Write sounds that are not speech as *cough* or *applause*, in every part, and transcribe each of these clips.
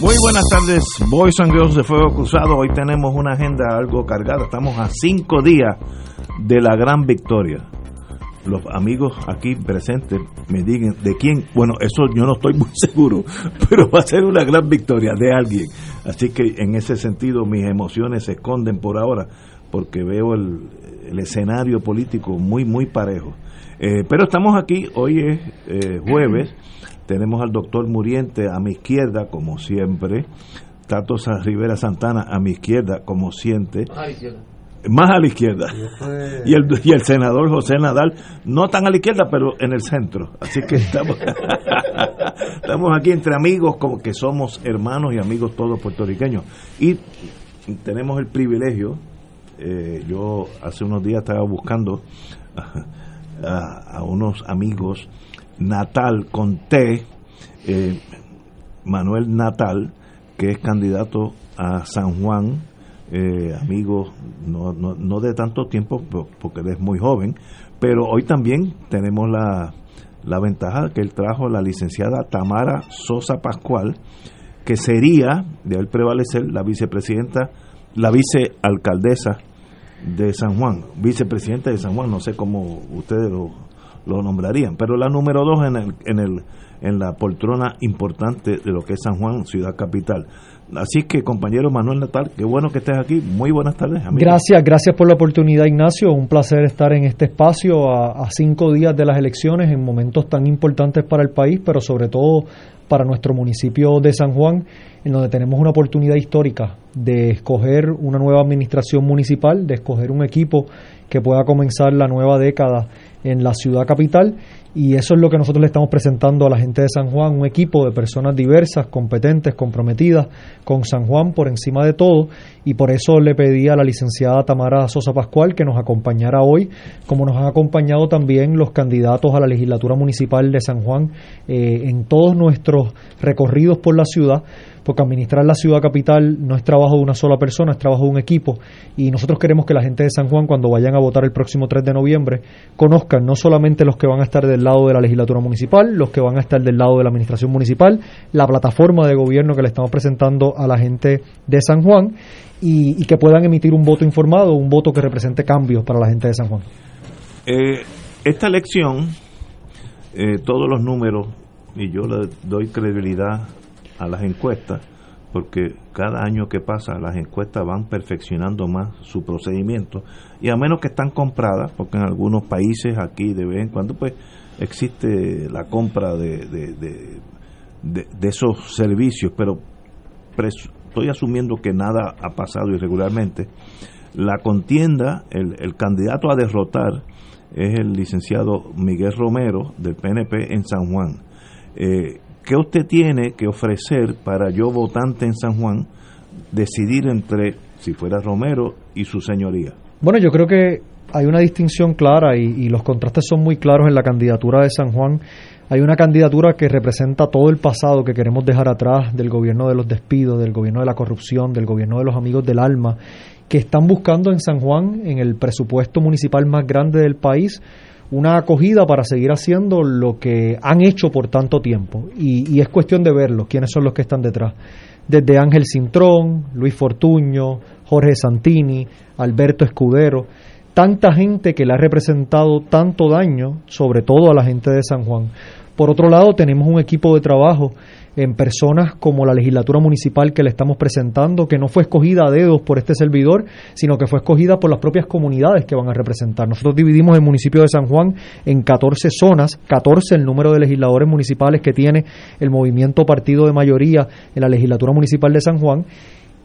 Muy buenas tardes, Boys and Girls de Fuego Cruzado. Hoy tenemos una agenda algo cargada. Estamos a cinco días de la gran victoria. Los amigos aquí presentes me digan de quién. Bueno, eso yo no estoy muy *laughs* seguro, pero va a ser una gran victoria de alguien. Así que en ese sentido mis emociones se esconden por ahora, porque veo el, escenario político muy, muy parejo. Eh, pero estamos aquí, hoy es eh, jueves tenemos al doctor Muriente a mi izquierda, como siempre. Tato Rivera Santana a mi izquierda, como siente. Más a la izquierda. Y el, y el senador José Nadal, no tan a la izquierda, pero en el centro. Así que estamos, *laughs* estamos aquí entre amigos, como que somos hermanos y amigos todos puertorriqueños. Y tenemos el privilegio, eh, yo hace unos días estaba buscando a, a unos amigos Natal con T, eh, Manuel Natal, que es candidato a San Juan, eh, amigo no, no, no, de tanto tiempo porque es muy joven, pero hoy también tenemos la, la ventaja que él trajo la licenciada Tamara Sosa Pascual, que sería, de él prevalecer, la vicepresidenta, la vicealcaldesa de San Juan, vicepresidenta de San Juan, no sé cómo ustedes lo lo nombrarían. Pero la número dos en, el, en, el, en la poltrona importante de lo que es San Juan, ciudad capital. Así que, compañero Manuel Natal, qué bueno que estés aquí. Muy buenas tardes. Amigo. Gracias, gracias por la oportunidad, Ignacio. Un placer estar en este espacio a, a cinco días de las elecciones, en momentos tan importantes para el país, pero sobre todo para nuestro municipio de San Juan, en donde tenemos una oportunidad histórica de escoger una nueva administración municipal, de escoger un equipo que pueda comenzar la nueva década en la ciudad capital. Y eso es lo que nosotros le estamos presentando a la gente de San Juan, un equipo de personas diversas, competentes, comprometidas con San Juan por encima de todo. Y por eso le pedí a la licenciada Tamara Sosa Pascual que nos acompañara hoy, como nos han acompañado también los candidatos a la legislatura municipal de San Juan eh, en todos nuestros recorridos por la ciudad porque administrar la ciudad capital no es trabajo de una sola persona, es trabajo de un equipo y nosotros queremos que la gente de San Juan cuando vayan a votar el próximo 3 de noviembre conozcan no solamente los que van a estar del lado de la legislatura municipal, los que van a estar del lado de la administración municipal, la plataforma de gobierno que le estamos presentando a la gente de San Juan y, y que puedan emitir un voto informado, un voto que represente cambios para la gente de San Juan. Eh, esta elección, eh, todos los números, y yo le doy credibilidad a las encuestas, porque cada año que pasa las encuestas van perfeccionando más su procedimiento y a menos que están compradas, porque en algunos países aquí de vez en cuando pues existe la compra de, de, de, esos servicios, pero estoy asumiendo que nada ha pasado irregularmente. La contienda, el, el candidato a derrotar es el licenciado Miguel Romero del PNP en San Juan. Eh, ¿Qué usted tiene que ofrecer para yo, votante en San Juan, decidir entre, si fuera Romero y su señoría? Bueno, yo creo que hay una distinción clara y, y, los contrastes son muy claros en la candidatura de San Juan. Hay una candidatura que representa todo el pasado que queremos dejar atrás del gobierno de los despidos, del gobierno de la corrupción, del gobierno de los amigos del alma, que están buscando en San Juan, en el presupuesto municipal más grande del país, una acogida para seguir haciendo lo que han hecho por tanto tiempo. Y, es cuestión de verlo, quiénes son los que están detrás. Desde Ángel Cintrón, Luis Fortuño, Jorge Santini, Alberto Escudero, tanta gente que le ha representado tanto daño, sobre todo a la gente de San Juan. Por otro lado, tenemos un equipo de trabajo en personas como la legislatura municipal que le estamos presentando, que no fue escogida a dedos por este servidor, sino que fue escogida por las propias comunidades que van a representar. Nosotros dividimos el municipio de San Juan en 14 zonas, 14 el número de legisladores municipales que tiene el movimiento partido de mayoría en la legislatura municipal de San Juan,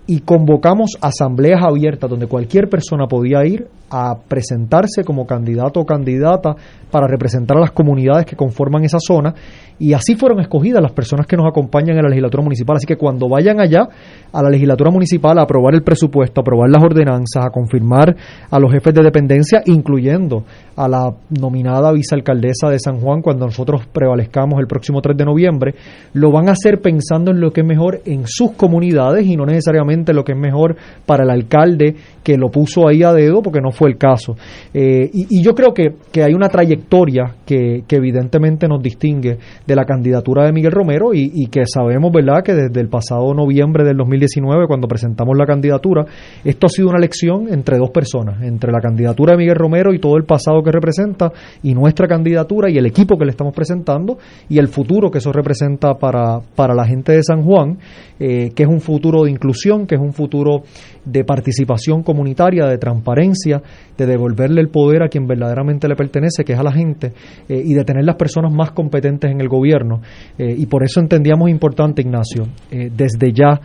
y convocamos asambleas abiertas donde cualquier persona podía ir a presentarse como candidato o candidata para representar a las comunidades que conforman esa zona y así fueron escogidas las personas que nos acompañan en la legislatura municipal. Así que cuando vayan allá a la legislatura municipal a aprobar el presupuesto, a aprobar las ordenanzas, a confirmar a los jefes de dependencia, incluyendo a la nominada vicealcaldesa de San Juan cuando nosotros prevalezcamos el próximo 3 de noviembre, lo van a hacer pensando en lo que es mejor en sus comunidades y no necesariamente lo que es mejor para el alcalde que lo puso ahí a dedo, porque no fue el caso. Eh, y, yo creo que, que hay una trayectoria que, evidentemente nos distingue de la candidatura de Miguel Romero y, y, que sabemos, ¿verdad?, que desde el pasado noviembre del 2019, cuando presentamos la candidatura, esto ha sido una elección entre dos personas, entre la candidatura de Miguel Romero y todo el pasado que representa, y nuestra candidatura y el equipo que le estamos presentando, y el futuro que eso representa para, para la gente de San Juan, eh, que es un futuro de inclusión, que es un futuro de participación comunitaria, de transparencia, de devolverle el poder a quien verdaderamente le pertenece, que es a la gente, eh, y de tener las personas más competentes en el gobierno. Eh, y por eso entendíamos importante, Ignacio, eh, desde ya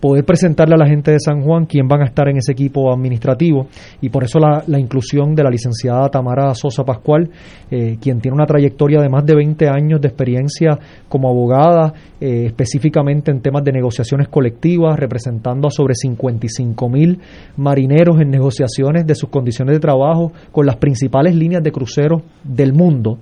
poder presentarle a la gente de San Juan quién van a estar en ese equipo administrativo y por eso la, inclusión de la licenciada Tamara Sosa Pascual, eh, quien tiene una trayectoria de más de 20 años de experiencia como abogada, eh, específicamente en temas de negociaciones colectivas, representando a sobre 55 mil marineros en negociaciones de sus condiciones de trabajo con las principales líneas de cruceros del mundo.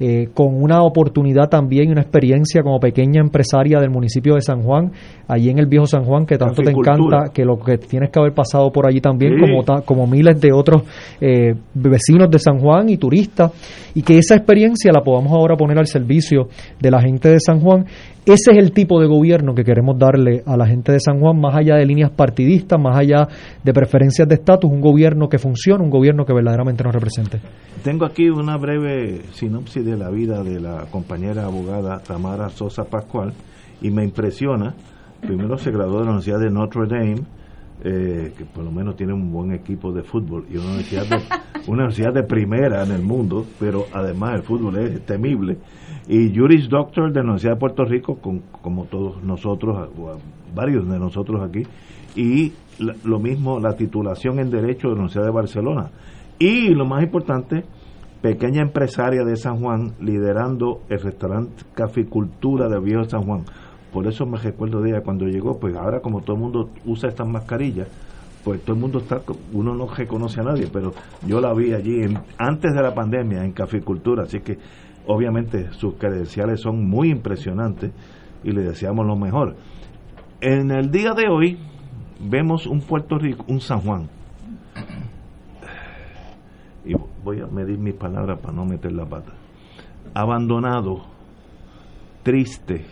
Eh, con una oportunidad también y una experiencia como pequeña empresaria del municipio de San Juan, allí en el viejo San Juan, que tanto te encanta, que lo que tienes que haber pasado por allí también, como, como miles de otros eh, vecinos de San Juan y turistas, y que esa experiencia la podamos ahora poner al servicio de la gente de San Juan ese es el tipo de gobierno que queremos darle a la gente de San Juan, más allá de líneas partidistas, más allá de preferencias de estatus, un gobierno que funcione, un gobierno que verdaderamente nos represente. Tengo aquí una breve sinopsis de la vida de la compañera abogada Tamara Sosa Pascual y me impresiona. Primero se graduó de la Universidad de Notre Dame, eh, que por lo menos tiene un buen equipo de fútbol y una universidad de, *laughs* una universidad de primera en el mundo, pero además el fútbol es temible y Juris Doctor de la Universidad de Puerto Rico, con, como todos nosotros, varios de nosotros aquí, y lo mismo la titulación en Derecho de la Universidad de Barcelona. Y lo más importante, pequeña empresaria de San Juan liderando el restaurante Caficultura de Viejo San Juan. Por eso me recuerdo de ella cuando llegó, pues ahora como todo el mundo usa estas mascarillas, pues todo el mundo está, uno no reconoce a nadie, pero yo la vi allí antes de la pandemia en caficultura, así que obviamente sus credenciales son muy impresionantes y le deseamos lo mejor. En el día de hoy vemos un Puerto Rico, un San Juan. Y voy a medir mis palabras para no meter la pata. Abandonado, triste.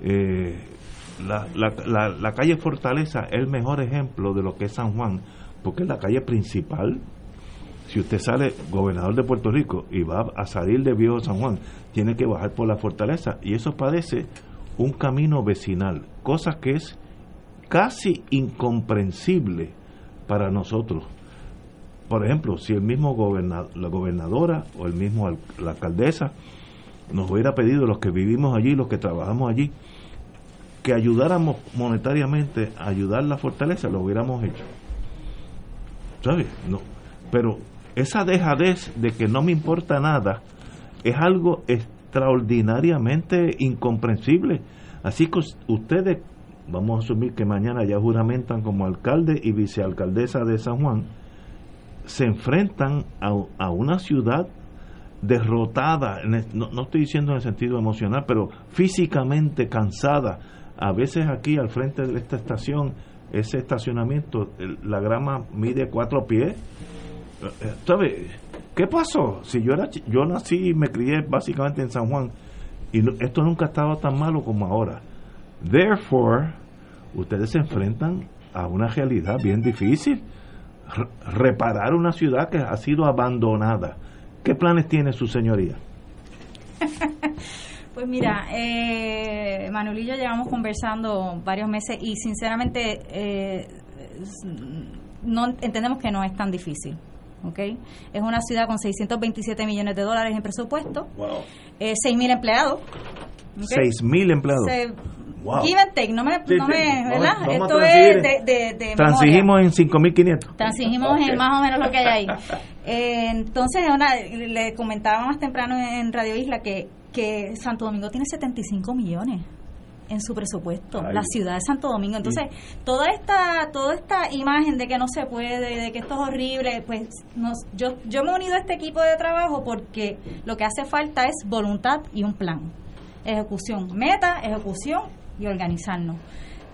Eh, la, calle Fortaleza es el mejor ejemplo de lo que es San Juan, porque es la calle principal si usted sale gobernador de Puerto Rico y va a salir de Viejo San Juan, tiene que bajar por la fortaleza y eso parece un camino vecinal, cosa que es casi incomprensible para nosotros. Por ejemplo, si el mismo gobernador, la gobernadora o el mismo la alcaldesa nos hubiera pedido los que vivimos allí, los que trabajamos allí, que ayudáramos monetariamente a ayudar la fortaleza, lo hubiéramos hecho. ¿Sabes? No. Pero esa dejadez de que no me importa nada es algo extraordinariamente incomprensible. Así que ustedes, vamos a asumir que mañana ya juramentan como alcalde y vicealcaldesa de San Juan, se enfrentan a, una ciudad derrotada, no, no, estoy diciendo en el sentido emocional, pero físicamente cansada. A veces aquí al frente de esta estación, ese estacionamiento, la grama mide cuatro pies ¿sabe? ¿Qué pasó? Si yo era yo nací y me crié básicamente en San Juan y esto nunca ha estado tan malo como ahora. Therefore, ustedes se enfrentan a una realidad bien difícil. reparar una ciudad que ha sido abandonada. ¿Qué planes tiene su señoría? *laughs* Pues mira, eh, Manuel y yo llevamos conversando varios meses y sinceramente eh, no entendemos que no es tan difícil. ¿Okay? Es una ciudad con 627 millones de dólares en presupuesto, wow. eh, 6.000 empleados. ¿okay? 6.000 empleados. Give and take, no me, Sí, no sí. me Vamos- ¿verdad? vamos Esto es de, de, de Transigimos en 5.500. Transigimos Ok. en más o menos lo que hay ahí. *laughs* Eh, entonces, una, le comentaba más temprano en Radio Isla que, que Santo Domingo tiene 75 millones en su presupuesto, Ay. la ciudad de Santo Domingo. Entonces, toda esta toda esta imagen de que no se puede, de que esto es horrible, pues nos, yo, yo me he unido a este equipo de trabajo porque lo que hace falta es voluntad y un plan. Ejecución, meta, ejecución y organizarnos.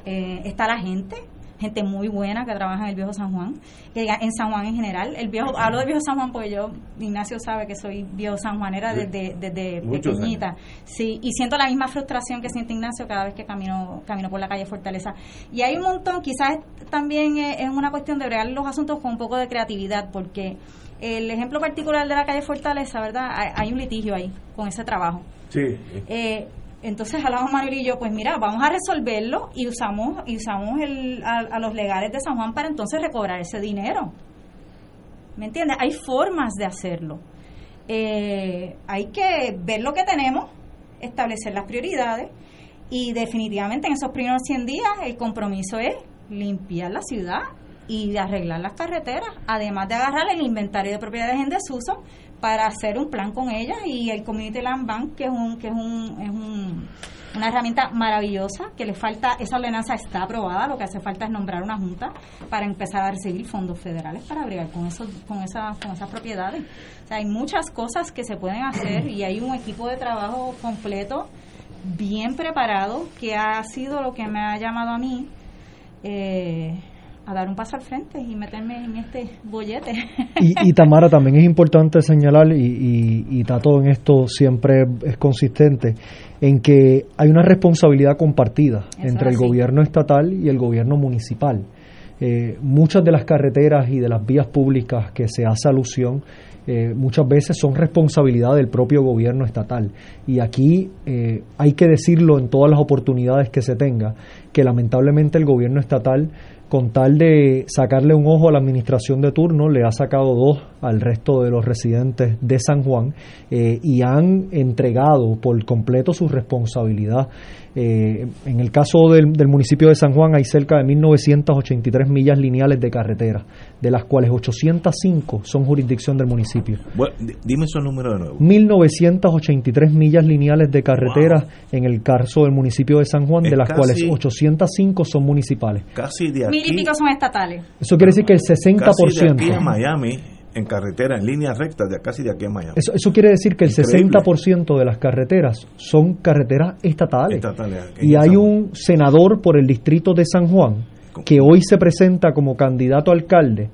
Eh, está la gente, gente muy buena que trabaja en el viejo San Juan, que en San Juan en general. El viejo, hablo de viejo San Juan porque yo, Ignacio sabe que soy viejo sanjuanera Sí. desde, desde pequeñita. Sí, y siento la misma frustración que siente Ignacio cada vez que camino, camino por la calle Fortaleza. Y hay un montón, quizás también es, una cuestión de bregar los asuntos con un poco de creatividad, porque el ejemplo particular de la calle Fortaleza, ¿verdad? Hay, hay un litigio ahí con ese trabajo. Sí. Eh, entonces hablamos Manuel y yo, pues mira, vamos a resolverlo y usamos y usamos el, a, los legales de San Juan para entonces recobrar ese dinero. ¿Me entiendes? Hay formas de hacerlo. Eh, hay que ver lo que tenemos, establecer las prioridades y definitivamente en esos primeros 100 días el compromiso es limpiar la ciudad y arreglar las carreteras, además de agarrar el inventario de propiedades en desuso para hacer un plan con ellas y el Community Land Bank que es un que es un, es un- una herramienta maravillosa que le falta esa ordenanza está aprobada lo que hace falta es nombrar una junta para empezar a recibir fondos federales para bregar con esos con esas con esas propiedades. O sea hay muchas cosas que se pueden hacer y hay un equipo de trabajo completo bien preparado que ha sido lo que me ha llamado a mí eh, a dar un paso al frente y meterme en este bollete Y, y *laughs* Tamara, también es importante señalar, y, y, y Tato en esto siempre es consistente, en que hay una responsabilidad compartida Eso entre el gobierno estatal y el gobierno municipal. Eh, muchas de las carreteras y de las vías públicas que se hace alusión eh, muchas veces son responsabilidad del propio gobierno estatal. Y aquí eh, hay que decirlo en todas las oportunidades que se tenga, que lamentablemente el gobierno estatal, con tal de sacarle un ojo a la administración de turno, le ha sacado dos al resto de los residentes de San Juan eh, y han entregado por completo su responsabilidad. Eh, en el caso del, del municipio de San Juan hay cerca de 1.983 millas lineales de carretera, de las cuales 805 son jurisdicción del municipio. Bueno, di- dime esos números de nuevo. 1.983 millas lineales de carretera en el caso del municipio de San Juan, Es de las casi- cuales 805 son municipales. Casi de mil aquí, y pico son estatales Eso quiere decir que el casi de aquí a 60%. Miami, en carretera, en línea recta, de casi de aquí a Miami. Eso, eso quiere decir que el Increíble. 60% de las carreteras son carreteras estatales. Estatales, Y hay San un senador por el distrito de San Juan que hoy se presenta como candidato a alcalde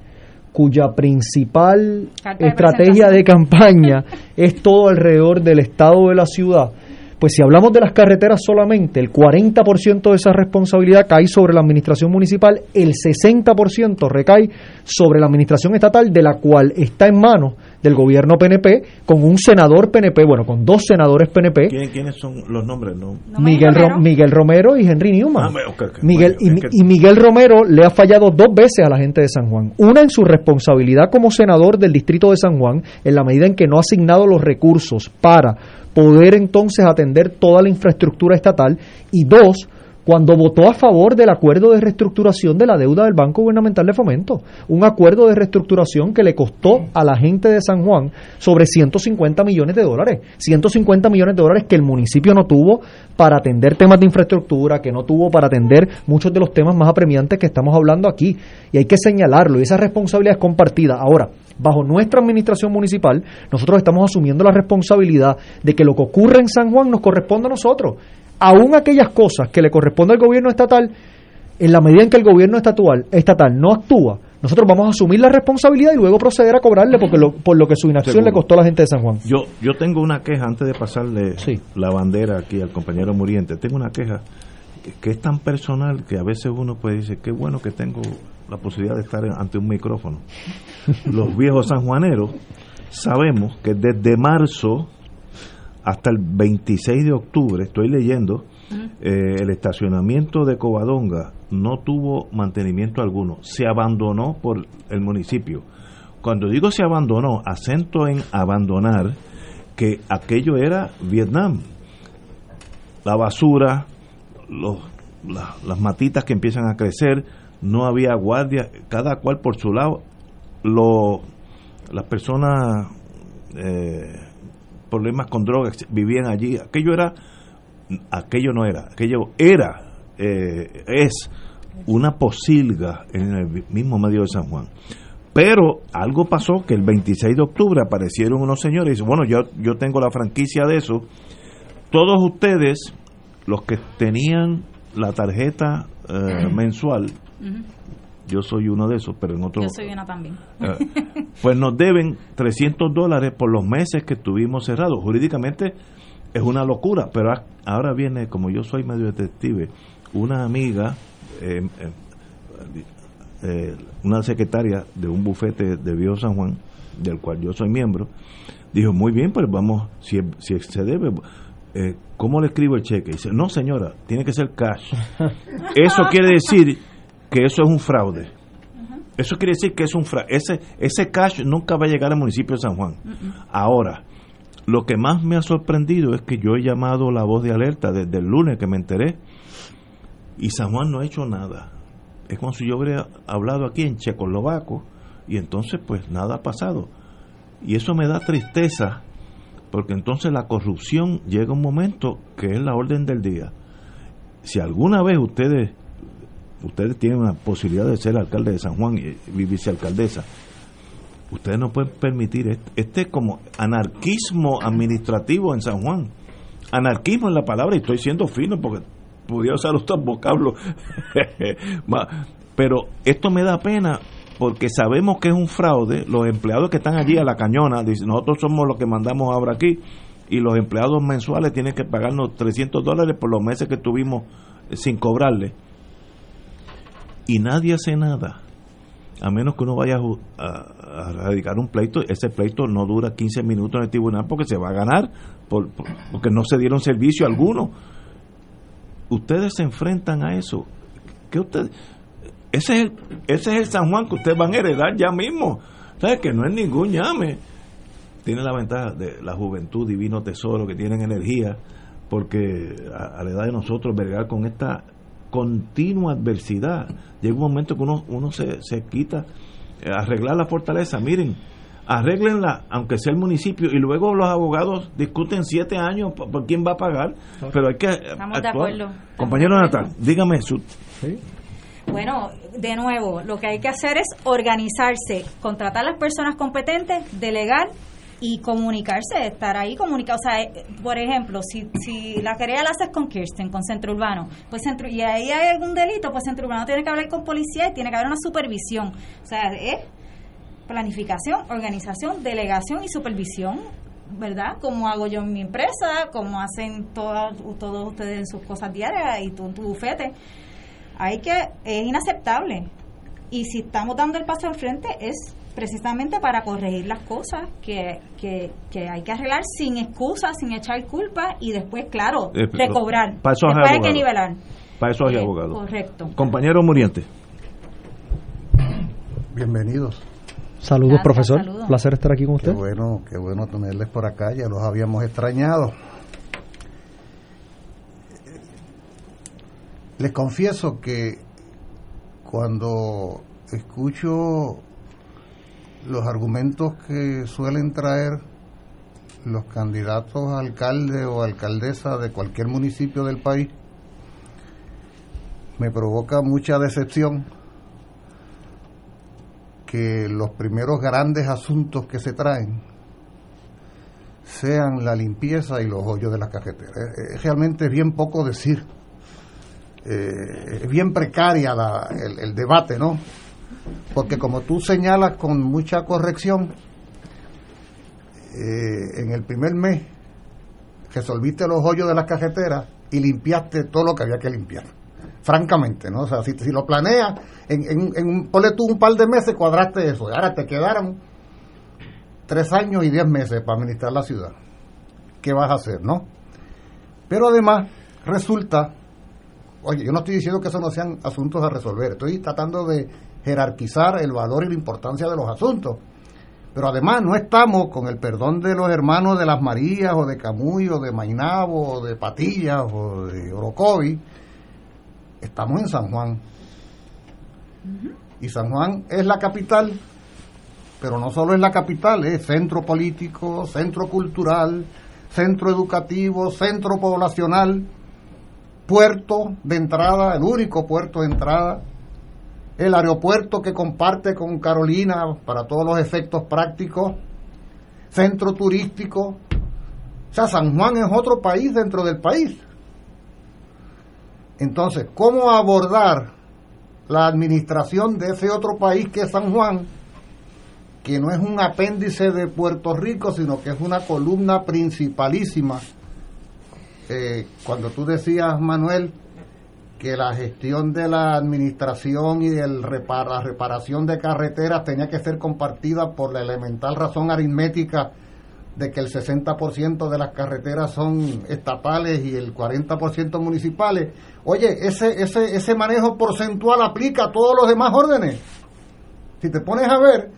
cuya principal Carta de estrategia de campaña es todo alrededor del estado de la ciudad. Pues si hablamos de las carreteras solamente, el 40% de esa responsabilidad cae sobre la administración municipal, el 60% recae sobre la administración estatal, de la cual está en manos del gobierno PNP, con un senador PNP, bueno, con dos senadores PNP, ¿Quién- ¿Quiénes son los nombres? No. Miguel, Romero. Ro- Miguel Romero y Henry Newman. Ah. Miguel, y Miguel Romero le ha fallado dos veces a la gente de San Juan. Una en su responsabilidad como senador del distrito de San Juan, en la medida en que no ha asignado los recursos para poder entonces atender toda la infraestructura estatal. Y dos, cuando votó a favor del acuerdo de reestructuración de la deuda del Banco Gubernamental de Fomento. Un acuerdo de reestructuración que le costó a la gente de San Juan sobre 150 millones de dólares. 150 millones de dólares que el municipio no tuvo para atender temas de infraestructura, que no tuvo para atender muchos de los temas más apremiantes que estamos hablando aquí. Y hay que señalarlo, y esa responsabilidad es compartida. Ahora, bajo nuestra administración municipal, nosotros estamos asumiendo la responsabilidad de que lo que ocurre en San Juan nos corresponde a nosotros. Aún aquellas cosas que le corresponde al gobierno estatal, en la medida en que el gobierno estatal, estatal no actúa, nosotros vamos a asumir la responsabilidad y luego proceder a cobrarle porque lo- por lo que su inacción Seguro. le costó a la gente de San Juan. Yo, yo tengo una queja antes de pasarle Sí. la bandera aquí al compañero Muriente. Tengo una queja que, que es tan personal que a veces uno puede decir, qué bueno que tengo la posibilidad de estar ante un micrófono. *laughs* Los viejos sanjuaneros sabemos que desde marzo hasta el 26 de octubre, estoy leyendo, eh, el estacionamiento de Covadonga no tuvo mantenimiento alguno, se abandonó por el municipio. Cuando digo se abandonó, acento en abandonar, que aquello era Vietnam. La basura, los, las matitas que empiezan a crecer, no había guardia, cada cual por su lado. Lo, las personas, eh, problemas con drogas, vivían allí. Aquello era, aquello no era, aquello era, eh, es una posilga en el mismo medio de San Juan. Pero algo pasó que el 26 de octubre aparecieron unos señores y dicen, bueno, yo, yo tengo la franquicia de eso. Todos ustedes, los que tenían la tarjeta eh, mensual, yo soy uno de esos, pero en otro... Yo soy una también. Eh, *laughs* pues nos deben 300 dólares por los meses que estuvimos cerrados. Jurídicamente es una locura, pero ahora viene, como yo soy medio detective, una amiga, eh, eh, una secretaria de un bufete de Bio San Juan, del cual yo soy miembro, dijo, muy bien, pues vamos, si, si se debe, eh, ¿cómo le escribo el cheque? dice, no señora, tiene que ser cash. *laughs* Eso quiere decir que eso es un fraude. Eso quiere decir que es un fraude. Ese, ese cash nunca va a llegar al municipio de San Juan. Ahora, lo que más me ha sorprendido es que yo he llamado la voz de alerta desde el lunes que me enteré y San Juan no ha hecho nada. Es como si yo hubiera hablado aquí en checoslovaco y entonces pues nada ha pasado. Y eso me da tristeza porque entonces la corrupción llega un momento que es la orden del día. Si alguna vez ustedes ustedes tienen la posibilidad de ser alcalde de San Juan y vicealcaldesa, ustedes no pueden permitir este, este como anarquismo administrativo en San Juan. Anarquismo en la palabra, y estoy siendo fino porque pudiera usar otros vocablos. *laughs* Pero esto me da pena porque sabemos que es un fraude. Los empleados que están allí a la cañona, dicen, nosotros somos los que mandamos ahora aquí, y los empleados mensuales tienen que pagarnos 300 dólares por los meses que tuvimos sin cobrarle y nadie hace nada. A menos que uno vaya a, a, radicar un pleito, ese pleito no dura 15 minutos en el tribunal porque se va a ganar, por, porque no se dieron servicio alguno. Ustedes se enfrentan a eso. ¿Qué usted, ese, es el, ese es el San Juan que ustedes van a heredar ya mismo. ¿Sabes? Que no es ningún llame. Tiene la ventaja de la juventud, divino tesoro, que tienen energía, porque a, a la edad de nosotros, vergar con esta continua adversidad. Llega un momento que uno, uno se, se quita, eh, arreglar la fortaleza, miren, arreglenla, aunque sea el municipio, y luego los abogados discuten siete años por, quién va a pagar, pero hay que Estamos de acuerdo. Compañero Natal, dígame su... Bueno, de nuevo, lo que hay que hacer es organizarse, contratar a las personas competentes, delegar y comunicarse, estar ahí comunicado. O sea, eh, por ejemplo, si, si la querella la haces con Kirsten, con Centro Urbano, pues centro, y ahí hay algún delito, pues Centro Urbano tiene que hablar con policía y tiene que haber una supervisión. O sea, es planificación, organización, delegación y supervisión, ¿verdad? Como hago yo en mi empresa, como hacen todas, todos ustedes en sus cosas diarias y tú en tu bufete. Hay que, es inaceptable. Y si estamos dando el paso al frente, es precisamente para corregir las cosas que, que, que, hay que arreglar sin excusas, sin echar culpa y después, claro, eh, recobrar. Para eso después hay, que nivelar. Para eso hay Eh, abogado. Correcto. Compañero Muriente. Bienvenidos. Saludos, Gracias, profesor. saludos. Placer estar aquí con Qué usted. bueno, qué bueno tenerles por acá, ya los habíamos extrañado. Les confieso que cuando escucho los argumentos que suelen traer los candidatos a alcalde o alcaldesa de cualquier municipio del país, me provoca mucha decepción que los primeros grandes asuntos que se traen sean la limpieza y los hoyos de las cajeteras. Eh, eh, realmente es bien poco decir. Eh, es bien precaria la- el debate, ¿no? Porque como tú señalas con mucha corrección, eh, en el primer mes resolviste los hoyos de las cajeteras y limpiaste todo lo que había que limpiar. Francamente, ¿no? O sea, si, si lo planeas, en, en, en ponle tú un par de meses, cuadraste eso. Ahora te quedaron tres años y diez meses para administrar la ciudad. ¿Qué vas a hacer, no? Pero además, resulta, oye, yo no estoy diciendo que eso no sean asuntos a resolver, estoy tratando de jerarquizar el valor y la importancia de los asuntos. Pero además no estamos, con el perdón de los hermanos de Las Marías, o de Camuy, o de Mainabo, o de Patillas, o de Orocovi, estamos en San Juan. Y San Juan es la capital, pero no solo es la capital, es centro político, centro cultural, centro educativo, centro poblacional, puerto de entrada, el único puerto de entrada, el aeropuerto que comparte con Carolina para todos los efectos prácticos, centro turístico. O sea, San Juan es otro país dentro del país. Entonces, ¿cómo abordar la administración de ese otro país que es San Juan, que no es un apéndice de Puerto Rico, sino que es una columna principalísima? Eh, cuando tú decías, Manuel, que la gestión de la administración y de la reparación de carreteras tenía que ser compartida por la elemental razón aritmética de que el 60% de las carreteras son estatales y el 40% municipales. Oye, ese, ese, ese manejo porcentual aplica a todos los demás órdenes. Si te pones a ver,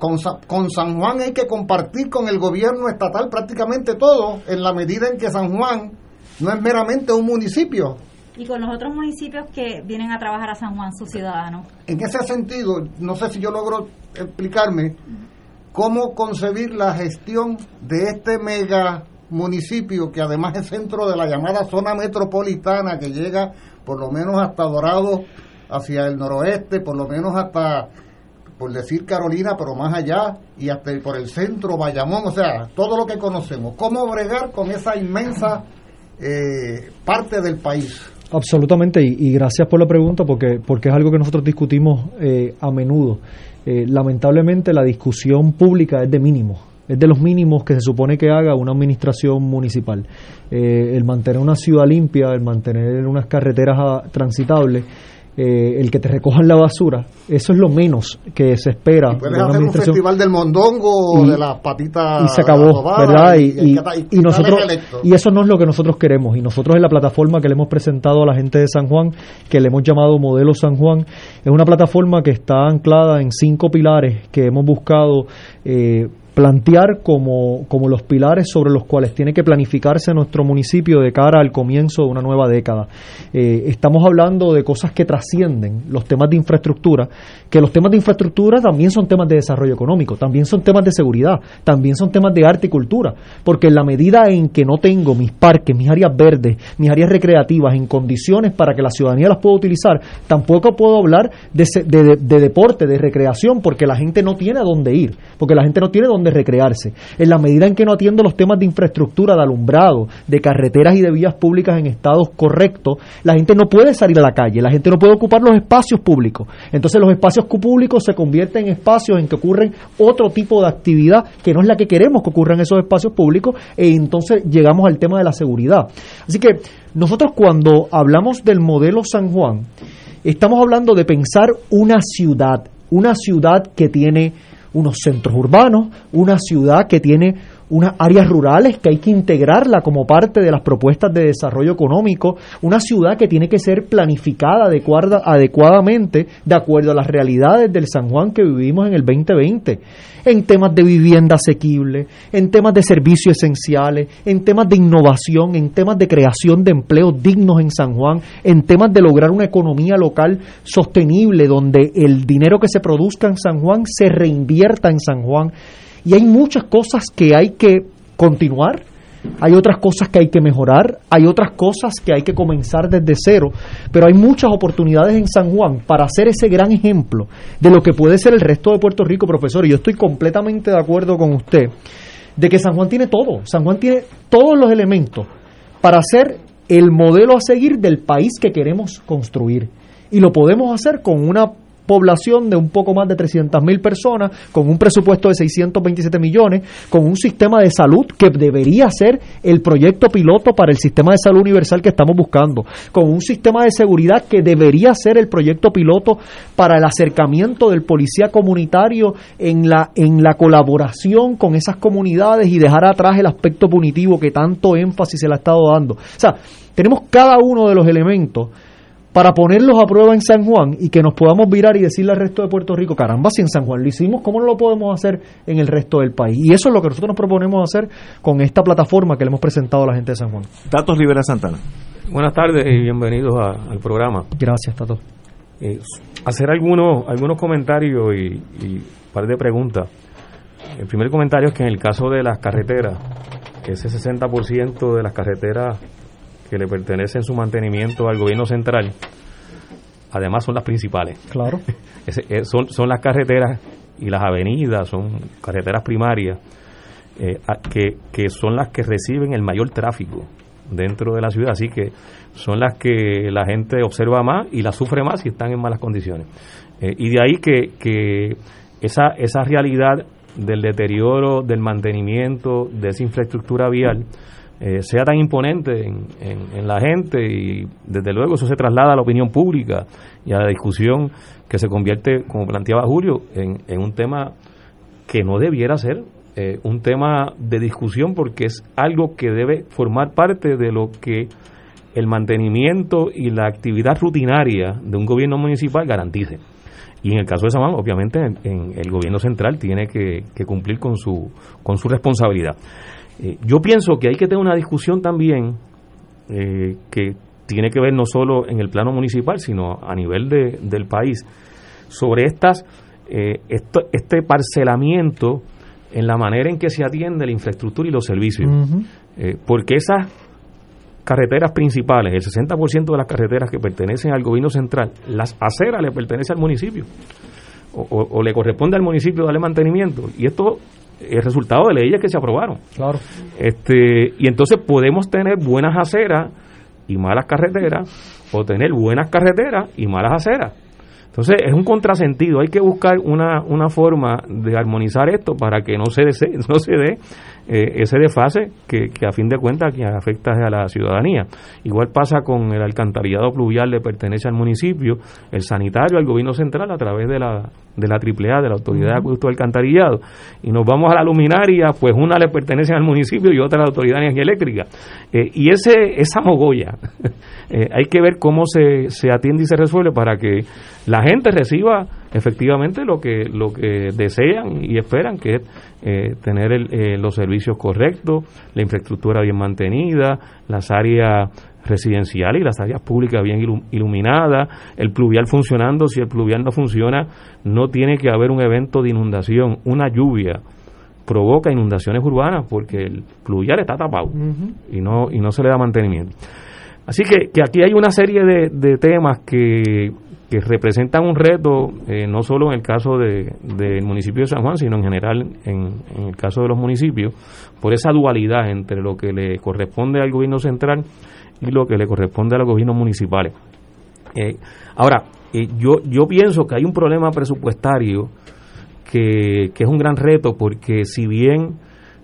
con, con San Juan hay que compartir con el gobierno estatal prácticamente todo, en la medida en que San Juan no es meramente un municipio. Y con los otros municipios que vienen a trabajar a San Juan, sus ciudadanos. En ese sentido, no sé si yo logro explicarme cómo concebir la gestión de este mega municipio que además es centro de la llamada zona metropolitana que llega por lo menos hasta Dorado hacia el noroeste, por lo menos hasta por decir Carolina, pero más allá, y hasta por el centro, Bayamón, o sea, todo lo que conocemos. ¿Cómo bregar con esa inmensa eh, parte del país. Absolutamente, y, gracias por la pregunta porque, porque es algo que nosotros discutimos eh, a menudo. Eh, lamentablemente la discusión pública es de mínimo, es de los mínimos que se supone que haga una administración municipal. el mantener una ciudad limpia, el mantener unas carreteras ah, transitables, eh, el que te recojan la basura, eso es lo menos que se espera. Y puedes hacer un festival del mondongo de las patitas. Y se acabó, ¿verdad? Y, y, nosotros, y eso no es lo que nosotros queremos. Y nosotros en la plataforma que le hemos presentado a la gente de San Juan, que le hemos llamado Modelo San Juan, es una plataforma que está anclada en cinco pilares que hemos buscado. Eh, plantear como, como los pilares sobre los cuales tiene que planificarse nuestro municipio de cara al comienzo de una nueva década. Eh, estamos hablando de cosas que trascienden los temas de infraestructura, que los temas de infraestructura también son temas de desarrollo económico, también son temas de seguridad, también son temas de arte y cultura, porque en la medida en que no tengo mis parques, mis áreas verdes, mis áreas recreativas en condiciones para que la ciudadanía las pueda utilizar, tampoco puedo hablar de, de, de deporte, de recreación, porque la gente no tiene a dónde ir, porque la gente no tiene dónde de recrearse. En la medida en que no atiendo los temas de infraestructura, de alumbrado, de carreteras y de vías públicas en estados correctos, la gente no puede salir a la calle, la gente no puede ocupar los espacios públicos. Entonces los espacios públicos se convierten en espacios en que ocurren otro tipo de actividad que no es la que queremos que ocurra en esos espacios públicos e entonces llegamos al tema de la seguridad. Así que nosotros cuando hablamos del modelo San Juan, estamos hablando de pensar una ciudad, una ciudad que tiene unos centros urbanos, una ciudad que tiene unas áreas rurales que hay que integrarla como parte de las propuestas de desarrollo económico, una ciudad que tiene que ser planificada adecuada, adecuadamente de acuerdo a las realidades del San Juan que vivimos en el 2020, en temas de vivienda asequible, en temas de servicios esenciales, en temas de innovación, en temas de creación de empleos dignos en San Juan, en temas de lograr una economía local sostenible donde el dinero que se produzca en San Juan se reinvierta en San Juan y hay muchas cosas que hay que continuar, hay otras cosas que hay que mejorar, hay otras cosas que hay que comenzar desde cero, pero hay muchas oportunidades en San Juan para hacer ese gran ejemplo de lo que puede ser el resto de Puerto Rico, profesor. Y yo estoy completamente de acuerdo con usted de que San Juan tiene todo, San Juan tiene todos los elementos para ser el modelo a seguir del país que queremos construir. Y lo podemos hacer con una población de un poco más de 300 mil personas, con un presupuesto de 627 millones, con un sistema de salud que debería ser el proyecto piloto para el sistema de salud universal que estamos buscando, con un sistema de seguridad que debería ser el proyecto piloto para el acercamiento del policía comunitario en la, en la colaboración con esas comunidades y dejar atrás el aspecto punitivo que tanto énfasis se le ha estado dando. O sea, tenemos cada uno de los elementos para ponerlos a prueba en San Juan y que nos podamos virar y decirle al resto de Puerto Rico, caramba, si en San Juan lo hicimos, ¿cómo no lo podemos hacer en el resto del país? Y eso es lo que nosotros nos proponemos hacer con esta plataforma que le hemos presentado a la gente de San Juan. Datos Rivera Santana. Buenas tardes y bienvenidos al programa. Gracias, Tato. Eh, hacer algunos, algunos comentarios y, y un par de preguntas. El primer comentario es que en el caso de las carreteras, ese 60% de las carreteras que le pertenecen su mantenimiento al gobierno central, además son las principales. Claro. *laughs* Eh, son, son las carreteras y las avenidas, son carreteras primarias, eh, que, que son las que reciben el mayor tráfico dentro de la ciudad, así que son las que la gente observa más y las sufre más si están en malas condiciones. Eh, y de ahí que, que esa, esa realidad del deterioro, del mantenimiento de esa infraestructura vial, eh, sea tan imponente en, en, la gente y desde luego eso se traslada a la opinión pública y a la discusión que se convierte, como planteaba Julio, en, en un tema que no debiera ser eh, un tema de discusión porque es algo que debe formar parte de lo que el mantenimiento y la actividad rutinaria de un gobierno municipal garantice. Y en el caso de San Juan, obviamente, en, el gobierno central tiene que, cumplir con su, con su responsabilidad. Eh, yo pienso que hay que tener una discusión también eh, que tiene que ver no solo en el plano municipal, sino a nivel de, del país, sobre estas, este parcelamiento en la manera en que se atiende la infraestructura y los servicios. Eh, porque esas carreteras principales, el 60% de las carreteras que pertenecen al gobierno central, las aceras le pertenecen al municipio. O, le corresponde al municipio darle mantenimiento. Y esto es resultado de leyes que se aprobaron. Claro. Este, y entonces podemos tener buenas aceras y malas carreteras, o tener buenas carreteras y malas aceras. Entonces es un contrasentido, hay que buscar una, una forma de armonizar esto para que no se, *laughs* no se dé eh, ese desfase que, que, a fin de cuentas que afecta a la ciudadanía. Igual pasa con el alcantarillado pluvial le pertenece al municipio, el sanitario al gobierno central a través de la, de la AAA, de la Autoridad de Acueducto Alcantarillado. Y nos vamos a la luminaria, pues una le pertenece al municipio y otra a la Autoridad de Energía Eléctrica. Eh, y ese, esa mogolla, *laughs* eh, hay que ver cómo se, se atiende y se resuelve para que la gente reciba efectivamente lo que lo que desean y esperan que es eh, tener eh, los servicios correctos, la infraestructura bien mantenida, las áreas residenciales y las áreas públicas bien iluminadas, el pluvial funcionando, si el pluvial no funciona, no tiene que haber un evento de inundación, una lluvia provoca inundaciones urbanas porque el pluvial está tapado y no y no se le da mantenimiento. Así que, que aquí hay una serie de, de temas que que representan un reto eh, no solo en el caso del municipio de San Juan, sino en general en, el caso de los municipios, por esa dualidad entre lo que le corresponde al gobierno central y lo que le corresponde a los gobiernos municipales. Eh, ahora, eh, yo, yo pienso que hay un problema presupuestario que, que, es un gran reto porque si bien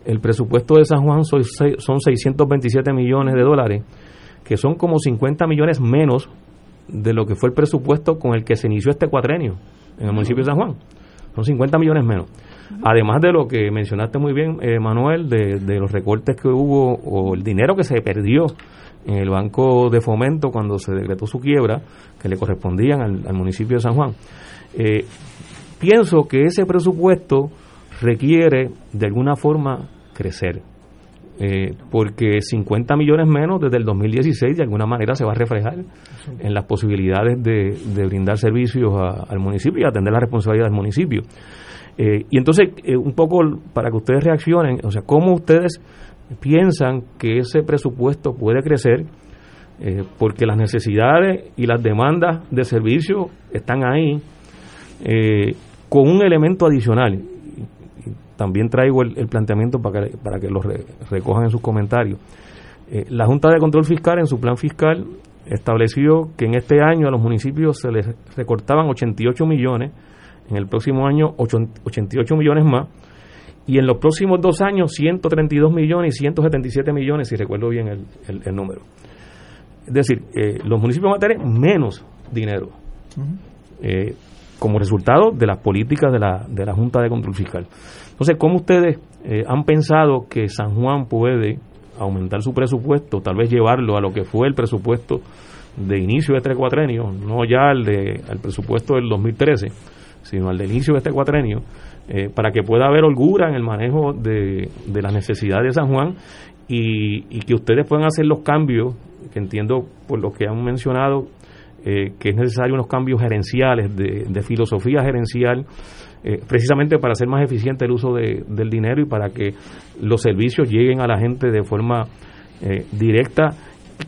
el presupuesto de San Juan son, son 627 millones de dólares, que son como 50 millones menos de lo que fue el presupuesto con el que se inició este cuatrenio en el municipio de San Juan. Son 50 millones menos. Además de lo que mencionaste muy bien, eh, Manuel, de, los recortes que hubo o el dinero que se perdió en el Banco de Fomento cuando se decretó su quiebra, que le correspondían al, municipio de San Juan. Eh, pienso que ese presupuesto requiere de alguna forma crecer. Eh, porque 50 millones menos desde el 2016 de alguna manera se va a reflejar en las posibilidades de, brindar servicios al municipio y atender la responsabilidad del municipio. Eh, y entonces, eh, un poco para que ustedes reaccionen, o sea, ¿cómo ustedes piensan que ese presupuesto puede crecer? porque las necesidades y las demandas de servicio están ahí, con un elemento adicional, también traigo el, planteamiento para que, para que lo recojan en sus comentarios. Eh, la Junta de Control Fiscal en su plan fiscal estableció que en este año a los municipios se les recortaban 88 millones, en el próximo año 88 millones más, y en los próximos dos años 132 millones y 177 millones, si recuerdo bien el, número. Es decir, eh, los municipios van a tener menos dinero eh, como resultado de las políticas de la, de la Junta de Control Fiscal. Entonces, ¿cómo ustedes eh, han pensado que San Juan puede aumentar su presupuesto, tal vez llevarlo a lo que fue el presupuesto de inicio de este cuatrenio, no ya al, de, al presupuesto del 2013, sino al de inicio de este cuatrenio, eh, para que pueda haber holgura en el manejo de, de las necesidades de San Juan y, y que ustedes puedan hacer los cambios, que entiendo por lo que han mencionado, eh, que es necesario unos cambios gerenciales, de, de filosofía gerencial, eh, precisamente para hacer más eficiente el uso de, del dinero y para que los servicios lleguen a la gente de forma eh, directa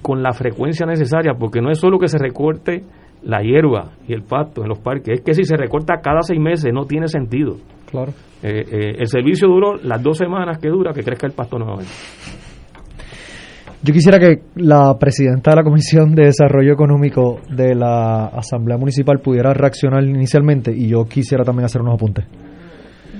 con la frecuencia necesaria, porque no es solo que se recorte la hierba y el pasto en los parques, es que si se recorta cada seis meses no tiene sentido. Claro. el servicio duró las dos semanas que dura que crezca el pasto nuevamente. Yo quisiera que la presidenta de la Comisión de Desarrollo Económico de la Asamblea Municipal pudiera reaccionar inicialmente y yo quisiera también hacer unos apuntes.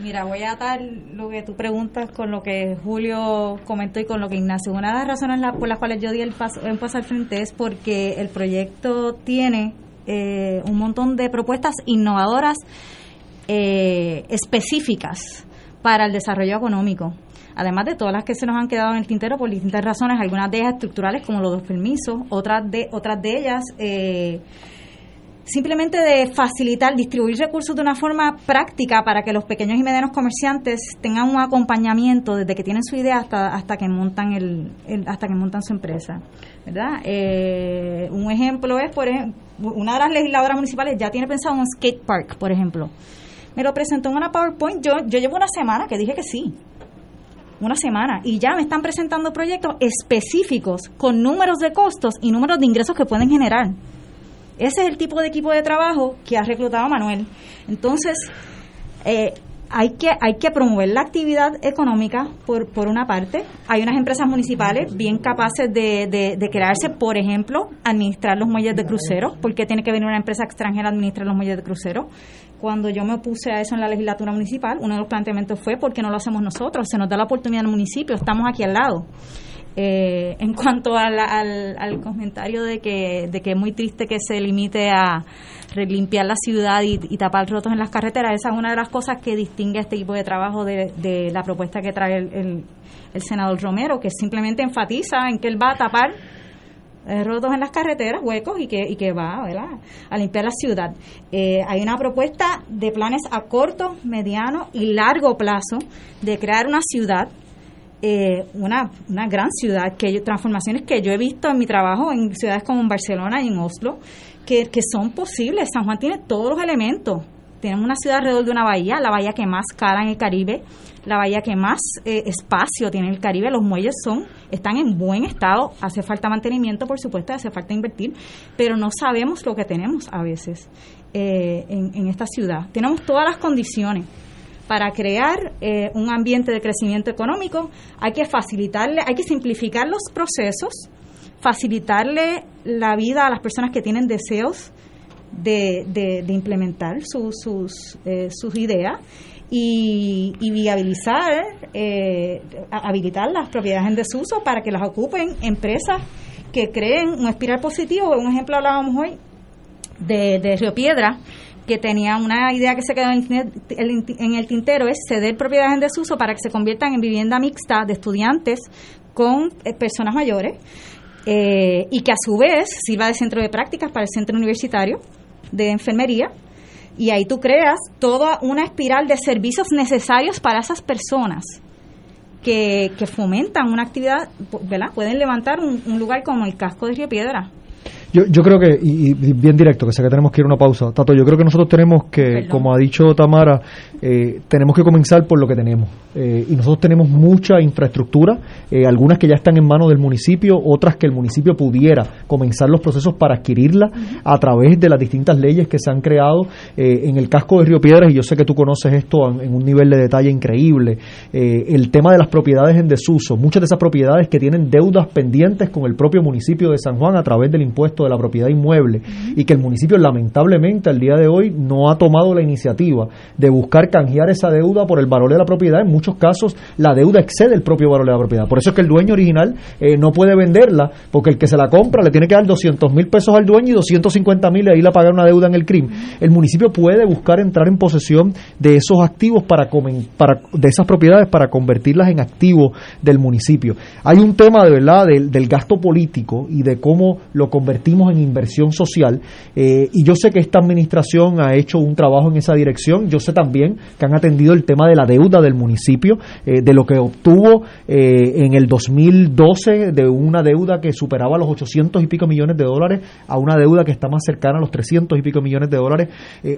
Mira, voy a atar lo que tú preguntas con lo que Julio comentó y con lo que Ignacio. Una de las razones por las cuales yo di el paso, un paso al frente es porque el proyecto tiene eh, un montón de propuestas innovadoras eh, específicas para el desarrollo económico además de todas las que se nos han quedado en el tintero por distintas razones, algunas de ellas estructurales como los dos permisos, otras de, otras de ellas eh, simplemente de facilitar, distribuir recursos de una forma práctica para que los pequeños y medianos comerciantes tengan un acompañamiento desde que tienen su idea hasta, hasta que montan el, hasta que montan su empresa, ¿verdad? Eh, un ejemplo es, por ejemplo, una de las legisladoras municipales ya tiene pensado un skate park, por ejemplo. Me lo presentó en una PowerPoint, yo, yo llevo una semana que dije que sí, una semana y ya me están presentando proyectos específicos con números de costos y números de ingresos que pueden generar. Ese es el tipo de equipo de trabajo que ha reclutado Manuel. Entonces, eh, hay que, hay que promover la actividad económica por, por una parte. Hay unas empresas municipales bien capaces de, de, de, crearse, por ejemplo, administrar los muelles de crucero. ¿Por qué tiene que venir una empresa extranjera a administrar los muelles de crucero? Cuando yo me opuse a eso en la legislatura municipal, uno de los planteamientos fue ¿por qué no lo hacemos nosotros? Se nos da la oportunidad en el municipio, estamos aquí al lado. Eh, *laughs* en cuanto al, al, comentario de que, de que es muy triste que se limite a limpiar la ciudad y, tapar rotos en las carreteras, esa es una de las cosas que distingue este tipo de trabajo de, de la propuesta que trae el, el, senador Romero, que simplemente enfatiza en que él va a tapar rotos en las carreteras, huecos y que, y que va a limpiar la ciudad. Eh, hay una propuesta de planes a corto, mediano y largo plazo de crear una ciudad eh, una, una gran ciudad, que transformaciones que yo he visto en mi trabajo en ciudades como en Barcelona y en Oslo, que, que son posibles. San Juan tiene todos los elementos. Tenemos una ciudad alrededor de una bahía, la bahía que más cara en el Caribe, la bahía que más eh, espacio tiene en el Caribe. Los muelles son están en buen estado. Hace falta mantenimiento, por supuesto, hace falta invertir, pero no sabemos lo que tenemos a veces eh, en, esta ciudad. Tenemos todas las condiciones para crear eh, un ambiente de crecimiento económico hay que facilitarle, hay que simplificar los procesos, facilitarle la vida a las personas que tienen deseos de, implementar sus ideas y, viabilizar, eh, habilitar las propiedades en desuso para que las ocupen empresas que creen un espiral positivo. Un ejemplo hablábamos hoy de, de Río Piedra, que tenía una idea que se quedó en el tintero es ceder propiedades en desuso para que se conviertan en vivienda mixta de estudiantes con eh, personas mayores eh, y que a su vez sirva de centro de prácticas para el centro universitario de enfermería y ahí tú creas toda una espiral de servicios necesarios para esas personas que, que fomentan una actividad, ¿verdad? Pueden levantar un, un lugar como el casco de Río Piedra yo, yo creo que, y, bien directo, que sé que tenemos que ir a una pausa. Tato, yo creo que nosotros tenemos que, como ha dicho Tamara, eh, tenemos que comenzar por lo que tenemos. Eh, y nosotros tenemos mucha infraestructura, eh, algunas que ya están en manos del municipio, otras que el municipio pudiera comenzar los procesos para adquirirla a través de las distintas leyes que se han creado en el casco de Río Piedras, y yo sé que tú conoces esto en, un nivel de detalle increíble. el tema de las propiedades en desuso, muchas de esas propiedades que tienen deudas pendientes con el propio municipio de San Juan a través del impuesto de la propiedad inmueble y que el municipio lamentablemente al día de hoy no ha tomado la iniciativa de buscar canjear esa deuda por el valor de la propiedad. En muchos casos la deuda excede el propio valor de la propiedad. Por eso es que el dueño original eh, no puede venderla porque el que se la compra le tiene que dar 200 mil pesos al dueño y 250 mil a ir a pagar una deuda en el crimen. El municipio puede buscar entrar en posesión de esos activos para, para de esas propiedades para convertirlas en activos del municipio. Hay un tema de verdad del, del gasto político y de cómo lo convertimos en inversión social eh, y yo sé que esta administración ha hecho un trabajo en esa dirección. Yo sé también que han atendido el tema de la deuda del municipio, eh, de lo que obtuvo en el 2012 de una deuda que superaba los 800 y pico millones de dólares a una deuda que está más cercana a los 300 y pico millones de dólares,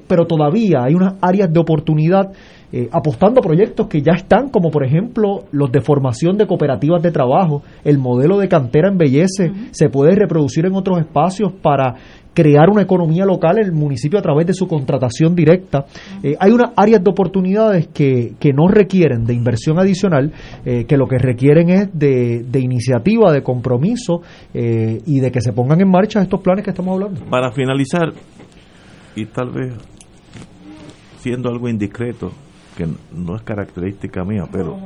pero todavía hay unas áreas de oportunidad eh, apostando a proyectos que ya están, como por ejemplo los de formación de cooperativas de trabajo. El modelo de cantera embellece, se puede reproducir en otros espacios para crear una economía local en el municipio a través de su contratación directa. Eh, hay unas áreas de oportunidades que, que no requieren de inversión adicional, eh, que lo que requieren es de, de iniciativa, de compromiso y de que se pongan en marcha estos planes que estamos hablando. Para finalizar, y tal vez siendo algo indiscreto, que no es característica mía, pero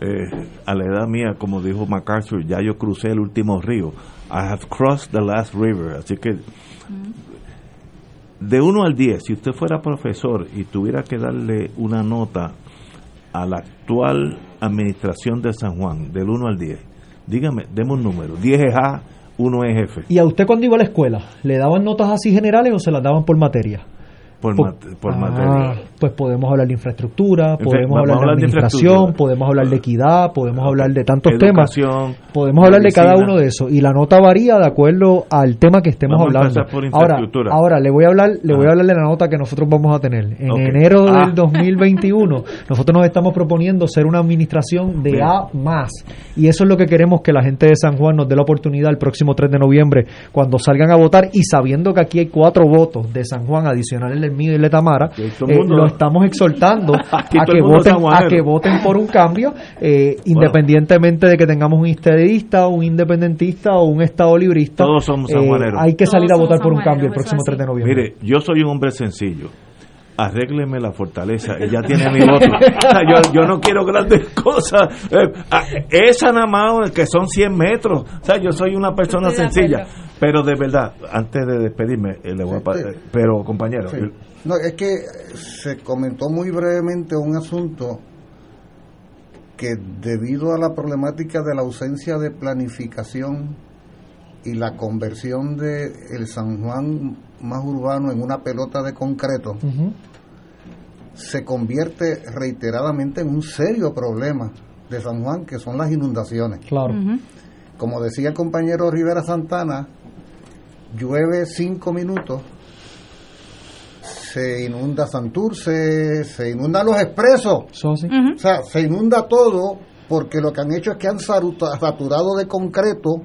eh, a la edad mía, como dijo MacArthur, ya yo crucé el último río. I have crossed the last river. Así que, de 1 al 10, si usted fuera profesor y tuviera que darle una nota a la actual administración de San Juan, del 1 al 10, dígame, demos un número. 10 es A, 1 es F. ¿Y a usted cuando iba a la escuela, le daban notas así generales o se las daban por materia? Por, por, ah, materia. Pues podemos hablar de infraestructura, podemos hablar de administración, podemos hablar de equidad, podemos hablar de tantos temas. Podemos hablar de cada uno de esos y la nota varía de acuerdo al tema que estemos hablando. ahora, ahora le voy a hablar, le voy a hablar de la nota que nosotros vamos a tener. En enero ah. del 2021, *laughs* nosotros nos estamos proponiendo ser una administración de A más y eso es lo que queremos que la gente de San Juan nos dé la oportunidad el próximo 3 de noviembre cuando salgan a votar y sabiendo que aquí hay cuatro votos de San Juan adicionales mío y Letamara, eh, lo estamos exhortando *laughs* a que voten a que voten por un cambio, eh, independientemente de que tengamos un estadista, un independentista o un estado librista. Todos somos eh, hay que salir a votar por un cambio el próximo 3 de noviembre. Mire, yo soy un hombre sencillo arrégleme la fortaleza, *laughs* ella tiene mi voto. *laughs* yo, no quiero grandes *laughs* cosas. Ah, esa nada más, que son 100 metros. O sea, yo soy una persona sencilla. Pero de verdad, antes de despedirme, le voy a, pero compañero, no, es que se comentó muy brevemente un asunto que debido a la problemática de la ausencia de planificación y la conversión de el San Juan más urbano en una pelota de concreto, se convierte reiteradamente en un serio problema de San Juan, que son las inundaciones. Claro. Como decía el compañero Rivera Santana, llueve cinco minutos se inunda Santurce, se inundan los expresos. O sea, se inunda todo porque lo que han hecho es que han saturado de concreto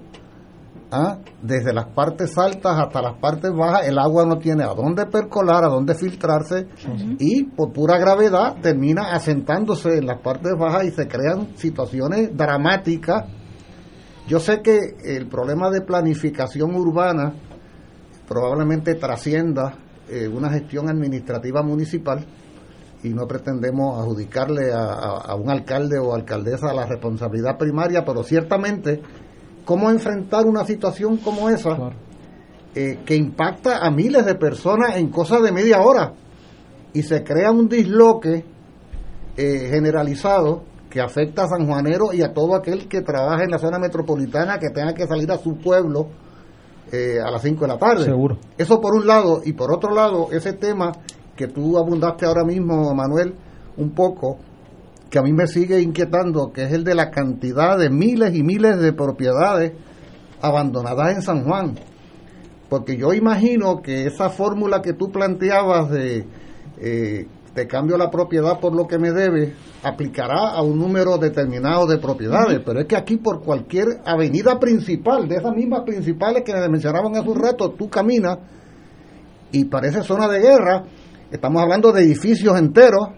¿ah? desde las partes altas hasta las partes bajas. El agua no tiene a dónde percolar, a dónde filtrarse y por pura gravedad termina asentándose en las partes bajas y se crean situaciones dramáticas. Yo sé que el problema de planificación urbana probablemente trascienda eh, una gestión administrativa municipal y no pretendemos adjudicarle a, un alcalde o alcaldesa la responsabilidad primaria, pero ciertamente cómo enfrentar una situación como esa eh, que impacta a miles de personas en cosa de media hora y se crea un disloque eh, generalizado que afecta a San Juanero y a todo aquel que trabaja en la zona metropolitana que tenga que salir a su pueblo eh, a las 5 de la tarde. Seguro. Eso por un lado. Y por otro lado, ese tema que tú abundaste ahora mismo, Manuel, un poco, que a mí me sigue inquietando, que es el de la cantidad de miles y miles de propiedades abandonadas en San Juan. Porque yo imagino que esa fórmula que tú planteabas de eh, te cambio la propiedad por lo que me debe, aplicará a un número determinado de propiedades, pero es que aquí por cualquier avenida principal, de esas mismas principales que mencionaban hace un rato, tú caminas y parece zona de guerra, estamos hablando de edificios enteros,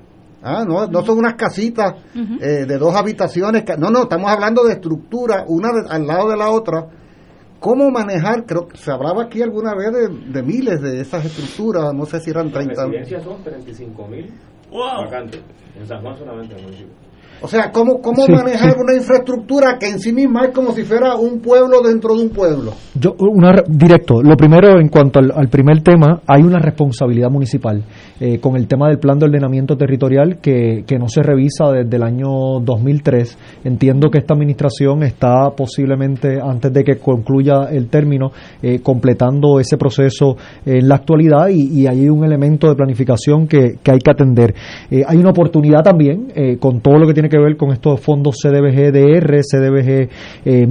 ¿ah? no, no son unas casitas eh, de dos habitaciones, no, no, estamos hablando de estructura, una al lado de la otra, ¿Cómo manejar? Creo que se hablaba aquí alguna vez de, miles de esas estructuras, no sé si eran 30. Las residencias son 35 mil vacantes, en San Juan solamente en el municipio. O sea, ¿cómo, cómo manejar una infraestructura que en sí misma es como si fuera un pueblo dentro de un pueblo? Yo, una, directo, lo primero en cuanto al, primer tema, hay una responsabilidad municipal eh, con el tema del plan de ordenamiento territorial que, que no se revisa desde el año 2003. Entiendo que esta administración está posiblemente, antes de que concluya el término, eh, completando ese proceso en la actualidad y, y hay un elemento de planificación que, que hay que atender. Eh, hay una oportunidad también con todo lo que tiene que ver con estos fondos CDBG-DR, CDBG eh,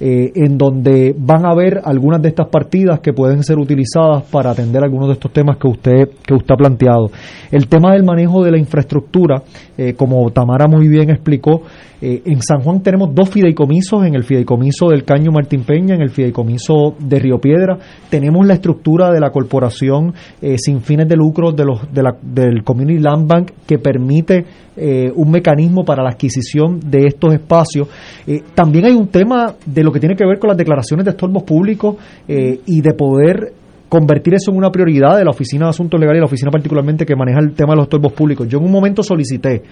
eh, en donde van a haber algunas de estas partidas que pueden ser utilizadas para atender algunos de estos temas que usted, que usted ha planteado. El tema del manejo de la infraestructura, eh, como Tamara muy bien explicó, eh, en San Juan tenemos dos fideicomisos, en el fideicomiso del Caño Martín Peña, en el fideicomiso de Río Piedra. Tenemos la estructura de la corporación sin fines de lucro de los, del Community Land Bank que permite un mecanismo para la adquisición de estos espacios. Eh, también hay un tema de lo que tiene que ver con las declaraciones de estorbos públicos eh, y de poder convertir eso en una prioridad de la Oficina de Asuntos Legales y la oficina particularmente que maneja el tema de los estorbos públicos. Yo en un momento solicité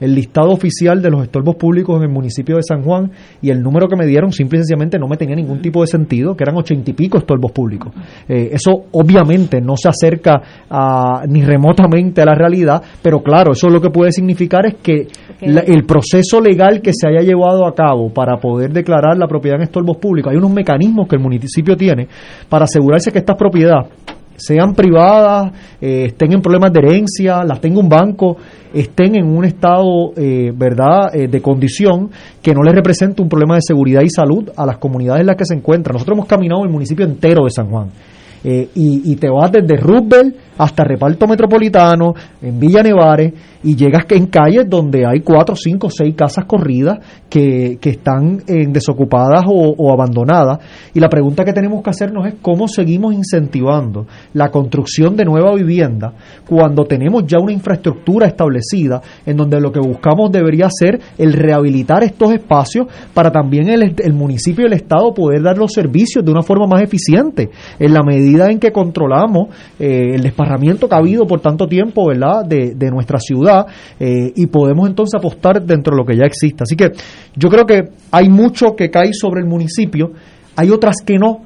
el listado oficial de los estorbos públicos en el municipio de San Juan y el número que me dieron simple y sencillamente no me tenía ningún tipo de sentido, que eran ochenta y pico estorbos públicos. Eh, eso obviamente no se acerca a, ni remotamente a la realidad, pero claro, eso lo que puede significar es que el proceso legal que se haya llevado a cabo para poder declarar la propiedad en estorbos públicos, hay unos mecanismos que el municipio tiene para asegurarse que estas propiedades sean privadas, eh, estén en problemas de herencia, las tenga un banco, estén en un estado, eh, ¿verdad?, eh, de condición que no les represente un problema de seguridad y salud a las comunidades en las que se encuentran. Nosotros hemos caminado el municipio entero de San Juan. Y, y, te vas desde Roosevelt hasta Reparto Metropolitano, en Villa Nevares, y llegas en calles donde hay cuatro, cinco, seis casas corridas que, que están en desocupadas o, abandonadas. Y la pregunta que tenemos que hacernos es cómo seguimos incentivando la construcción de nueva vivienda cuando tenemos ya una infraestructura establecida en donde lo que buscamos debería ser el rehabilitar estos espacios para también el, el municipio y el Estado poder dar los servicios de una forma más eficiente en la medida en que controlamos eh, el desparramiento que ha habido por tanto tiempo ¿verdad? De, de nuestra ciudad eh, y podemos entonces apostar dentro de lo que ya existe. Así que yo creo que hay mucho que cae sobre el municipio, hay otras que no,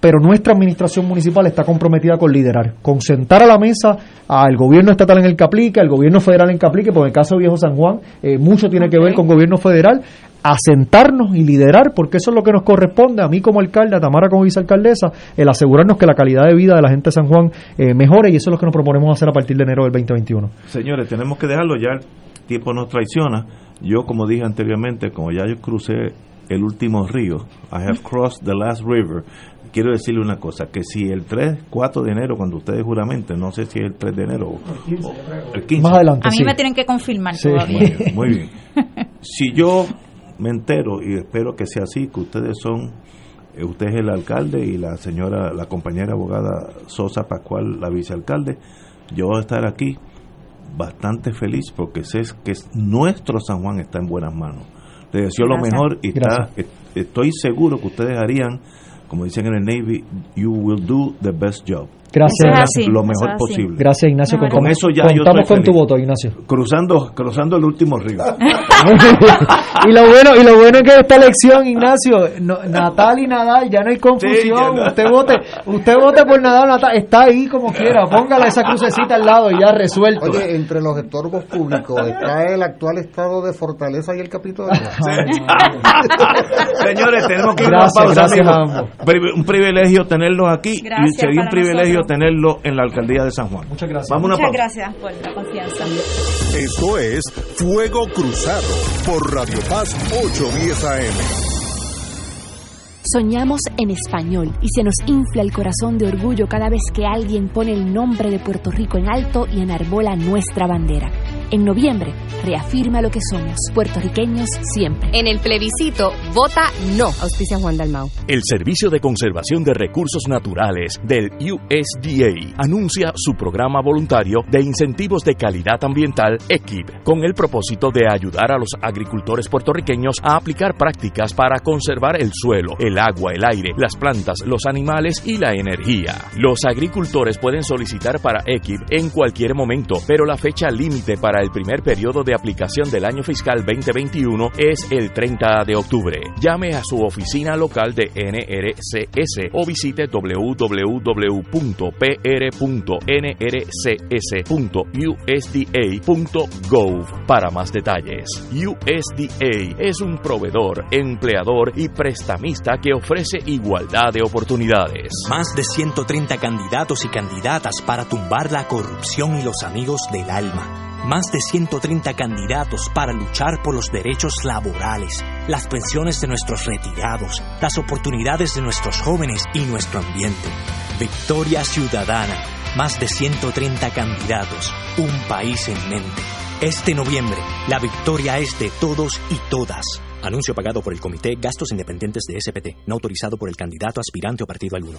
pero nuestra administración municipal está comprometida con liderar, con sentar a la mesa al gobierno estatal en el que aplique, al gobierno federal en que aplique, por el caso de Viejo San Juan, eh, mucho tiene que ver con gobierno federal, a sentarnos y liderar, porque eso es lo que nos corresponde a mí como alcalde, a Tamara como vicealcaldesa, el asegurarnos que la calidad de vida de la gente de San Juan eh, mejore y eso es lo que nos proponemos hacer a partir de enero del 2021. Señores, tenemos que dejarlo ya, el tiempo nos traiciona. Yo, como dije anteriormente, como ya yo crucé el último río, I have crossed the last river, quiero decirle una cosa, que si el 3, 4 de enero, cuando ustedes juramente, no sé si es el 3 de enero o el 15. Más adelante, A mí me tienen que confirmar todavía. muy bien. *laughs* Si yo me entero y espero que sea así, que ustedes son, eh, usted es el alcalde y la señora, la compañera abogada Sosa Pascual, la vicealcalde, yo voy a estar aquí bastante feliz porque sé que nuestro San Juan está en buenas manos. Le deseo lo mejor y está, estoy seguro que ustedes harían, como dicen en el Navy, you will do the best job. Gracias, lo mejor posible. Gracias, Ignacio. con, eso ya contamos con tu voto, Ignacio. Cruzando, cruzando el último río. *laughs* *laughs* y lo bueno, y lo bueno es que esta elección, Ignacio, Natal y Nadal, ya no hay confusión. Usted vote, usted vote por Nadal, Natal, está ahí como quiera. Póngale esa crucecita al lado y ya resuelto. Oye, entre los estorbos públicos está el actual estado de Fortaleza y el Capitolio. *laughs* Señores, tenemos que ir a pausa. Un privilegio tenerlos aquí y sería un privilegio tenerlo en la alcaldía de San Juan. Muchas gracias. Muchas gracias por la confianza. Esto es Fuego Cruzado por Radio Paz 810 AM. Soñamos en español y se nos infla el corazón de orgullo cada vez que alguien pone el nombre de Puerto Rico en alto y enarbola nuestra bandera. En noviembre, reafirma lo que somos, puertorriqueños siempre. En el plebiscito, vota no, auspicia Juan Dalmau. El Servicio de Conservación de Recursos Naturales del USDA anuncia su programa voluntario de incentivos de calidad ambiental EQIP, con el propósito de ayudar a los agricultores puertorriqueños a aplicar prácticas para conservar el suelo, el agua, el aire, las plantas, los animales y la energía. Los agricultores pueden solicitar para EQIP en cualquier momento, pero la fecha límite para el primer periodo de aplicación del año fiscal 2021 es el 30 de octubre. Llame a su oficina local de NRCS o visite www.pr.nrcs.usda.gov para más detalles. USDA es un proveedor, empleador y prestamista que ofrece igualdad de oportunidades. Más de 130 candidatos y candidatas para tumbar la corrupción y los amigos del alma. Más de 130 candidatos para luchar por los derechos laborales, las pensiones de nuestros retirados, las oportunidades de nuestros jóvenes y nuestro ambiente. Victoria Ciudadana. Más de 130 candidatos. Un país en mente. Este noviembre, la victoria es de todos y todas. Anuncio pagado por el Comité Gastos Independientes de SPT, no autorizado por el candidato aspirante o partido alguno.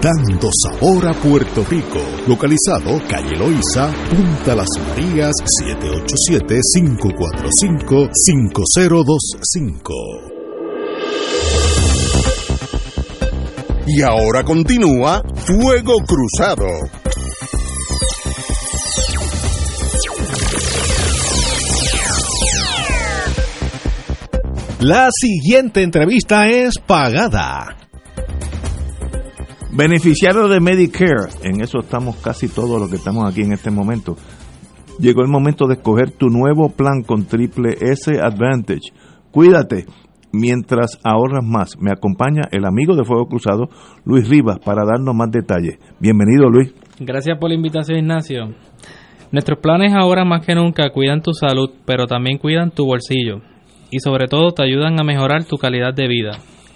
dando sabor a Puerto Rico. Localizado calle Loíza, Punta Las Marías, 787-545-5025. Y ahora continúa Fuego Cruzado. La siguiente entrevista es pagada. Beneficiario de Medicare, en eso estamos casi todos los que estamos aquí en este momento. Llegó el momento de escoger tu nuevo plan con Triple S Advantage. Cuídate mientras ahorras más. Me acompaña el amigo de Fuego Cruzado, Luis Rivas, para darnos más detalles. Bienvenido, Luis. Gracias por la invitación, Ignacio. Nuestros planes ahora más que nunca cuidan tu salud, pero también cuidan tu bolsillo y sobre todo te ayudan a mejorar tu calidad de vida.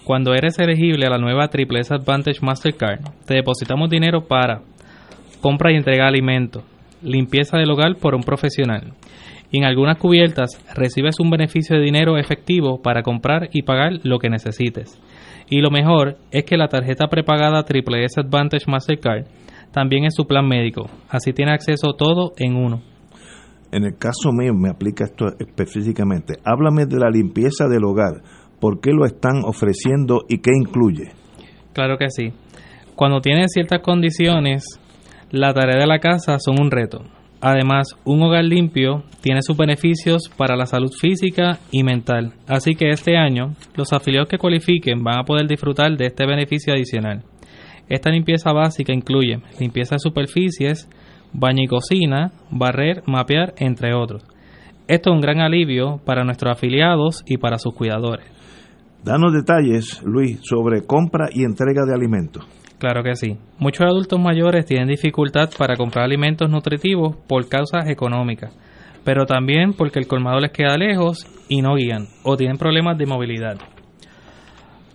Cuando eres elegible a la nueva Triple S Advantage Mastercard, te depositamos dinero para compra y entrega de alimentos, limpieza del hogar por un profesional. Y en algunas cubiertas recibes un beneficio de dinero efectivo para comprar y pagar lo que necesites. Y lo mejor es que la tarjeta prepagada Triple S Advantage Mastercard también es su plan médico, así tiene acceso todo en uno. En el caso mío me aplica esto específicamente. Háblame de la limpieza del hogar. ¿Por qué lo están ofreciendo y qué incluye? Claro que sí. Cuando tienes ciertas condiciones, la tarea de la casa son un reto. Además, un hogar limpio tiene sus beneficios para la salud física y mental. Así que este año, los afiliados que cualifiquen van a poder disfrutar de este beneficio adicional. Esta limpieza básica incluye limpieza de superficies, baño y cocina, barrer, mapear, entre otros. Esto es un gran alivio para nuestros afiliados y para sus cuidadores. Danos detalles, Luis, sobre compra y entrega de alimentos. Claro que sí. Muchos adultos mayores tienen dificultad para comprar alimentos nutritivos por causas económicas, pero también porque el colmado les queda lejos y no guían o tienen problemas de movilidad.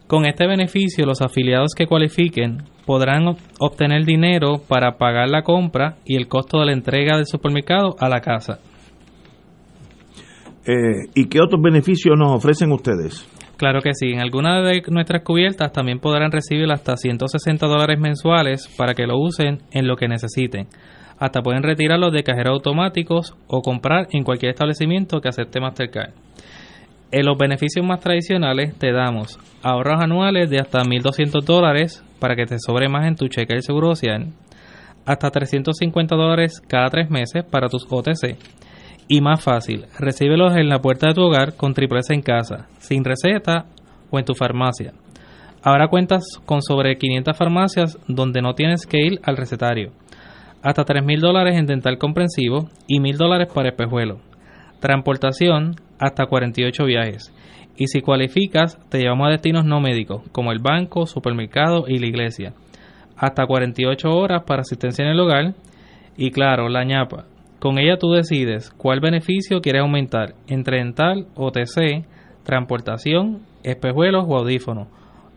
Con este beneficio, los afiliados que cualifiquen podrán obtener dinero para pagar la compra y el costo de la entrega del supermercado a la casa. Eh, ¿Y qué otros beneficios nos ofrecen ustedes? Claro que sí, en algunas de nuestras cubiertas también podrán recibir hasta 160 dólares mensuales para que lo usen en lo que necesiten. Hasta pueden retirarlos de cajeros automáticos o comprar en cualquier establecimiento que acepte Mastercard. En los beneficios más tradicionales te damos ahorros anuales de hasta 1.200 dólares para que te sobre más en tu cheque del Seguro Social, hasta 350 dólares cada tres meses para tus OTC. Y más fácil, recíbelos en la puerta de tu hogar con triple S en casa, sin receta o en tu farmacia. Ahora cuentas con sobre 500 farmacias donde no tienes que ir al recetario. Hasta 3 mil dólares en dental comprensivo y mil dólares para espejuelo. Transportación hasta 48 viajes. Y si cualificas, te llevamos a destinos no médicos, como el banco, supermercado y la iglesia. Hasta 48 horas para asistencia en el hogar. Y claro, la ñapa. Con ella tú decides cuál beneficio quieres aumentar, entre dental, OTC, transportación, espejuelos o audífonos.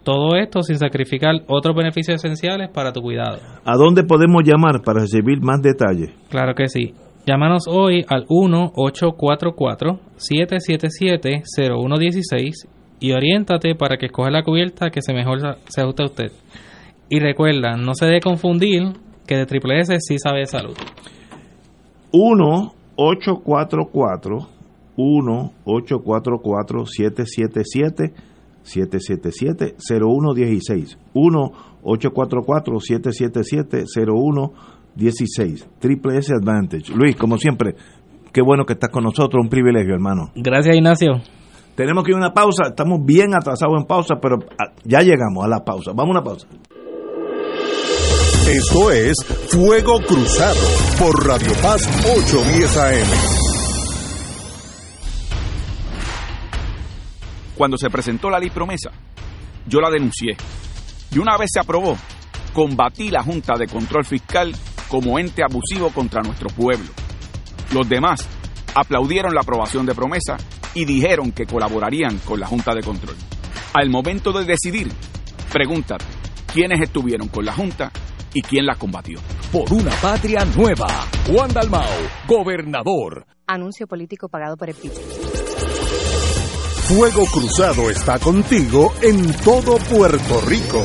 Todo esto sin sacrificar otros beneficios esenciales para tu cuidado. ¿A dónde podemos llamar para recibir más detalles? Claro que sí. Llámanos hoy al 1-844-777-0116 y oriéntate para que escoja la cubierta que se mejor se ajuste a usted. Y recuerda, no se debe confundir que de Triple S sí sabe de salud. 1-844 1-844-777 777-0116 1-844-777-0116 Triple S Advantage. Luis, como siempre, qué bueno que estás con nosotros, un privilegio hermano. Gracias Ignacio. Tenemos que ir a una pausa, estamos bien atrasados en pausa, pero ah, ya llegamos a la pausa, vamos a una pausa Esto es Fuego Cruzado por Radio Paz 810 AM Cuando se presentó la ley promesa, yo la denuncié. Y una vez se aprobó, combatí la Junta de Control Fiscal como ente abusivo contra nuestro pueblo. Los demás aplaudieron la aprobación de promesa y dijeron que colaborarían con la Junta de Control. Al momento de decidir, pregúntate, ¿quiénes estuvieron con la Junta y quién la combatió? Por una patria nueva, Juan Dalmao, gobernador. Anuncio político pagado por el PIB. Fuego Cruzado está contigo en todo Puerto Rico.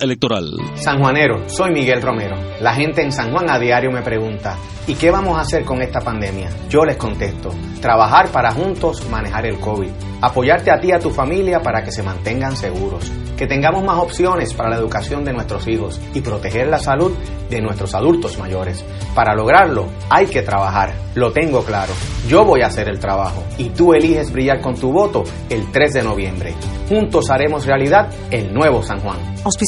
Electoral. Sanjuanero, soy Miguel Romero. La gente en San Juan a diario me pregunta, ¿y qué vamos a hacer con esta pandemia? Yo les contesto, trabajar para juntos manejar el COVID, apoyarte a ti y a tu familia para que se mantengan seguros, que tengamos más opciones para la educación de nuestros hijos y proteger la salud de nuestros adultos mayores. Para lograrlo hay que trabajar, lo tengo claro. Yo voy a hacer el trabajo y tú eliges brillar con tu voto el 3 de noviembre. Juntos haremos realidad el nuevo San Juan.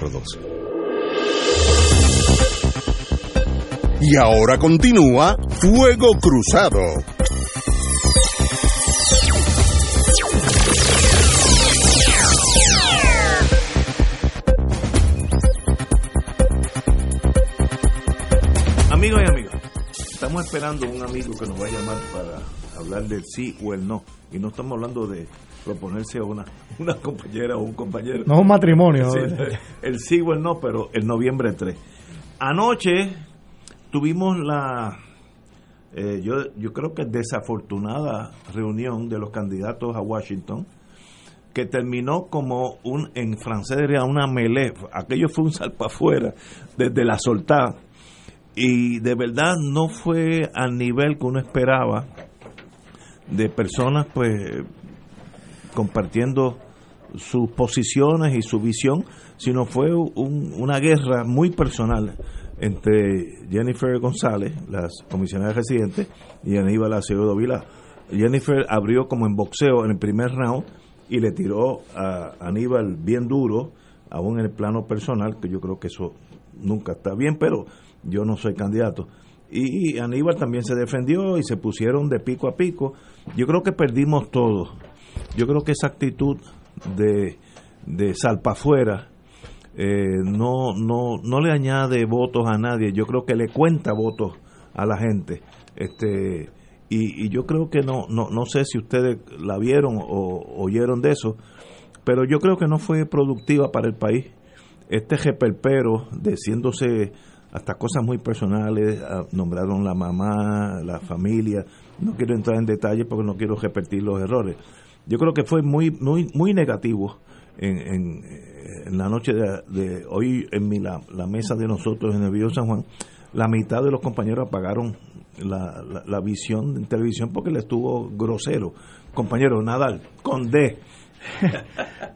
269-24 y ahora continúa Fuego Cruzado. Amigos y amigas, estamos esperando un amigo que nos va a llamar para hablar del sí o el no. Y no estamos hablando de proponerse a una, una compañera o un compañero. No es un matrimonio. Sí, el sí o el no, pero el noviembre 3. Anoche tuvimos la, eh, yo, yo creo que desafortunada reunión de los candidatos a Washington, que terminó como un, en francés diría una melee, aquello fue un salpa afuera, desde la soltada, y de verdad no fue al nivel que uno esperaba de personas pues compartiendo sus posiciones y su visión, sino fue un, una guerra muy personal entre Jennifer González, la comisionada residente, y Aníbal Acevedo Vila. Jennifer abrió como en boxeo en el primer round y le tiró a Aníbal bien duro, aún en el plano personal, que yo creo que eso nunca está bien, pero yo no soy candidato. Y Aníbal también se defendió y se pusieron de pico a pico. Yo creo que perdimos todo. Yo creo que esa actitud de, de salpafuera eh, no, no, no le añade votos a nadie, yo creo que le cuenta votos a la gente. Este, y, yo creo que no, no, no sé si ustedes la vieron o oyeron de eso, pero yo creo que no fue productiva para el país. Este jeperpero, diciéndose hasta cosas muy personales, ah, nombraron la mamá, la familia, no quiero entrar en detalle porque no quiero repetir los errores. Yo creo que fue muy, muy, muy negativo en, en, la noche de, hoy en mi, la, mesa de nosotros en el Vío San Juan, la mitad de los compañeros apagaron la, la, visión en televisión porque le estuvo grosero. Compañero Nadal, con D. *laughs*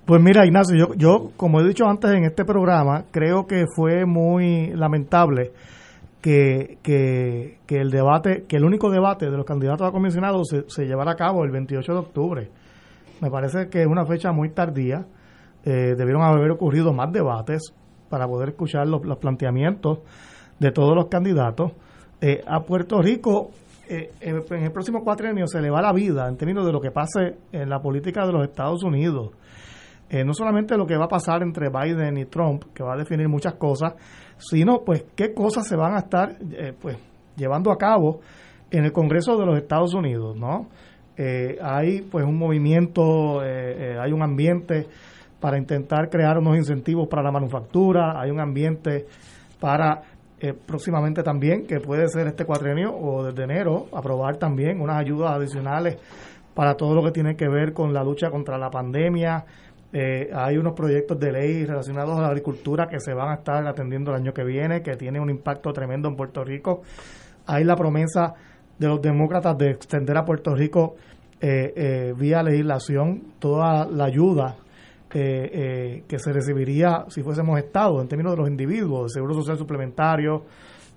Pues mira, Ignacio, yo, yo, como he dicho antes en este programa, creo que fue muy lamentable que, que, que el debate, que el único debate de los candidatos a comisionados se, se llevara a cabo el 28 de octubre. Me parece que es una fecha muy tardía eh, debieron haber ocurrido más debates para poder escuchar los, planteamientos de todos los candidatos. Eh, a Puerto Rico, eh, en, el próximo cuatrenio se le va la vida en términos de lo que pase en la política de los Estados Unidos. no solamente lo que va a pasar entre Biden y Trump, que va a definir muchas cosas, sino pues qué cosas se van a estar pues llevando a cabo en el Congreso de los Estados Unidos, ¿no? Hay pues un movimiento, hay un ambiente para intentar crear unos incentivos para la manufactura, hay un ambiente para eh, próximamente también, que puede ser este cuatrenio o desde enero, aprobar también unas ayudas adicionales para todo lo que tiene que ver con la lucha contra la pandemia. Eh, hay unos proyectos de ley relacionados a la agricultura que se van a estar atendiendo el año que viene, que tienen un impacto tremendo en Puerto Rico. Hay la promesa de los demócratas de extender a Puerto Rico eh, vía legislación toda la ayuda eh, que se recibiría si fuésemos Estado en términos de los individuos, de seguro social suplementario,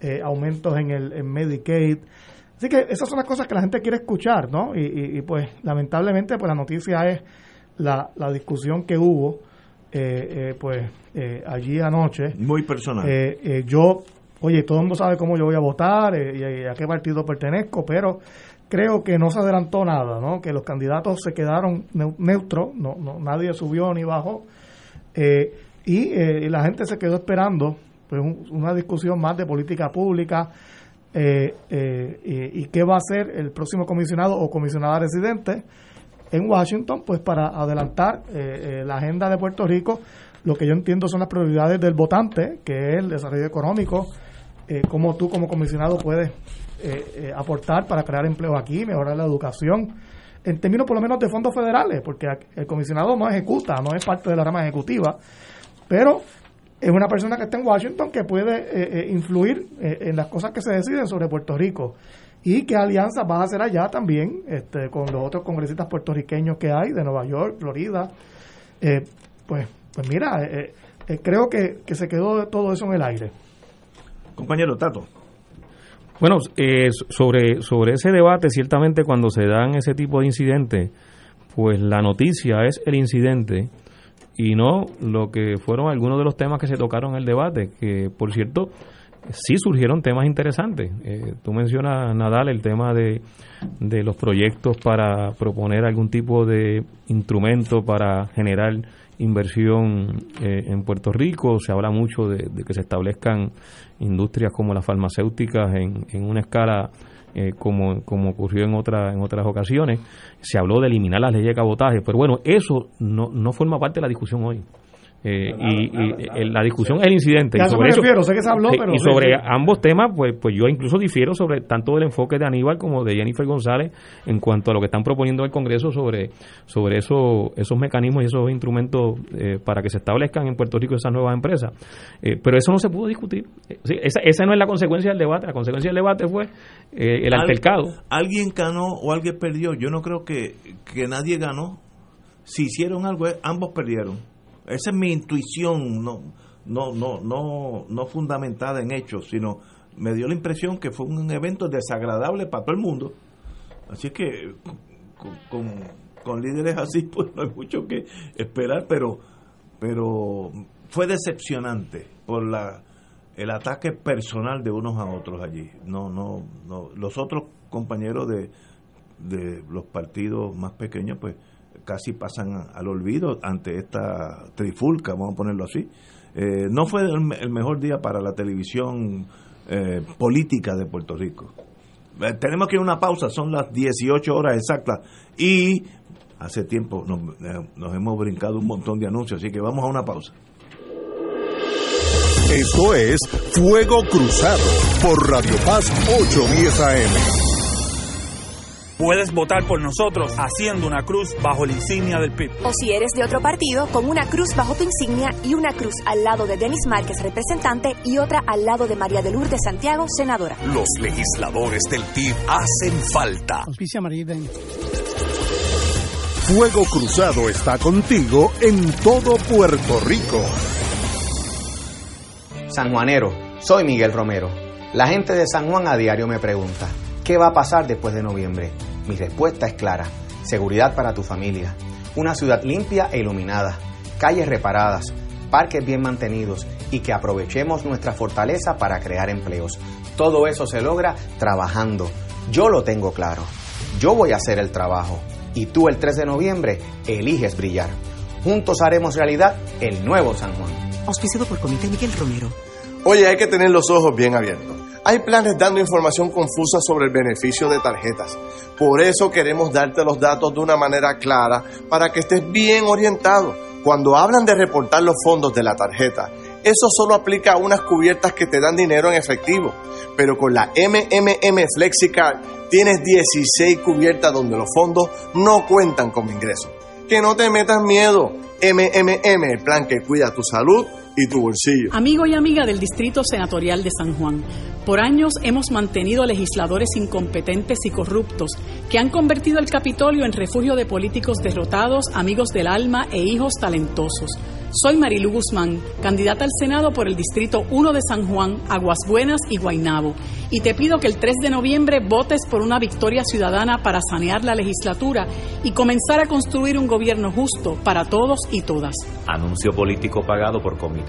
eh, aumentos en el en Medicaid. Así que esas son las cosas que la gente quiere escuchar, ¿no? Y, pues lamentablemente pues la noticia es la, la discusión que hubo eh, pues allí anoche. Muy personal. yo, oye, todo el mundo sabe cómo yo voy a votar y a qué partido pertenezco, pero creo que no se adelantó nada, ¿no? que los candidatos se quedaron neutros, no, no, nadie subió ni bajó, eh, eh, y, la gente se quedó esperando pues una discusión más de política pública eh, y, qué va a hacer el próximo comisionado o comisionada residente en Washington, pues para adelantar la agenda de Puerto Rico, lo que yo entiendo son las prioridades del votante, que es el desarrollo económico, cómo tú como comisionado puedes eh, eh, aportar para crear empleo aquí, mejorar la educación, en términos por lo menos de fondos federales, porque el comisionado no ejecuta, no es parte de la rama ejecutiva, pero es una persona que está en Washington que puede eh, influir en las cosas que se deciden sobre Puerto Rico y qué alianzas va a hacer allá también este, con los otros congresistas puertorriqueños que hay de Nueva York, Florida. pues, pues mira, creo que, que se quedó todo eso en el aire. Compañero Tato. Bueno, eh, sobre, sobre ese debate, ciertamente cuando se dan ese tipo de incidentes, pues la noticia es el incidente y no lo que fueron algunos de los temas que se tocaron en el debate, que por cierto, sí surgieron temas interesantes. Eh, tú mencionas, Nadal, el tema de, de los proyectos para proponer algún tipo de instrumento para generar inversión eh, en Puerto Rico. Se habla mucho de, que se establezcan industrias como las farmacéuticas en, en una escala eh, como, como ocurrió en, otra, en otras ocasiones. Se habló de eliminar las leyes de cabotaje, pero bueno, eso no, no forma parte de la discusión hoy. Eh, y, la discusión es el incidente. y sobre, y sobre ambos temas, pues, pues yo incluso difiero sobre tanto del enfoque de Aníbal como de Jennifer González en cuanto a lo que están proponiendo el Congreso sobre, sobre eso, esos mecanismos y esos instrumentos eh, para que se establezcan en Puerto Rico esas nuevas empresas. Eh, pero eso no se pudo discutir. esa, esa no es la consecuencia del debate. La consecuencia del debate fue el altercado. Alguien ganó o alguien perdió. Yo no creo que, que nadie ganó. Si hicieron algo, ambos perdieron esa es mi intuición, no, no, no, no, no fundamentada en hechos, sino me dio la impresión que fue un evento desagradable para todo el mundo. Así que con, con, líderes así, *laughs* pues no hay mucho que esperar, pero, pero fue decepcionante por la el ataque personal de unos a otros allí. No, no, no. Los otros compañeros de, de los partidos más pequeños, pues casi pasan al olvido ante esta trifulca, vamos a ponerlo así. Eh, no fue el, mejor día para la televisión eh, política de Puerto Rico. Eh, tenemos que ir a una pausa, son las 18 horas exactas y hace tiempo nos, nos hemos brincado un montón de anuncios, así que vamos a una pausa. Esto es Fuego Cruzado por Radio Paz 810 AM. Puedes votar por nosotros haciendo una cruz bajo la insignia del PIB. O si eres de otro partido, con una cruz bajo tu insignia y una cruz al lado de Denis Márquez, representante, y otra al lado de María de Lourdes Santiago, senadora. Los legisladores del PIB hacen falta. Fuego Cruzado está contigo en todo Puerto Rico. San Juanero, soy Miguel Romero. La gente de San Juan a diario me pregunta, ¿qué va a pasar después de noviembre? Mi respuesta es clara, seguridad para tu familia, una ciudad limpia e iluminada, calles reparadas, parques bien mantenidos y que aprovechemos nuestra fortaleza para crear empleos. Todo eso se logra trabajando. Yo lo tengo claro. Yo voy a hacer el trabajo y tú el 3 de noviembre eliges brillar. Juntos haremos realidad el nuevo San Juan. Auspiciado por Comité Miguel Romero. Oye, hay que tener los ojos bien abiertos. Hay planes dando información confusa sobre el beneficio de tarjetas. Por eso queremos darte los datos de una manera clara para que estés bien orientado. Cuando hablan de reportar los fondos de la tarjeta, eso solo aplica a unas cubiertas que te dan dinero en efectivo. Pero con la MMM FlexiCard tienes 16 cubiertas donde los fondos no cuentan como ingreso. Que no te metas miedo. MMM, el plan que cuida tu salud y tu bolsillo. Amigo y amiga del Distrito Senatorial de San Juan, por años hemos mantenido legisladores incompetentes y corruptos que han convertido el Capitolio en refugio de políticos derrotados, amigos del alma e hijos talentosos. Soy Marilu Guzmán, candidata al Senado por el Distrito 1 de San Juan, Aguas Buenas y Guaynabo. Y te pido que el 3 de noviembre votes por una victoria ciudadana para sanear la legislatura y comenzar a construir un gobierno justo para todos y todas. Anuncio político pagado por Comité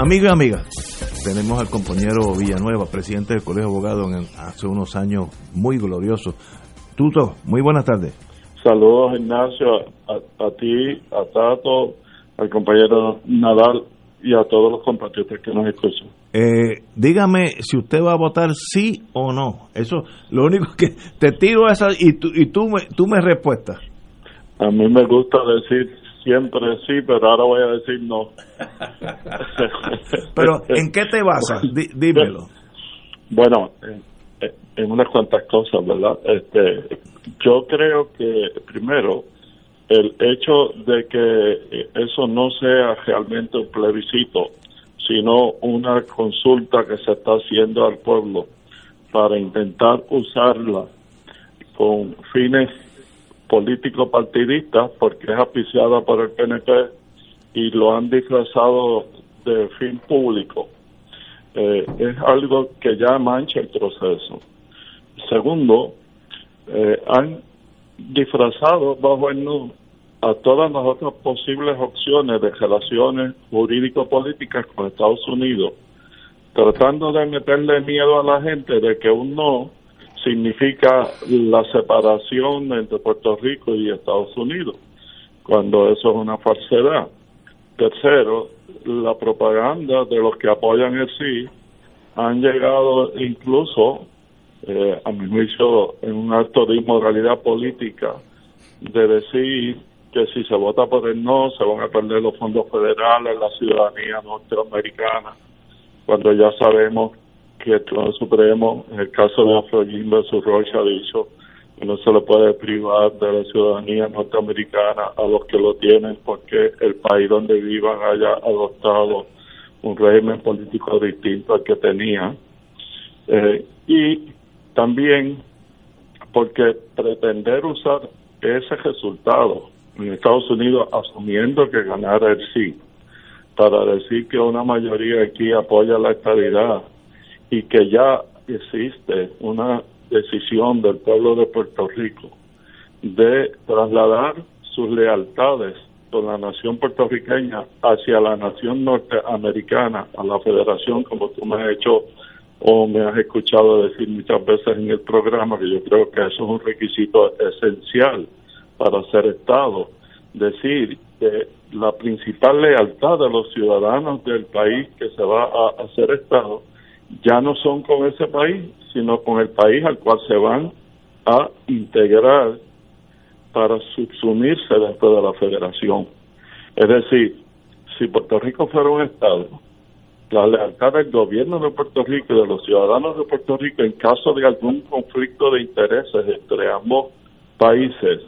Amigo y amiga, tenemos al compañero Villanueva, presidente del Colegio de Abogados en, hace unos años muy gloriosos. Tuto, muy buenas tardes. Saludos, Ignacio, a, a ti, a Tato, al compañero Nadal y a todos los compatriotas que nos escuchan. Eh, dígame si usted va a votar sí o no. Eso, lo único que te tiro esa y tú, y tú me, tú me respuestas. A mí me gusta decir siempre sí, pero ahora voy a decir no. *laughs* pero ¿en qué te basas? dímelo. Bueno, en, en unas cuantas cosas, ¿verdad? Este, yo creo que primero el hecho de que eso no sea realmente un plebiscito, sino una consulta que se está haciendo al pueblo para intentar usarla con fines políticos partidistas, porque es apiciada por el PNP y lo han disfrazado de fin público. Eh, es algo que ya mancha el proceso. Segundo, eh, han disfrazado bajo el nudo a todas las otras posibles opciones de relaciones jurídico-políticas con Estados Unidos, tratando de meterle miedo a la gente de que un no significa la separación entre Puerto Rico y Estados Unidos, cuando eso es una falsedad. Tercero, la propaganda de los que apoyan el sí han llegado incluso eh, a mi juicio, en un acto de inmoralidad política de decir que si se vota por el no se van a perder los fondos federales, la ciudadanía norteamericana, cuando ya sabemos que el Tribunal Supremo, en el caso de Afrojim su Rocha, ha dicho que no se le puede privar de la ciudadanía norteamericana a los que lo tienen porque el país donde vivan haya adoptado un régimen político distinto al que tenía. Eh, y también porque pretender usar ese resultado en Estados Unidos asumiendo que ganara el sí para decir que una mayoría aquí apoya la estabilidad y que ya existe una decisión del pueblo de Puerto Rico de trasladar sus lealtades con la nación puertorriqueña hacia la nación norteamericana, a la federación, como tú me has hecho o me has escuchado decir muchas veces en el programa que yo creo que eso es un requisito esencial para ser Estado. Decir que la principal lealtad de los ciudadanos del país que se va a hacer Estado ya no son con ese país, sino con el país al cual se van a integrar para subsumirse dentro de la federación. Es decir, si Puerto Rico fuera un Estado, la lealtad del gobierno de Puerto Rico y de los ciudadanos de Puerto Rico en caso de algún conflicto de intereses entre ambos países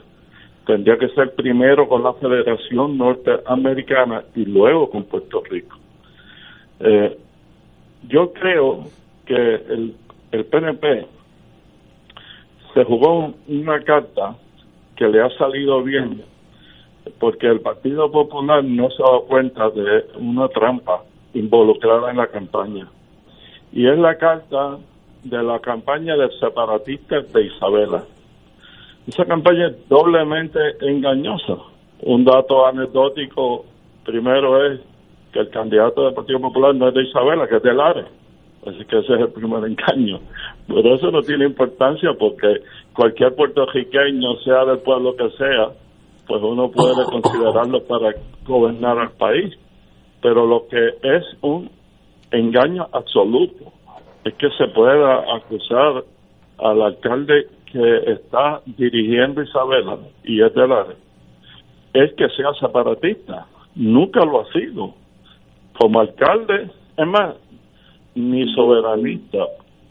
tendría que ser primero con la Federación Norteamericana y luego con Puerto Rico. Eh, yo creo que el, el PNP se jugó una carta que le ha salido bien porque el Partido Popular no se ha dado cuenta de una trampa involucrada en la campaña. Y es la carta de la campaña del separatista de Isabela. Esa campaña es doblemente engañosa. Un dato anecdótico primero es que el candidato del Partido Popular no es de Isabela, que es de Lares. Así que ese es el primer engaño. Pero eso no tiene importancia porque cualquier puertorriqueño, sea del pueblo que sea, pues uno puede considerarlo para gobernar al país pero lo que es un engaño absoluto es que se pueda acusar al alcalde que está dirigiendo Isabela y es de la es que sea separatista nunca lo ha sido como alcalde es más ni soberanista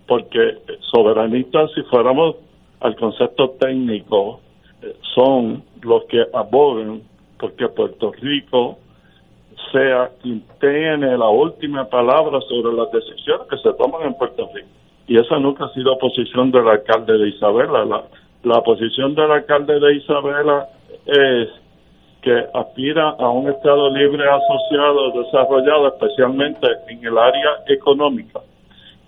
porque soberanista si fuéramos al concepto técnico son los que abogan porque Puerto Rico sea quien tiene la última palabra sobre las decisiones que se toman en Puerto Rico. Y esa nunca ha sido posición del alcalde de Isabela. La, la posición del alcalde de Isabela es que aspira a un Estado libre asociado, desarrollado especialmente en el área económica.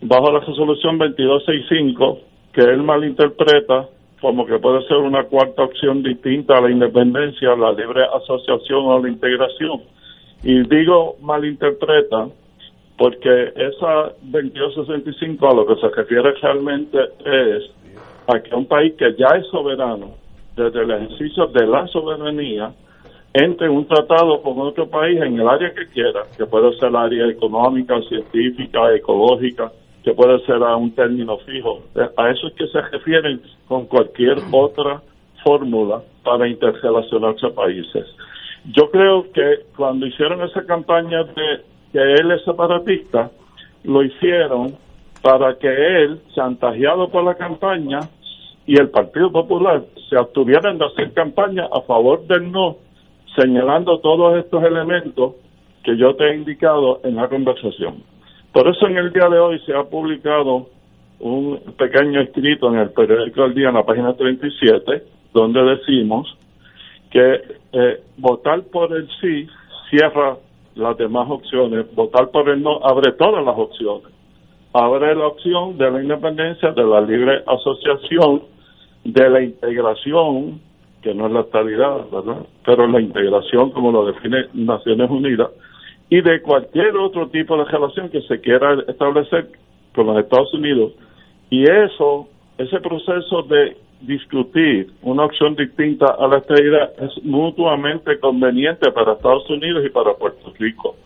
Bajo la resolución 2265, que él malinterpreta como que puede ser una cuarta opción distinta a la independencia, la libre asociación o la integración y digo malinterpreta porque esa 2265 a lo que se refiere realmente es a que un país que ya es soberano, desde el ejercicio de la soberanía, entre en un tratado con otro país en el área que quiera, que puede ser área económica, científica, ecológica, que puede ser a un término fijo. A eso es que se refieren con cualquier otra fórmula para interrelacionarse a países. Yo creo que cuando hicieron esa campaña de que él es separatista, lo hicieron para que él, chantajeado por la campaña, y el Partido Popular se abstuvieran de hacer campaña a favor del no, señalando todos estos elementos que yo te he indicado en la conversación. Por eso en el día de hoy se ha publicado un pequeño escrito en el periódico El Día, en la página 37, donde decimos que eh, votar por el sí cierra las demás opciones, votar por el no abre todas las opciones. Abre la opción de la independencia, de la libre asociación, de la integración, que no es la estabilidad, ¿verdad? Pero la integración, como lo define Naciones Unidas, y de cualquier otro tipo de relación que se quiera establecer con los Estados Unidos. Y eso, ese proceso de discutir una opción distinta a la estabilidad es mutuamente conveniente para Estados Unidos y para Puerto Rico.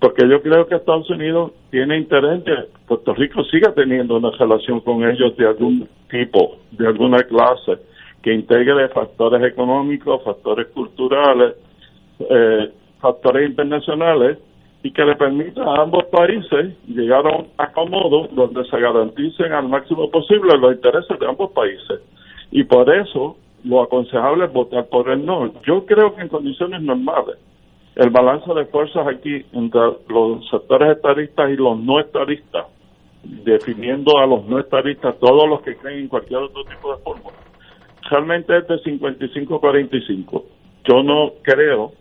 Porque yo creo que Estados Unidos tiene interés que Puerto Rico siga teniendo una relación con ellos de algún tipo, de alguna clase, que integre factores económicos, factores culturales, eh, factores internacionales y que le permita a ambos países llegar a un acomodo donde se garanticen al máximo posible los intereses de ambos países. Y por eso lo aconsejable es votar por el no. Yo creo que en condiciones normales el balance de fuerzas aquí entre los sectores estaristas y los no estaristas, definiendo a los no estaristas todos los que creen en cualquier otro tipo de fórmula, realmente es de 55-45. Yo no creo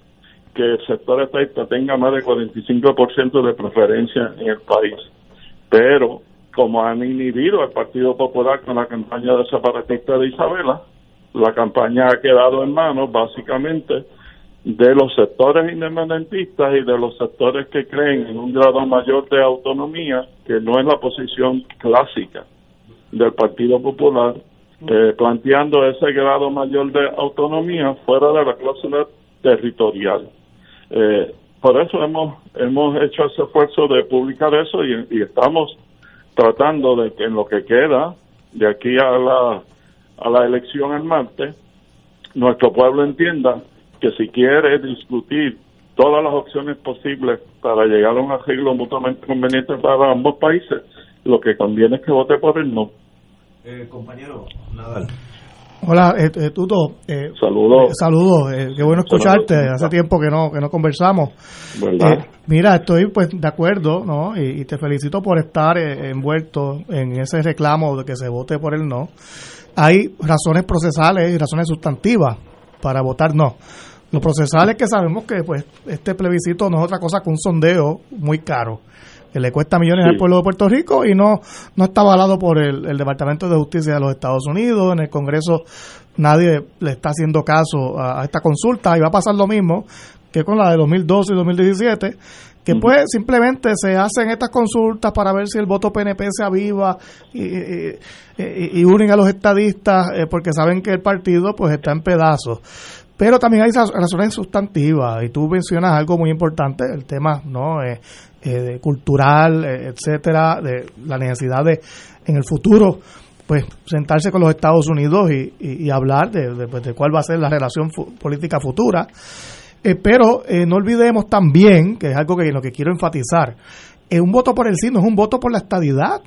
que el sector estadista tenga más de 45% de preferencia en el país, pero como han inhibido al Partido Popular con la campaña de separatista de Isabela, la campaña ha quedado en manos básicamente de los sectores independentistas y de los sectores que creen en un grado mayor de autonomía, que no es la posición clásica del Partido Popular, eh, planteando ese grado mayor de autonomía fuera de la cláusula territorial. Eh, por eso hemos hemos hecho ese esfuerzo de publicar eso y, estamos tratando de que en lo que queda de aquí a la a la elección en martes nuestro pueblo entienda que si quiere discutir todas las opciones posibles para llegar a un arreglo mutuamente conveniente para ambos países, lo que conviene es que vote por el no. Eh, compañero Nadal. Hola, eh, eh Tuto. Eh, saludos. saludos, qué bueno escucharte. Hace tiempo que no que no conversamos. mira, estoy pues de acuerdo, ¿no? Y, te felicito por estar envuelto en ese reclamo de que se vote por el no. Hay razones procesales y razones sustantivas para votar no. Los procesales que sabemos que pues este plebiscito no es otra cosa que un sondeo muy caro que le cuesta millones al pueblo de Puerto Rico y no, no está avalado por el, Departamento de Justicia de los Estados Unidos. En el Congreso nadie le está haciendo caso a, esta consulta y va a pasar lo mismo que con la de 2012 y 2017 que pues simplemente se hacen estas consultas para ver si el voto PNP se aviva y, y, unen a los estadistas eh, porque saben que el partido pues está en pedazos. Pero también hay razones sustantivas y tú mencionas algo muy importante, el tema no eh, eh, cultural, eh, etcétera, de la necesidad de en el futuro pues sentarse con los Estados Unidos y, hablar pues, de, cuál va a ser la relación política futura. pero no olvidemos también, que es algo que lo que quiero enfatizar, es un voto por el sí no es un voto por la estadidad,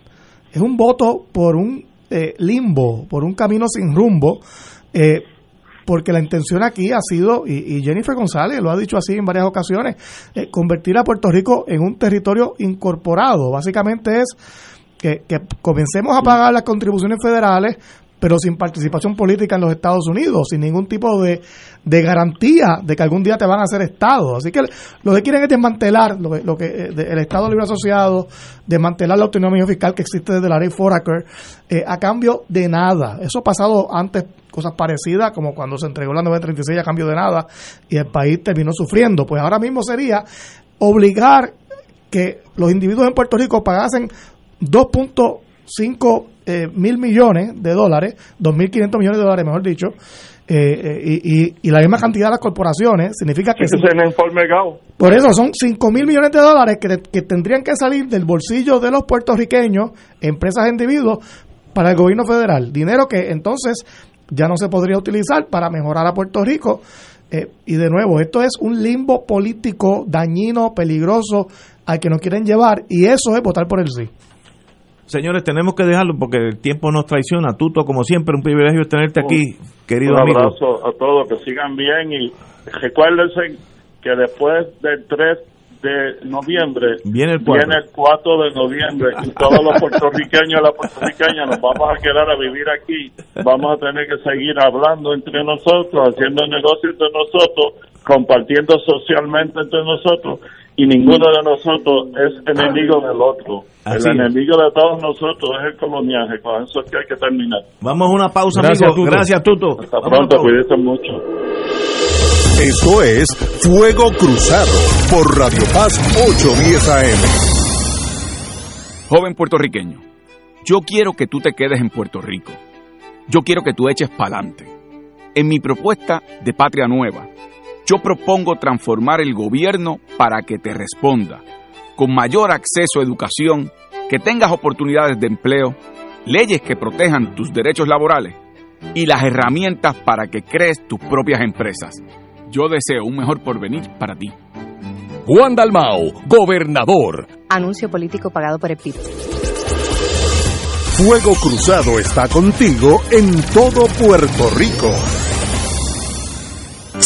es un voto por un limbo, por un camino sin rumbo, eh, porque la intención aquí ha sido, y, Jennifer González lo ha dicho así en varias ocasiones, eh, convertir a Puerto Rico en un territorio incorporado. Básicamente es que, que comencemos a pagar las contribuciones federales, pero sin participación política en los Estados Unidos, sin ningún tipo de, de garantía de que algún día te van a hacer Estado. Así que lo que quieren es desmantelar lo, lo que eh, el Estado Libre Asociado, desmantelar la autonomía fiscal que existe desde la ley Foraker, eh, a cambio de nada. Eso ha pasado antes, cosas parecidas, como cuando se entregó la 936 a cambio de nada y el país terminó sufriendo. Pues ahora mismo sería obligar que los individuos en Puerto Rico pagasen 2.5 eh, mil millones de dólares, 2.500 millones de dólares, mejor dicho, eh, eh, y, y, la misma cantidad de las corporaciones, significa que... Ese es el informe GAO. Por eso son 5 mil millones de dólares que, que tendrían que salir del bolsillo de los puertorriqueños, empresas individuos, para el gobierno federal. Dinero que entonces ya no se podría utilizar para mejorar a Puerto Rico. Eh, y de nuevo, esto es un limbo político dañino, peligroso, al que nos quieren llevar, y eso es votar por el sí. Señores, tenemos que dejarlo porque el tiempo nos traiciona. Tuto, como siempre, un privilegio tenerte aquí, querido amigo. Un abrazo a todos, que sigan bien y recuérdense que después del 3 de noviembre viene el 4, viene el 4 de noviembre y todos los puertorriqueños y las puertorriqueñas nos vamos a quedar a vivir aquí. Vamos a tener que seguir hablando entre nosotros, haciendo negocios entre nosotros, compartiendo socialmente entre nosotros y ninguno de nosotros es enemigo del otro. el enemigo de todos nosotros es el coloniaje. Con eso es que hay que terminar. Vamos a una pausa, Gracias, Tuto. Gracias, Tuto. Hasta pronto, cuídense mucho. Esto es Fuego Cruzado por Radio Paz 810 AM. Joven puertorriqueño, yo quiero que tú te quedes en Puerto Rico. Yo quiero que tú eches pa'lante. En mi propuesta de Patria Nueva, yo propongo transformar el gobierno para que te responda, con mayor acceso a educación, que tengas oportunidades de empleo, leyes que protejan tus derechos laborales y las herramientas para que crees tus propias empresas. Yo deseo un mejor porvenir para ti. Juan Dalmao, gobernador. Anuncio político pagado por el PIB. Fuego Cruzado está contigo en todo Puerto Rico.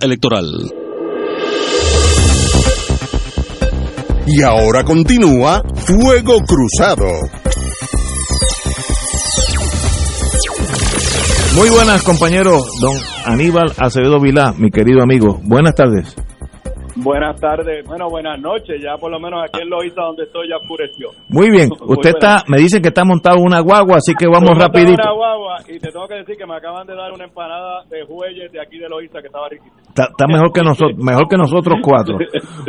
Electoral. Y ahora continúa Fuego Cruzado. Muy buenas compañeros, don Aníbal Acevedo Vilá, mi querido amigo. Buenas tardes. Buenas tardes, bueno, buenas noches. Ya por lo menos aquí en Loíza, donde estoy, ya oscureció. Muy bien, *laughs* usted está, me dicen que está montado una guagua, así que vamos rapidito. una guagua y te tengo que decir que me acaban de dar una empanada de jueyes de aquí de Loíza que estaba riquísima. Está, mejor que nosotros, *laughs* mejor que nosotros cuatro.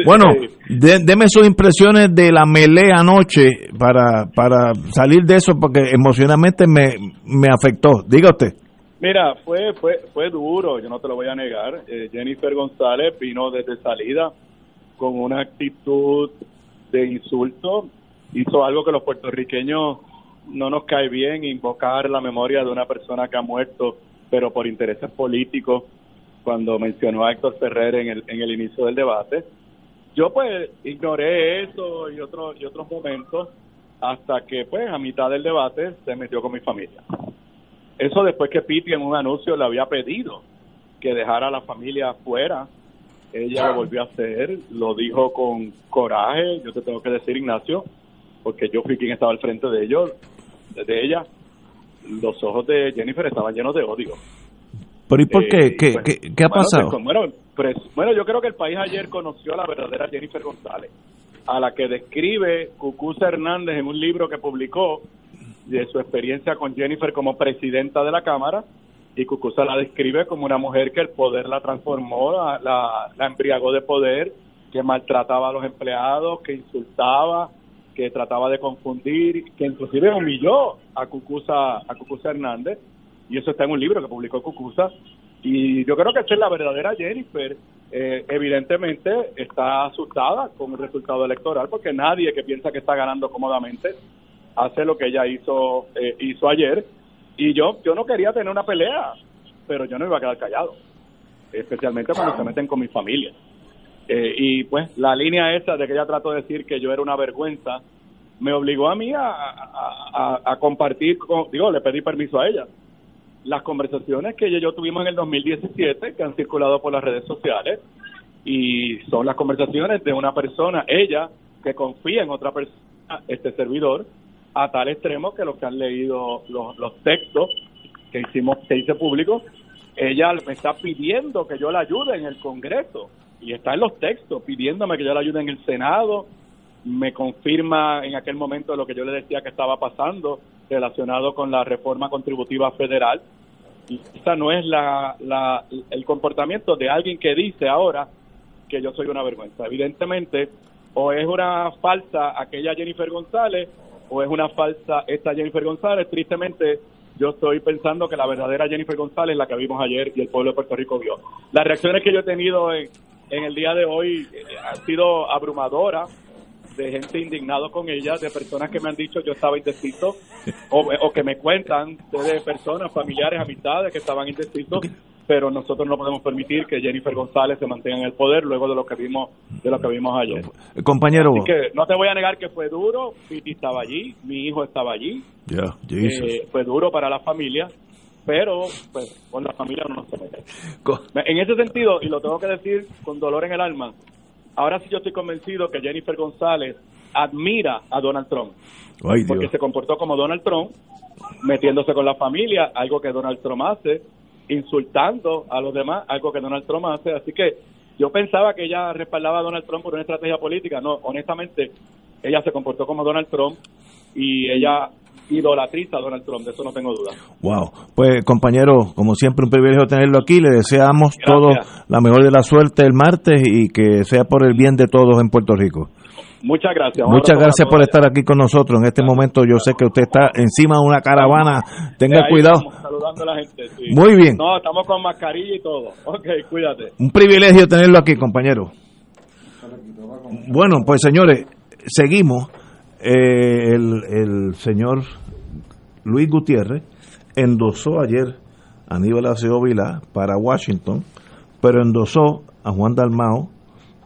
Bueno, deme sus impresiones de la melea anoche para, para salir de eso, porque emocionalmente me, me afectó. Diga usted. Mira, fue fue fue duro, yo no te lo voy a negar. Eh, Jennifer González vino desde salida con una actitud de insulto, hizo algo que los puertorriqueños no nos cae bien, invocar la memoria de una persona que ha muerto, pero por intereses políticos, cuando mencionó a Héctor Ferrer en el, en el inicio del debate. Yo pues ignoré eso y otros y otros momentos hasta que pues a mitad del debate se metió con mi familia. Eso después que Piti en un anuncio le había pedido que dejara a la familia afuera. Ella lo volvió a hacer, lo dijo con coraje. Yo te tengo que decir, Ignacio, porque yo fui quien estaba al frente de ellos, de ella. Los ojos de Jennifer estaban llenos de odio. ¿Pero y por qué? Eh, ¿Qué, pues, qué, ha pasado? Bueno, bueno, yo creo que el país ayer conoció a la verdadera Jennifer González, a la que describe Cucuza Hernández en un libro que publicó de su experiencia con Jennifer como presidenta de la Cámara y Cucusa la describe como una mujer que el poder la transformó, la, la, embriagó de poder, que maltrataba a los empleados, que insultaba, que trataba de confundir, que inclusive humilló a Cucusa, a Cucusa Hernández, y eso está en un libro que publicó Cucusa, y yo creo que esa es la verdadera Jennifer. Eh, evidentemente está asustada con el resultado electoral porque nadie que piensa que está ganando cómodamente hace lo que ella hizo eh, hizo ayer. Y yo yo no quería tener una pelea pero yo no iba a quedar callado especialmente cuando se meten con mi familia. Eh, y pues la línea esa de que ella trató de decir que yo era una vergüenza me obligó a mí a, a, compartir digo le pedí permiso a ella. Las conversaciones que ella y yo tuvimos en el 2017 que han circulado por las redes sociales y son las conversaciones de una persona ella que confía en otra persona este servidor a tal extremo que los que han leído los, los textos que hicimos, que hice público, ella me está pidiendo que yo la ayude en el Congreso y está en los textos pidiéndome que yo la ayude en el Senado, me confirma en aquel momento lo que yo le decía que estaba pasando relacionado con la reforma contributiva federal. Y esa no es la, la, el comportamiento de alguien que dice ahora que yo soy una vergüenza. Evidentemente, o es una falsa aquella Jennifer González, o es una falsa esta Jennifer González. Tristemente, yo estoy pensando que la verdadera Jennifer González es la que vimos ayer y el pueblo de Puerto Rico vio. Las reacciones que yo he tenido en, el día de hoy eh, han sido abrumadoras de gente indignado con ella, de personas que me han dicho yo estaba indeciso, o, o que me cuentan de personas, familiares, amistades que estaban indecisos, pero nosotros no podemos permitir que Jennifer González se mantenga en el poder luego de lo que vimos de lo que vimos ayer. Compañero. Así que no te voy a negar que fue duro, Piti estaba allí, mi hijo estaba allí, Ya, eh, fue duro para la familia, pero pues con la familia no nos se mete. En ese sentido, y lo tengo que decir con dolor en el alma, ahora sí yo estoy convencido que Jennifer González admira a Donald Trump. Ay, porque Dios. se comportó como Donald Trump, metiéndose con la familia, algo que Donald Trump hace, insultando a los demás, algo que Donald Trump hace. Así que yo pensaba que ella respaldaba a Donald Trump por una estrategia política. No, honestamente, ella se comportó como Donald Trump y ella idolatriza a Donald Trump, de eso no tengo duda. Wow. Pues compañero, como siempre un privilegio tenerlo aquí. Le deseamos todo la mejor de la suerte el martes y que sea por el bien de todos en Puerto Rico. Muchas gracias. Muchas gracias por estar aquí con nosotros. En este momento yo sé que usted está encima de una caravana. Tenga Ahí cuidado. saludando a la gente, sí. Muy bien. No, estamos con mascarilla y todo. Ok, cuídate. Un privilegio tenerlo aquí, compañero. Bueno, pues señores, seguimos. Eh, el, el señor Luis Gutiérrez endosó ayer a Aníbal Aceo Vilá para Washington, pero endosó a Juan Dalmao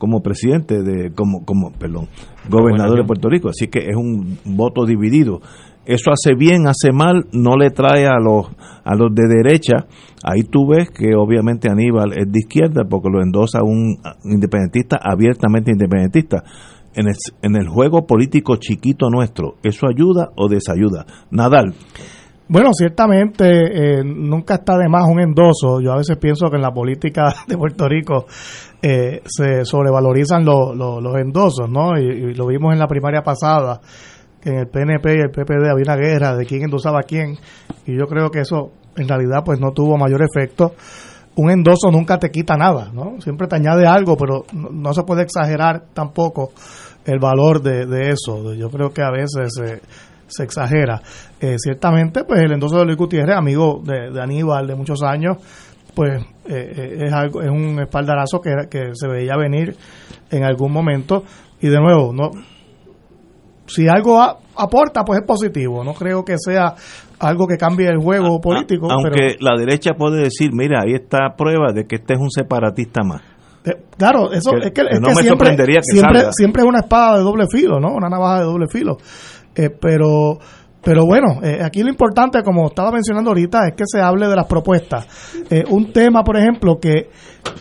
como presidente de, como, como, perdón, gobernador de Puerto Rico. Así que es un voto dividido. Eso hace bien, hace mal, no le trae a los a los de derecha. Ahí tú ves que obviamente Aníbal es de izquierda porque lo endosa un independentista abiertamente independentista. En el, en el juego político chiquito nuestro, ¿eso ayuda o desayuda? Nadal. Bueno, ciertamente eh, nunca está de más un endoso. Yo a veces pienso que en la política *laughs* de Puerto Rico eh, se sobrevalorizan lo- lo- los endosos, ¿no? Y, lo vimos en la primaria pasada, que en el PNP y el PPD había una guerra de quién endosaba quién. Y yo creo que eso en realidad pues no tuvo mayor efecto. Un endoso nunca te quita nada, ¿no? Siempre te añade algo, pero no, no se puede exagerar tampoco el valor de, de eso. Yo creo que a veces se, se exagera. Eh, ciertamente, pues el endoso de Luis Gutiérrez, amigo de Aníbal de muchos años, pues eh, eh, es algo es un espaldarazo que, que se veía venir en algún momento. Y de nuevo, no si algo a- aporta, pues es positivo. No creo que sea algo que cambie el juego político. Aunque pero- la derecha puede decir, mira, ahí está prueba de que este es un separatista más. Eh, Claro, eso Que- es que, que es no que me siempre, sorprendería que siempre, salga. siempre es una espada de doble filo, ¿no? Una navaja de doble filo. Eh, pero, pero bueno, eh, aquí lo importante, como estaba mencionando ahorita, es que se hable de las propuestas. Eh, un tema, por ejemplo, que,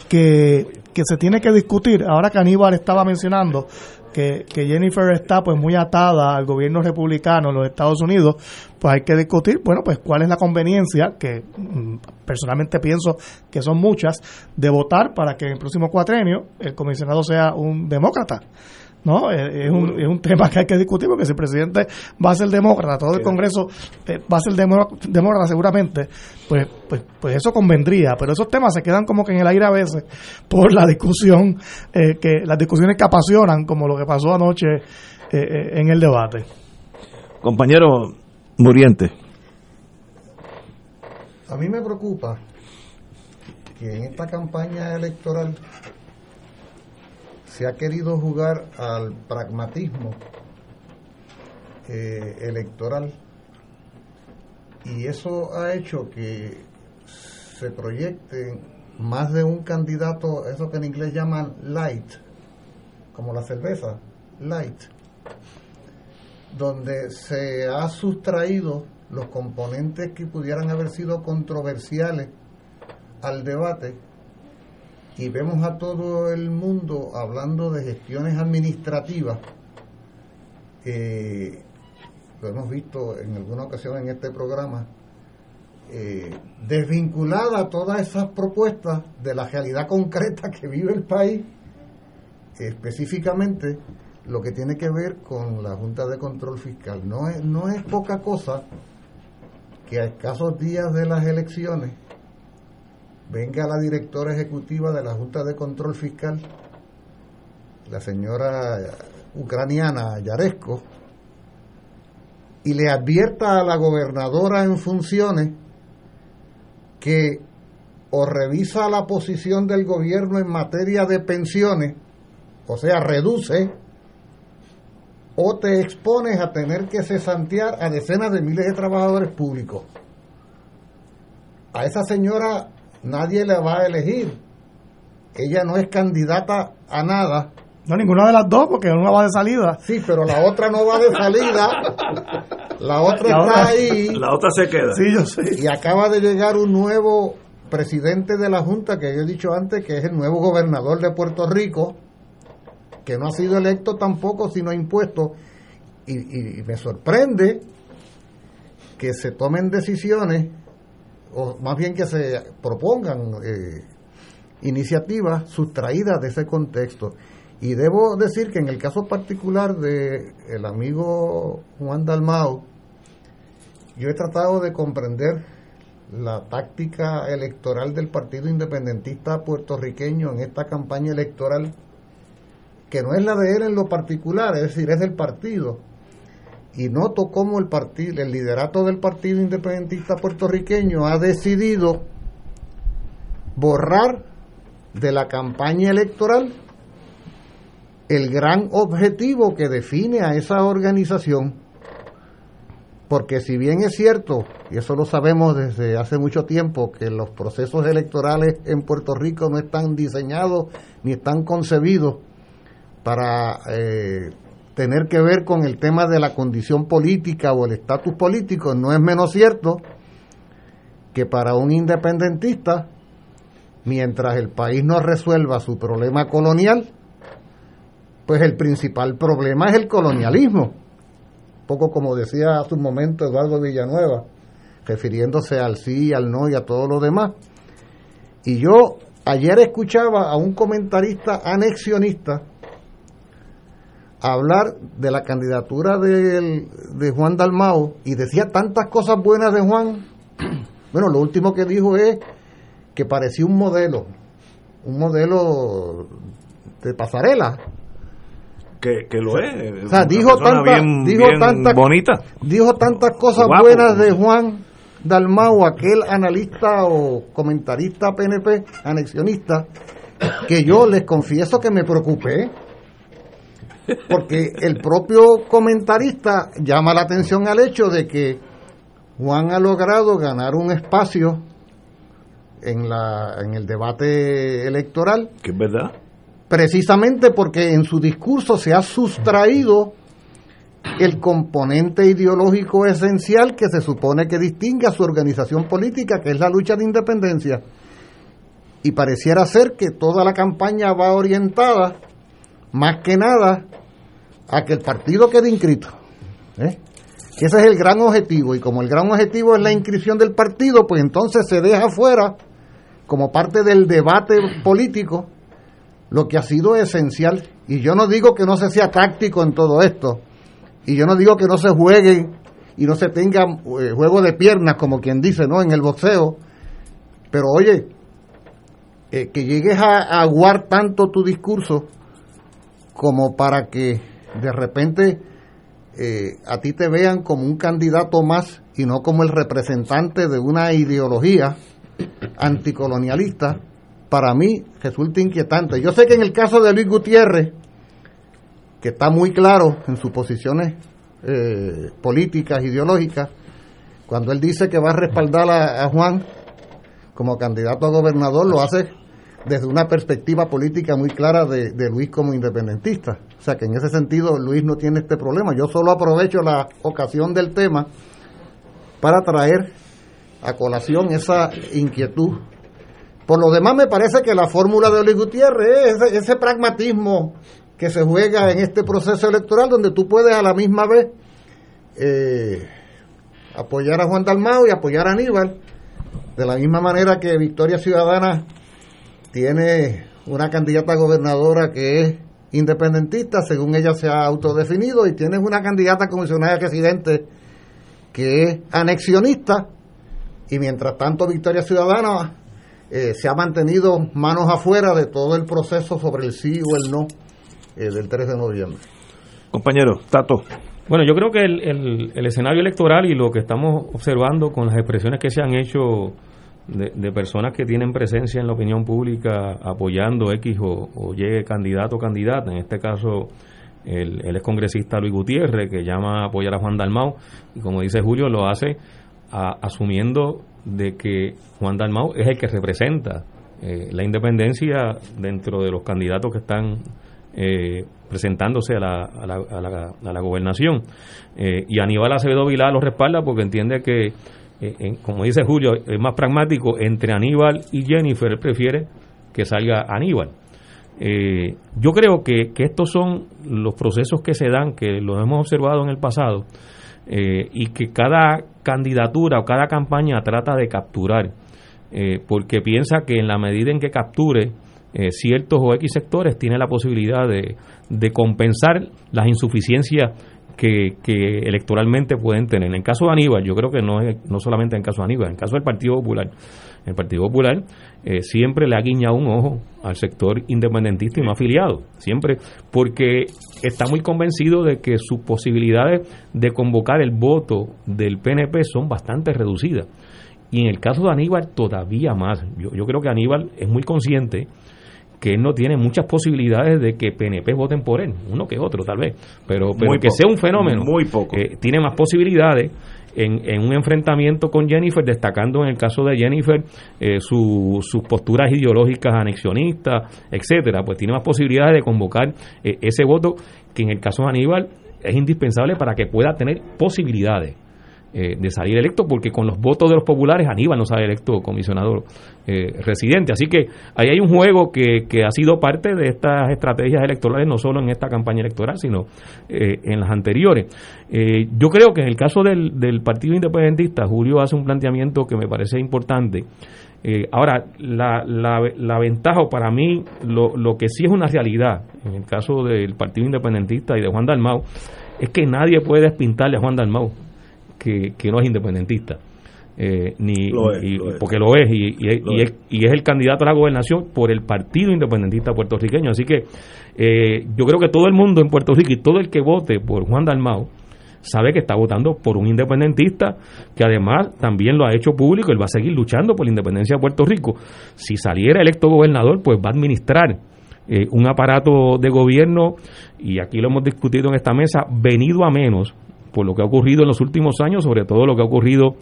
que, que se tiene que discutir, ahora que Aníbal estaba mencionando, que, que Jennifer está pues muy atada al gobierno republicano en los Estados Unidos, pues hay que discutir, bueno, pues cuál es la conveniencia, que mm, personalmente pienso que son muchas, de votar para que en el próximo cuatrenio el comisionado sea un demócrata. ¿No? Eh, Es un, es un tema que hay que discutir porque si el presidente va a ser demócrata, todo el Congreso eh, va a ser demó- demócrata seguramente, pues, pues, pues eso convendría, pero esos temas se quedan como que en el aire a veces por la discusión, eh, que las discusiones que apasionan, como lo que pasó anoche eh, eh, en el debate. Compañero Muriente. A mí me preocupa que en esta campaña electoral se ha querido jugar al pragmatismo eh, electoral. Y eso ha hecho que se proyecte más de un candidato, eso que en inglés llaman light, como la cerveza, light, donde se ha sustraído los componentes que pudieran haber sido controversiales al debate y vemos a todo el mundo hablando de gestiones administrativas eh, lo hemos visto en alguna ocasión en este programa, eh, desvinculada todas esas propuestas de la realidad concreta que vive el país, específicamente lo que tiene que ver con la Junta de Control Fiscal. No es, no es poca cosa que a escasos días de las elecciones venga la directora ejecutiva de la Junta de Control Fiscal, la señora ucraniana Yaresco, y le advierta a la gobernadora en funciones que o revisa la posición del gobierno en materia de pensiones, o sea, reduce, o te expones a tener que cesantear a decenas de miles de trabajadores públicos. A esa señora nadie la va a elegir. Ella no es candidata a nada. No, ninguna de las dos, porque una va de salida. Sí, pero la otra no va de salida. La otra está ahí. La otra se queda. Sí, yo sé. Y acaba de llegar un nuevo presidente de la Junta, que yo he dicho antes, que es el nuevo gobernador de Puerto Rico, que no ha sido electo tampoco, sino impuesto. Y, y me sorprende que se tomen decisiones, o más bien que se propongan eh, iniciativas sustraídas de ese contexto. Y debo decir que en el caso particular de el amigo Juan Dalmau, yo he tratado de comprender la táctica electoral del Partido Independentista puertorriqueño en esta campaña electoral, que no es la de él en lo particular, es decir, es del partido. Y noto cómo el partido, el liderato del Partido Independentista puertorriqueño ha decidido borrar de la campaña electoral el gran objetivo que define a esa organización. Porque si bien es cierto, y eso lo sabemos desde hace mucho tiempo, que los procesos electorales en Puerto Rico no están diseñados ni están concebidos para eh, tener que ver con el tema de la condición política o el estatus político, no es menos cierto que para un independentista, mientras el país no resuelva su problema colonial, pues el principal problema es el colonialismo. Poco como decía hace un momento Eduardo Villanueva, refiriéndose al sí, al no y a todo lo demás. Y yo ayer escuchaba a un comentarista anexionista hablar de la candidatura de, de Juan Dalmao y decía tantas cosas buenas de Juan. *clears throat* Bueno, lo último que dijo es que parecía un modelo, un modelo de pasarela. Que, que lo es. O sea, dijo, tanta, dijo, tantas, bonita. dijo tantas cosas Guapo. buenas de Juan Dalmau, aquel analista o comentarista PNP, anexionista, que yo les confieso que me preocupé, porque el propio comentarista llama la atención al hecho de que Juan ha logrado ganar un espacio en, la, en el debate electoral. Que es verdad. Precisamente porque en su discurso se ha sustraído el componente ideológico esencial que se supone que distingue a su organización política, que es la lucha de independencia. Y pareciera ser que toda la campaña va orientada, más que nada, a que el partido quede inscrito. ¿eh? Ese es el gran objetivo. Y como el gran objetivo es la inscripción del partido, pues entonces se deja fuera, como parte del debate político, lo que ha sido esencial. Y yo no digo que no se sea táctico en todo esto. Y yo no digo que no se juegue y no se tenga eh, juego de piernas, como quien dice, ¿no? En el boxeo. Pero oye, eh, que llegues a, a aguar tanto tu discurso como para que de repente eh, a ti te vean como un candidato más y no como el representante de una ideología anticolonialista, para mí resulta inquietante. Yo sé que en el caso de Luis Gutiérrez, que está muy claro en sus posiciones eh, políticas, ideológicas, cuando él dice que va a respaldar a, a Juan como candidato a gobernador, lo hace desde una perspectiva política muy clara de, Luis como independentista. O sea que en ese sentido Luis no tiene este problema. Yo solo aprovecho la ocasión del tema para traer a colación esa inquietud. Por lo demás me parece que la fórmula de Luis Gutiérrez es ese, ese pragmatismo que se juega en este proceso electoral donde tú puedes a la misma vez eh, apoyar a Juan Dalmao y apoyar a Aníbal, de la misma manera que Victoria Ciudadana tiene una candidata gobernadora que es independentista, según ella se ha autodefinido, y tienes una candidata comisionada de residente que es anexionista, y mientras tanto Victoria Ciudadana eh, se ha mantenido manos afuera de todo el proceso sobre el sí o el no eh, del 3 de noviembre. Compañero, Tato. Bueno, yo creo que el, el, escenario electoral y lo que estamos observando con las expresiones que se han hecho de, personas que tienen presencia en la opinión pública apoyando X o, Y candidato o candidata, en este caso el, el excongresista Luis Gutiérrez, que llama a apoyar a Juan Dalmau, y como dice Julio, lo hace asumiendo de que Juan Dalmau es el que representa eh, la independencia dentro de los candidatos que están eh, presentándose a la, a la, a la, gobernación. Eh, y Aníbal Acevedo Vilá lo respalda porque entiende que, eh, como dice Julio, es más pragmático entre Aníbal y Jennifer, prefiere que salga Aníbal. yo creo que, estos son los procesos que se dan, que los hemos observado en el pasado, y que cada candidatura o cada campaña trata de capturar, porque piensa que en la medida en que capture, eh, ciertos o X sectores tiene la posibilidad de compensar las insuficiencias que, electoralmente pueden tener. En el caso de Aníbal, yo creo que no es no solamente en el caso de Aníbal, en el caso del Partido Popular. El Partido Popular eh, siempre le ha guiñado un ojo al sector independentista y no afiliado, siempre porque está muy convencido de que sus posibilidades de convocar el voto del PNP son bastante reducidas. Y en el caso de Aníbal todavía más. Yo, yo creo que Aníbal es muy consciente que él no tiene muchas posibilidades de que PNP voten por él, uno que otro tal vez, pero, pero que sea un fenómeno, muy poco. Eh, tiene más posibilidades en, en, un enfrentamiento con Jennifer, destacando en el caso de Jennifer eh, sus posturas ideológicas anexionistas, etcétera, pues tiene más posibilidades de convocar eh, ese voto que en el caso de Aníbal es indispensable para que pueda tener posibilidades eh, de salir electo, porque con los votos de los populares Aníbal no sale electo comisionado eh, residente. Así que ahí hay un juego que, que, ha sido parte de estas estrategias electorales, no solo en esta campaña electoral, sino eh, en las anteriores. yo creo que en el caso del, del Partido Independentista, Julio hace un planteamiento que me parece importante. ahora, la, la, la, ventaja, para mí, lo, lo que sí es una realidad, en el caso del Partido Independentista y de Juan Dalmau, es que nadie puede despintarle a Juan Dalmau que, no es independentista. Eh, ni porque lo es y, y, es y, es, el candidato a la gobernación por el Partido Independentista puertorriqueño. Así que eh, yo creo que todo el mundo en Puerto Rico y todo el que vote por Juan Dalmao sabe que está votando por un independentista que además también lo ha hecho público, él va a seguir luchando por la independencia de Puerto Rico. Si saliera electo gobernador, pues va a administrar eh, un aparato de gobierno, y aquí lo hemos discutido en esta mesa, venido a menos por lo que ha ocurrido en los últimos años, sobre todo lo que ha ocurrido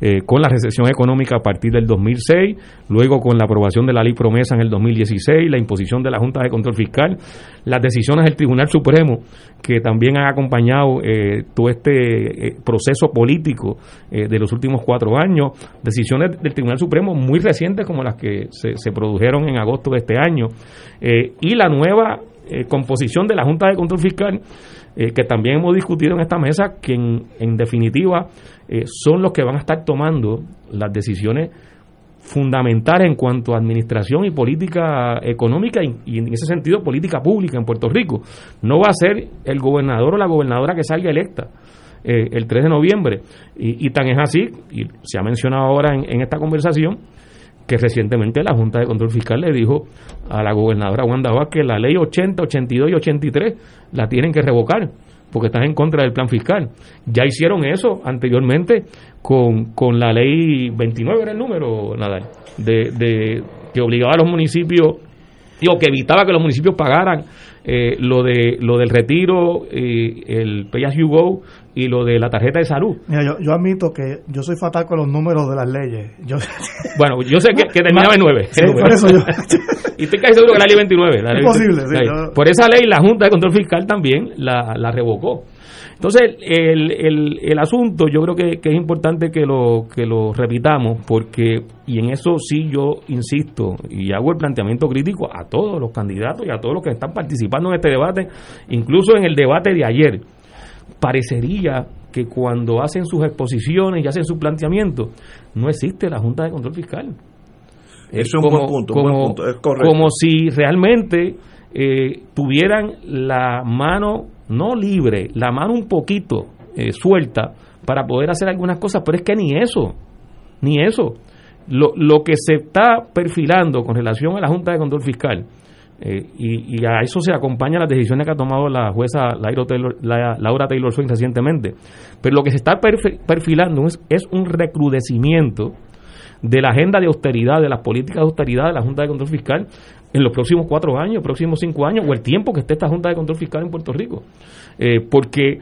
eh, con la recesión económica a partir del 2006, luego con la aprobación de la ley promesa en el 2016, la imposición de la Junta de Control Fiscal, las decisiones del Tribunal Supremo que también han acompañado eh, todo este eh, proceso político de los últimos cuatro años, decisiones del Tribunal Supremo muy recientes como las que se, se produjeron en agosto de este año, y la nueva composición de la Junta de Control Fiscal eh, que también hemos discutido en esta mesa, que en, definitiva eh, son los que van a estar tomando las decisiones fundamentales en cuanto a administración y política económica y, en ese sentido política pública en Puerto Rico. No va a ser el gobernador o la gobernadora que salga electa. Eh, el 3 de noviembre. Y, tan es así, y se ha mencionado ahora en, en esta conversación, que recientemente la Junta de Control Fiscal le dijo a la gobernadora Wanda que la ley 80, 82 y 83 la tienen que revocar porque están en contra del plan fiscal. Ya hicieron eso anteriormente con, con la ley 29, era el número, Nadal, de, que obligaba a los municipios, digo, que evitaba que los municipios pagaran eh, lo de lo del retiro, eh, el Pay As You Go y lo de la tarjeta de salud. Mira, yo, yo admito que yo soy fatal con los números de las leyes. Yo... *laughs* Bueno, yo sé que, terminaba en 9. por eso yo... *laughs* y estoy casi seguro que la ley 29. La es posible, sí, Por esa ley la Junta de Control Fiscal también la, la revocó. Entonces, el, el, el asunto yo creo que, es importante que lo, que lo repitamos porque, y en eso sí yo insisto y hago el planteamiento crítico a todos los candidatos y a todos los que están participando en este debate, incluso en el debate de ayer, parecería que cuando hacen sus exposiciones y hacen su planteamiento, no existe la Junta de Control Fiscal. Eso es un buen punto, un buen punto, es correcto. Como si realmente eh, tuvieran la mano, no libre, la mano un poquito eh, suelta para poder hacer algunas cosas, pero es que ni eso, ni eso. Lo, lo que se está perfilando con relación a la Junta de Control Fiscal, eh, y, a eso se acompaña las decisiones que ha tomado la jueza Laura Taylor, la, Laura Taylor Swain recientemente. Pero lo que se está perfilando es, es, un recrudecimiento de la agenda de austeridad, de las políticas de austeridad de la Junta de Control Fiscal en los próximos cuatro años, próximos cinco años, o el tiempo que esté esta Junta de Control Fiscal en Puerto Rico. Eh, porque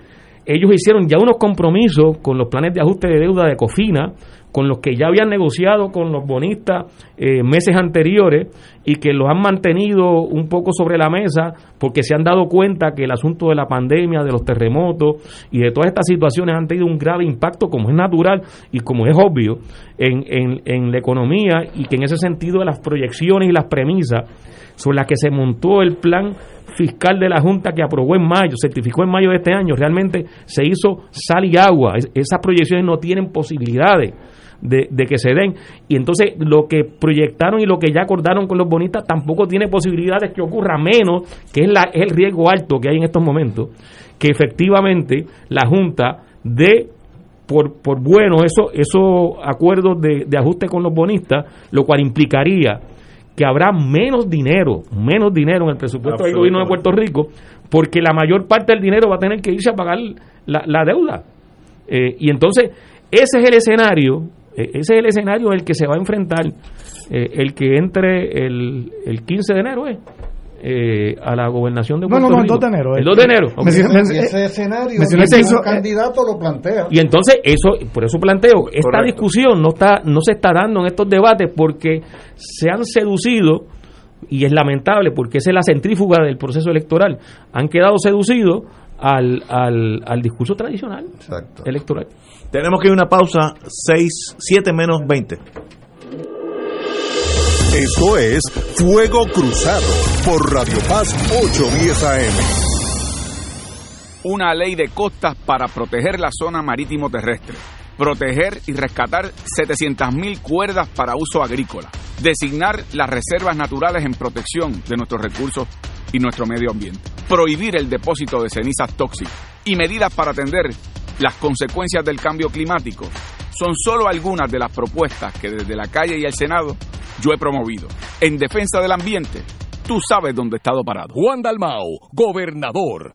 ellos hicieron ya unos compromisos con los planes de ajuste de deuda de COFINA, con los que ya habían negociado con los bonistas eh, meses anteriores y que los han mantenido un poco sobre la mesa porque se han dado cuenta que el asunto de la pandemia, de los terremotos y de todas estas situaciones han tenido un grave impacto, como es natural y como es obvio, en, en, en la economía y que en ese sentido las proyecciones y las premisas sobre las que se montó el plan fiscal de la Junta que aprobó en mayo, certificó en mayo de este año, realmente se hizo sal y agua. esas proyecciones no tienen posibilidades de, que se den. Y entonces lo que proyectaron y lo que ya acordaron con los bonistas tampoco tiene posibilidades que ocurra menos, que es, la, es el riesgo alto que hay en estos momentos, que efectivamente la Junta de por, por bueno esos eso acuerdos de, de ajuste con los bonistas, lo cual implicaría que habrá menos dinero, menos dinero en el presupuesto del gobierno de Puerto Rico, porque la mayor parte del dinero va a tener que irse a pagar la, deuda. Eh, y entonces, ese es el escenario, ese es el escenario en el que se va a enfrentar eh, el que entre el, el 15 de enero, ¿eh? eh, a la gobernación de Puerto no, no, Rico. el 2 de enero. El 2 de enero. ese escenario, el candidato lo plantea. Y entonces, eso por eso planteo, esta discusión no, está, no se está dando en estos debates porque se han seducido, y es lamentable porque esa es la centrífuga del proceso electoral, han quedado seducidos al, al, al discurso tradicional electoral. Tenemos que ir a una pausa, 6, 7 menos 20. Esto es Fuego Cruzado por Radio Paz 810 AM. Una ley de costas para proteger la zona marítimo terrestre. Proteger y rescatar 700.000 cuerdas para uso agrícola. Designar las reservas naturales en protección de nuestros recursos y nuestro medio ambiente. Prohibir el depósito de cenizas tóxicas. Y medidas para atender las consecuencias del cambio climático. Son solo algunas de las propuestas que desde la calle y el Senado yo he promovido. En defensa del ambiente, tú sabes dónde he estado parado. Juan Dalmau, gobernador.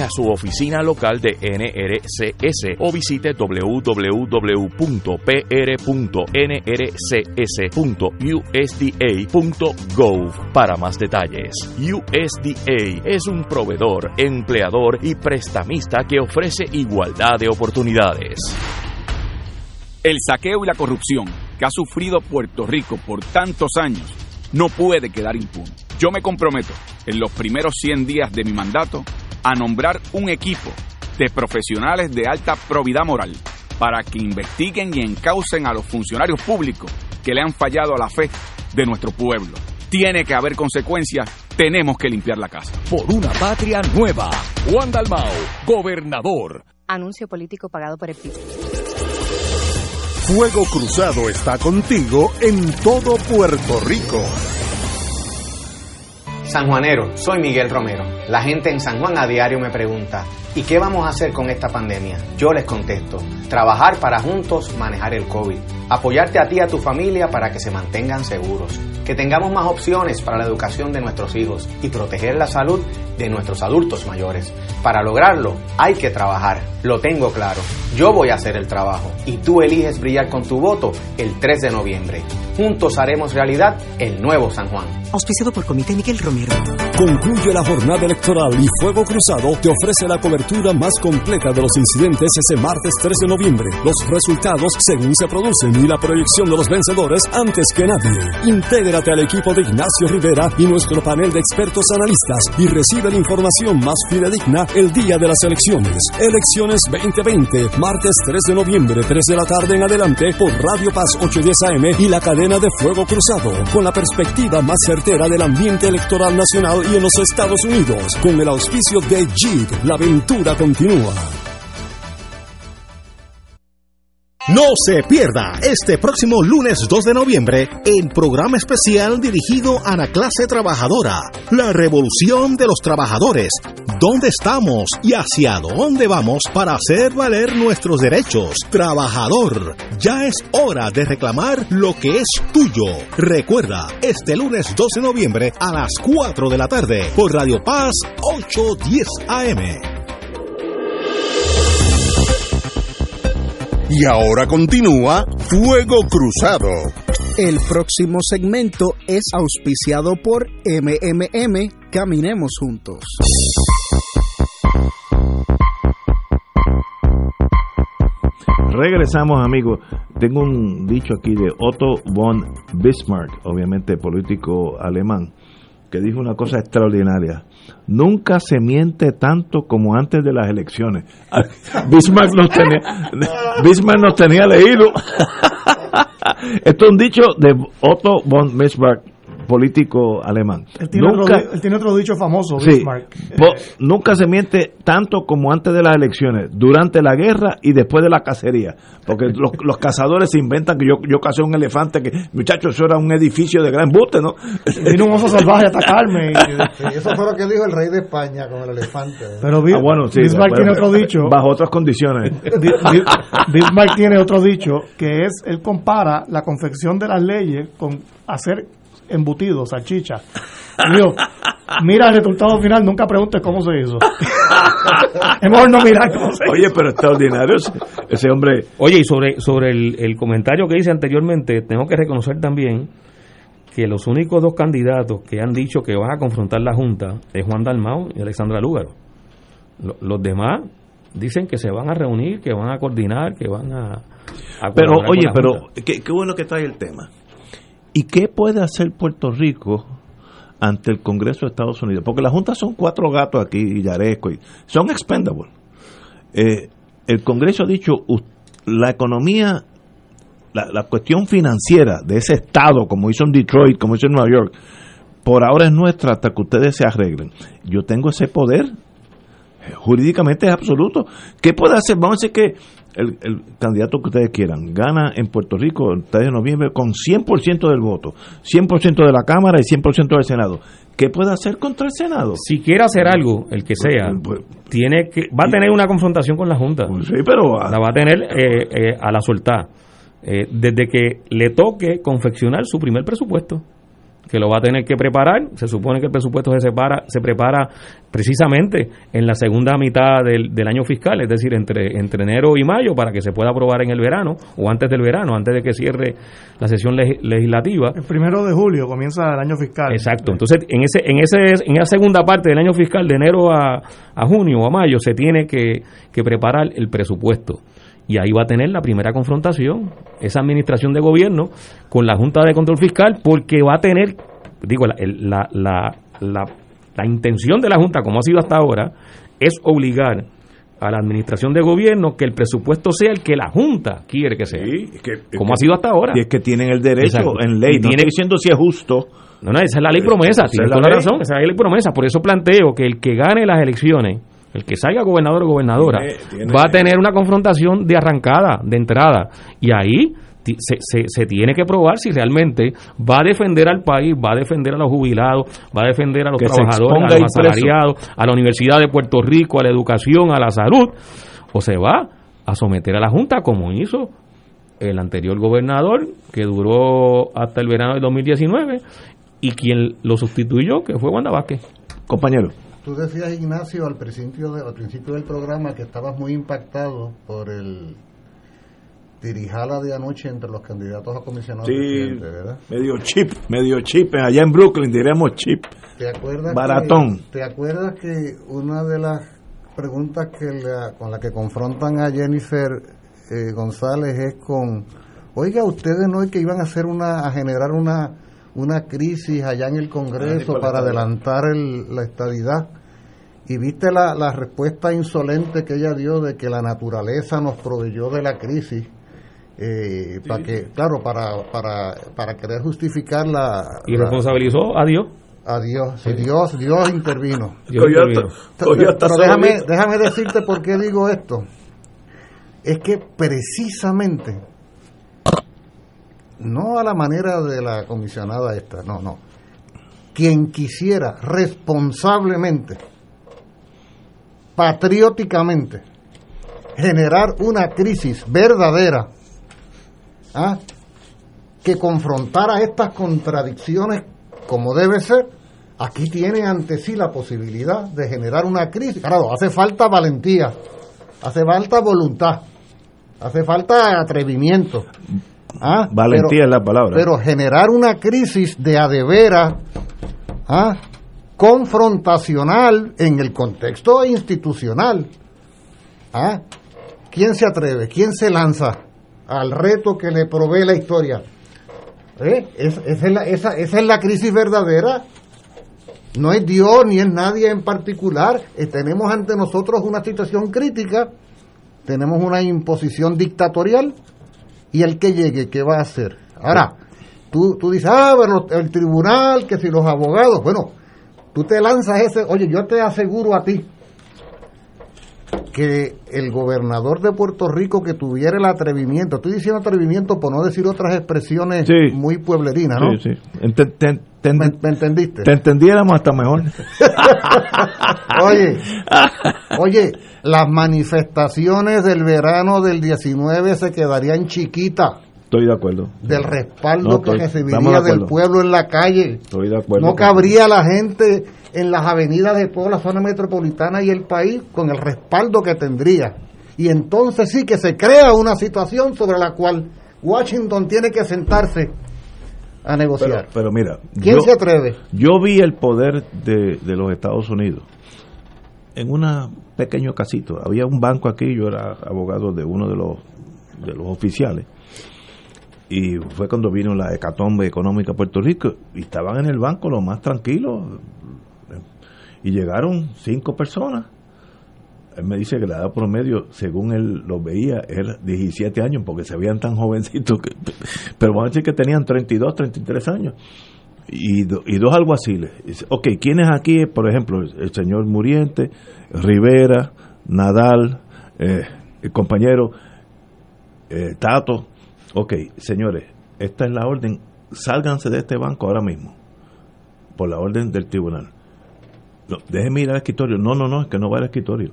a su oficina local de NRCS o visite www.pr.nrcs.usda.gov para más detalles. USDA es un proveedor, empleador y prestamista que ofrece igualdad de oportunidades. El saqueo y la corrupción que ha sufrido Puerto Rico por tantos años no puede quedar impune. Yo me comprometo en los primeros 100 días de mi mandato a nombrar un equipo de profesionales de alta probidad moral para que investiguen y encaucen a los funcionarios públicos que le han fallado a la fe de nuestro pueblo. Tiene que haber consecuencias, tenemos que limpiar la casa. Por una patria nueva, Juan Dalmao, gobernador. Anuncio político pagado por el PIB. Fuego Cruzado está contigo en todo Puerto Rico. San Juanero, soy Miguel Romero. La gente en San Juan a diario me pregunta, ¿y qué vamos a hacer con esta pandemia? Yo les contesto, trabajar para juntos manejar el COVID, apoyarte a ti y a tu familia para que se mantengan seguros, que tengamos más opciones para la educación de nuestros hijos y proteger la salud de nuestros adultos mayores. Para lograrlo hay que trabajar, lo tengo claro. Yo voy a hacer el trabajo y tú eliges brillar con tu voto el 3 de noviembre. Juntos haremos realidad el nuevo San Juan. Auspiciado por Comité Miguel Romero. Concluye la jornada electoral y Fuego Cruzado te ofrece la cobertura más completa de los incidentes ese martes 3 de noviembre. Los resultados según se producen y la proyección de los vencedores antes que nadie. Intégrate al equipo de Ignacio Rivera y nuestro panel de expertos analistas y recibe la información más fidedigna el día de las elecciones. Elecciones 2020, martes 3 de noviembre, 3 de la tarde en adelante por Radio Paz 810 AM y la cadena de Fuego Cruzado, con la perspectiva más certera del ambiente electoral nacional y en los Estados Unidos, con el auspicio de Jeep, la aventura continúa. No se pierda este próximo lunes 2 de noviembre el programa especial dirigido a la clase trabajadora, la revolución de los trabajadores, dónde estamos y hacia dónde vamos para hacer valer nuestros derechos. Trabajador, ya es hora de reclamar lo que es tuyo. Recuerda, este lunes 2 de noviembre a las 4 de la tarde por Radio Paz 810 AM. Y ahora continúa Fuego Cruzado. El próximo segmento es auspiciado por MMM Caminemos Juntos. Regresamos amigos. Tengo un dicho aquí de Otto von Bismarck, obviamente político alemán, que dijo una cosa extraordinaria. Nunca se miente tanto como antes de las elecciones. *laughs* Bismarck nos tenía, Bismarck nos tenía leído. *laughs* Esto es un dicho de Otto von Bismarck, político alemán. Él tiene, Nunca- otro, él tiene otro dicho famoso, Sí. Bismarck. Po- nunca se miente tanto como antes de las elecciones, durante la guerra y después de la cacería. Porque los, *laughs* los cazadores se inventan que yo, yo cacé un elefante, que muchachos, eso era un edificio de gran buste, ¿no? Vino un oso salvaje a atacarme. *laughs* Sí, eso fue lo que dijo el rey de España con el elefante. Pero Ah, bueno, sí, Bismarck bueno, tiene otro dicho. Bajo otras condiciones. Bi- Bi- Bismarck tiene otro dicho que es, él compara la confección de las leyes con hacer embutidos, salchicha. Digo, mira el resultado final, nunca preguntes cómo se hizo. *laughs* es mejor no mirar cómo se Oye, pero extraordinario ese, ese hombre. Oye, y sobre, sobre el, el comentario que hice anteriormente, tengo que reconocer también que los únicos dos candidatos que han dicho que van a confrontar la Junta es Juan Dalmau y Alexandra Lúgaro. Lo- los demás dicen que se van a reunir, que van a coordinar, que van a... a Pero, oye, pero qué, qué bueno que trae el tema. ¿Y qué puede hacer Puerto Rico ante el Congreso de Estados Unidos? Porque la Junta son cuatro gatos aquí, y Yaresco, y son expendables. Eh, el Congreso ha dicho, la economía, la, la cuestión financiera de ese estado, como hizo en Detroit, como hizo en Nueva York, por ahora es nuestra hasta que ustedes se arreglen. Yo tengo ese poder, jurídicamente es absoluto. ¿Qué puede hacer? Vamos a decir que el, el candidato que ustedes quieran gana en Puerto Rico el 3 de noviembre con 100% del voto, 100% de la Cámara y 100% del Senado. ¿Qué puede hacer contra el Senado? Si quiere hacer algo, el que sea, tiene que va a tener una confrontación con la Junta. Sí, pero la va a tener eh, eh, a la soltar. Eh, desde que le toque confeccionar su primer presupuesto, que lo va a tener que preparar. Se supone que el presupuesto se, separa, se prepara precisamente en la segunda mitad del, del año fiscal, es decir, entre, entre enero y mayo, para que se pueda aprobar en el verano o antes del verano, antes de que cierre la sesión leg- legislativa. El primero de julio comienza el año fiscal. Exacto. Entonces, en ese, en ese, en esa segunda parte del año fiscal, de enero a, a junio o a mayo, se tiene que, que preparar el presupuesto. Y ahí va a tener la primera confrontación, esa administración de gobierno, con la Junta de Control Fiscal, porque va a tener, digo, la, la, la, la, la intención de la Junta, como ha sido hasta ahora, es obligar a la administración de gobierno que el presupuesto sea el que la Junta quiere que sea, como ha sido hasta ahora. Y es que tienen el derecho Exacto. en ley. No tiene- estoy diciendo si es justo. no, no, esa es la ley promesa, Esa tienes toda la razón, esa es la ley promesa. Por eso planteo que el que gane las elecciones, el que salga gobernador o gobernadora, Tiene- tiene- va a tener una confrontación de arrancada, de entrada. Y ahí se, se- se tiene que probar si realmente va a defender al país, va a defender a los jubilados, va a defender a los Que trabajadores, a los preso. asalariados, a la Universidad de Puerto Rico, a la educación, a la salud, o se va a someter a la Junta como hizo el anterior gobernador, que duró hasta el verano del 2019, y quien lo sustituyó, que fue Wanda Vázquez. Compañero. Tú decías, Ignacio, al principio, de- al principio del programa que estabas muy impactado por el tirijala de anoche entre los candidatos a comisionados Sí, ¿verdad? medio chip, medio chip. Allá en Brooklyn diremos chip. ¿Te acuerdas Baratón. Que, ¿Te acuerdas que una de las preguntas que la- con la que confrontan a Jennifer eh, González es con, oiga, ustedes no es que iban a hacer una, a generar una, una crisis allá en el Ah, Congreso con la para adelantar el- la estadidad? Y viste la, la respuesta insolente que ella dio de que la naturaleza nos proveyó de la crisis. eh, para que claro para para para querer justificar la Y la- responsabilizó a Dios. a Dios, sí, Dios, Dios intervino. Dios intervino. Pero, pero déjame, déjame decirte por qué digo esto. Es que precisamente, no a la manera de la comisionada esta, no, no. Quien quisiera responsablemente, patrióticamente, generar una crisis verdadera, ¿ah? que confrontara estas contradicciones como debe ser, aquí tiene ante sí la posibilidad de generar una crisis. Claro, hace falta valentía, hace falta voluntad, hace falta atrevimiento. ¿ah? Valentía Pero- es la palabra. Pero generar una crisis de adevera, ¿ah? Confrontacional en el contexto institucional. ¿ah? ¿Quién se atreve? ¿Quién se lanza al reto que le provee la historia? ¿Eh? Es- esa, es la, esa- esa es la crisis verdadera. No es Dios ni es nadie en particular. Eh, tenemos ante nosotros una situación crítica. Tenemos una imposición dictatorial. Y el que llegue, ¿qué va a hacer? Ahora, tú, tú dices, ah, pero el tribunal, que si los abogados. Bueno, tú te lanzas ese. Oye, yo te aseguro a ti que el gobernador de Puerto Rico que tuviera el atrevimiento, estoy diciendo atrevimiento por no decir otras expresiones muy pueblerinas, ¿no? Sí, sí. Ente- te- te- ¿Me, me entendiste? te entendiéramos hasta mejor. *laughs* Oye, oye, las manifestaciones del verano del 19 se quedarían chiquitas Estoy de acuerdo. del respaldo No, que estoy- recibiría de del pueblo en la calle. Estoy de acuerdo. No cabría la gente en las avenidas de toda la zona metropolitana y el país con el respaldo que tendría. Y entonces sí que se crea una situación sobre la cual Washington tiene que sentarse a negociar. Pero mira, ¿Quién yo- se atreve? Yo vi el poder de, de los Estados Unidos en un pequeño casito. Había un banco aquí, yo era abogado de uno de los, de los oficiales. Y fue cuando vino la hecatombe económica a Puerto Rico. Y estaban en el banco lo más tranquilos. Y llegaron cinco personas. Él me dice que la edad promedio, según él lo veía, era 17 años, porque se veían tan jovencitos. Que, pero vamos a decir que tenían 32, 33 años y, do- y dos alguaciles. Dice, Ok, ¿quiénes aquí? Por ejemplo, el, el señor Muriente, Rivera, Nadal, eh, el compañero eh, Tato. Ok, señores, esta es la orden. Sálganse de este banco ahora mismo, por la orden del tribunal. No, déjenme ir al escritorio. No, no, no, es que no va al escritorio.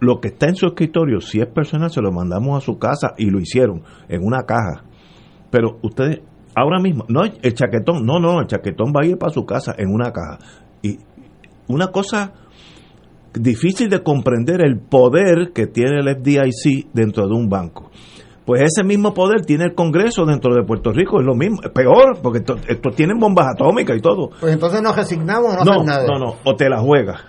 Lo que está en su escritorio, si es personal, se lo mandamos a su casa y lo hicieron en una caja. Pero ustedes, ahora mismo, no, el chaquetón, no, no, el chaquetón va a ir para su casa en una caja. Y una cosa difícil de comprender, el poder que tiene el FDIC dentro de un banco. Pues ese mismo poder tiene el Congreso dentro de Puerto Rico, es lo mismo, es peor, porque estos esto tienen bombas atómicas y todo. Pues entonces nos resignamos o no, No, nada. no, no, o te la juegas.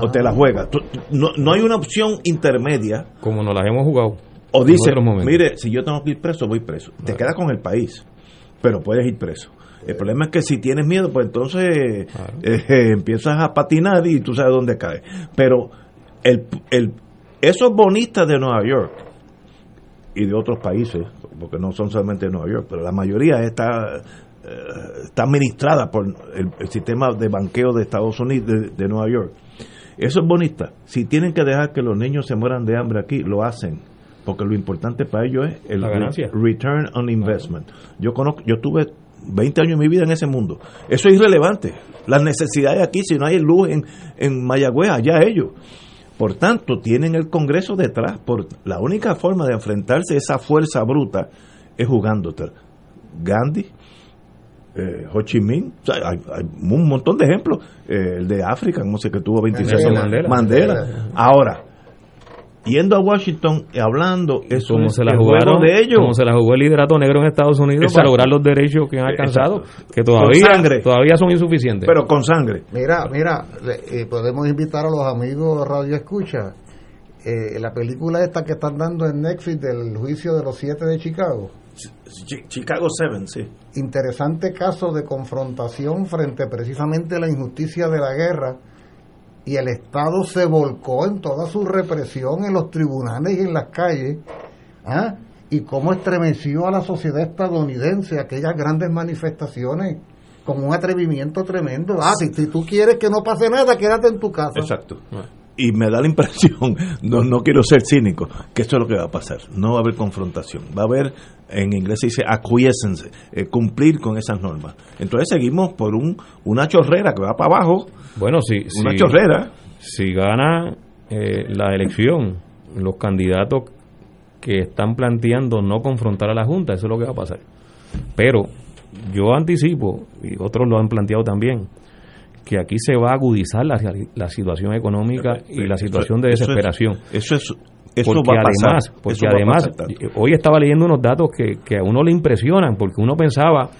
O te la juegas. Tú- No, no hay una opción intermedia. Como nos las hemos jugado. O dice, mire, si yo tengo que ir preso, voy preso. Te quedas con el país, pero puedes ir preso. El problema es que si tienes miedo, pues entonces eh, *laughs* eh, empiezas a patinar y tú sabes dónde caes. Pero el, el, esos bonistas de Nueva York y de otros países, porque no son solamente de Nueva York, pero la mayoría está, eh, está administrada por el, el sistema de banqueo de Estados Unidos, de, de Nueva York. Esos bonistas, si tienen que dejar que los niños se mueran de hambre aquí, lo hacen. Porque lo importante para ellos es el re- return on investment. Yo conozco, yo tuve 20 años de mi vida en ese mundo. Eso es irrelevante. Las necesidades aquí, si no hay luz en, en Mayagüez, allá ellos. Por tanto, tienen el Congreso detrás. Por la única forma de enfrentarse a esa fuerza bruta es jugándote. Gandhi, eh, Ho Chi Minh, o sea, hay, hay un montón de ejemplos. Eh, el de África, no sé que tuvo 26 Nelson años. Mandela. Mandela. Ahora, yendo a Washington y hablando, eso como es se la el jugaron, juego de ellos. como se la jugó el liderato negro en Estados Unidos Exacto. para lograr los derechos que han alcanzado, Exacto. que todavía, sangre. todavía son insuficientes. Pero con sangre. Mira, mira, le- eh, podemos invitar a los amigos de Radio Escucha. Eh, la película esta que están dando en Netflix del juicio de los siete de Chicago. Chi- Chicago 7, sí. Interesante caso de confrontación frente precisamente a la injusticia de la guerra y el Estado se volcó en toda su represión en los tribunales y en las calles. ¿ah? Y cómo estremeció a la sociedad estadounidense aquellas grandes manifestaciones con un atrevimiento tremendo. Ah, si, tú quieres que no pase nada, quédate en tu casa. Exacto. Y me da la impresión, *laughs* no, no quiero ser cínico, que esto es lo que va a pasar. No va a haber confrontación. Va a haber, en inglés se dice acquiescence, eh, cumplir con esas normas. Entonces seguimos por un una chorrera que va para abajo. Bueno, si, Una si- chorrera. Si gana eh, la elección, los candidatos que están planteando no confrontar a la Junta, eso es lo que va a pasar. Pero yo anticipo, y otros lo han planteado también, que aquí se va a agudizar la, la situación económica y la situación de Eso es- desesperación. Eso es, eso porque va a pasar. además, porque además pasar tanto. hoy estaba leyendo unos datos que, que a uno le impresionan, porque uno pensaba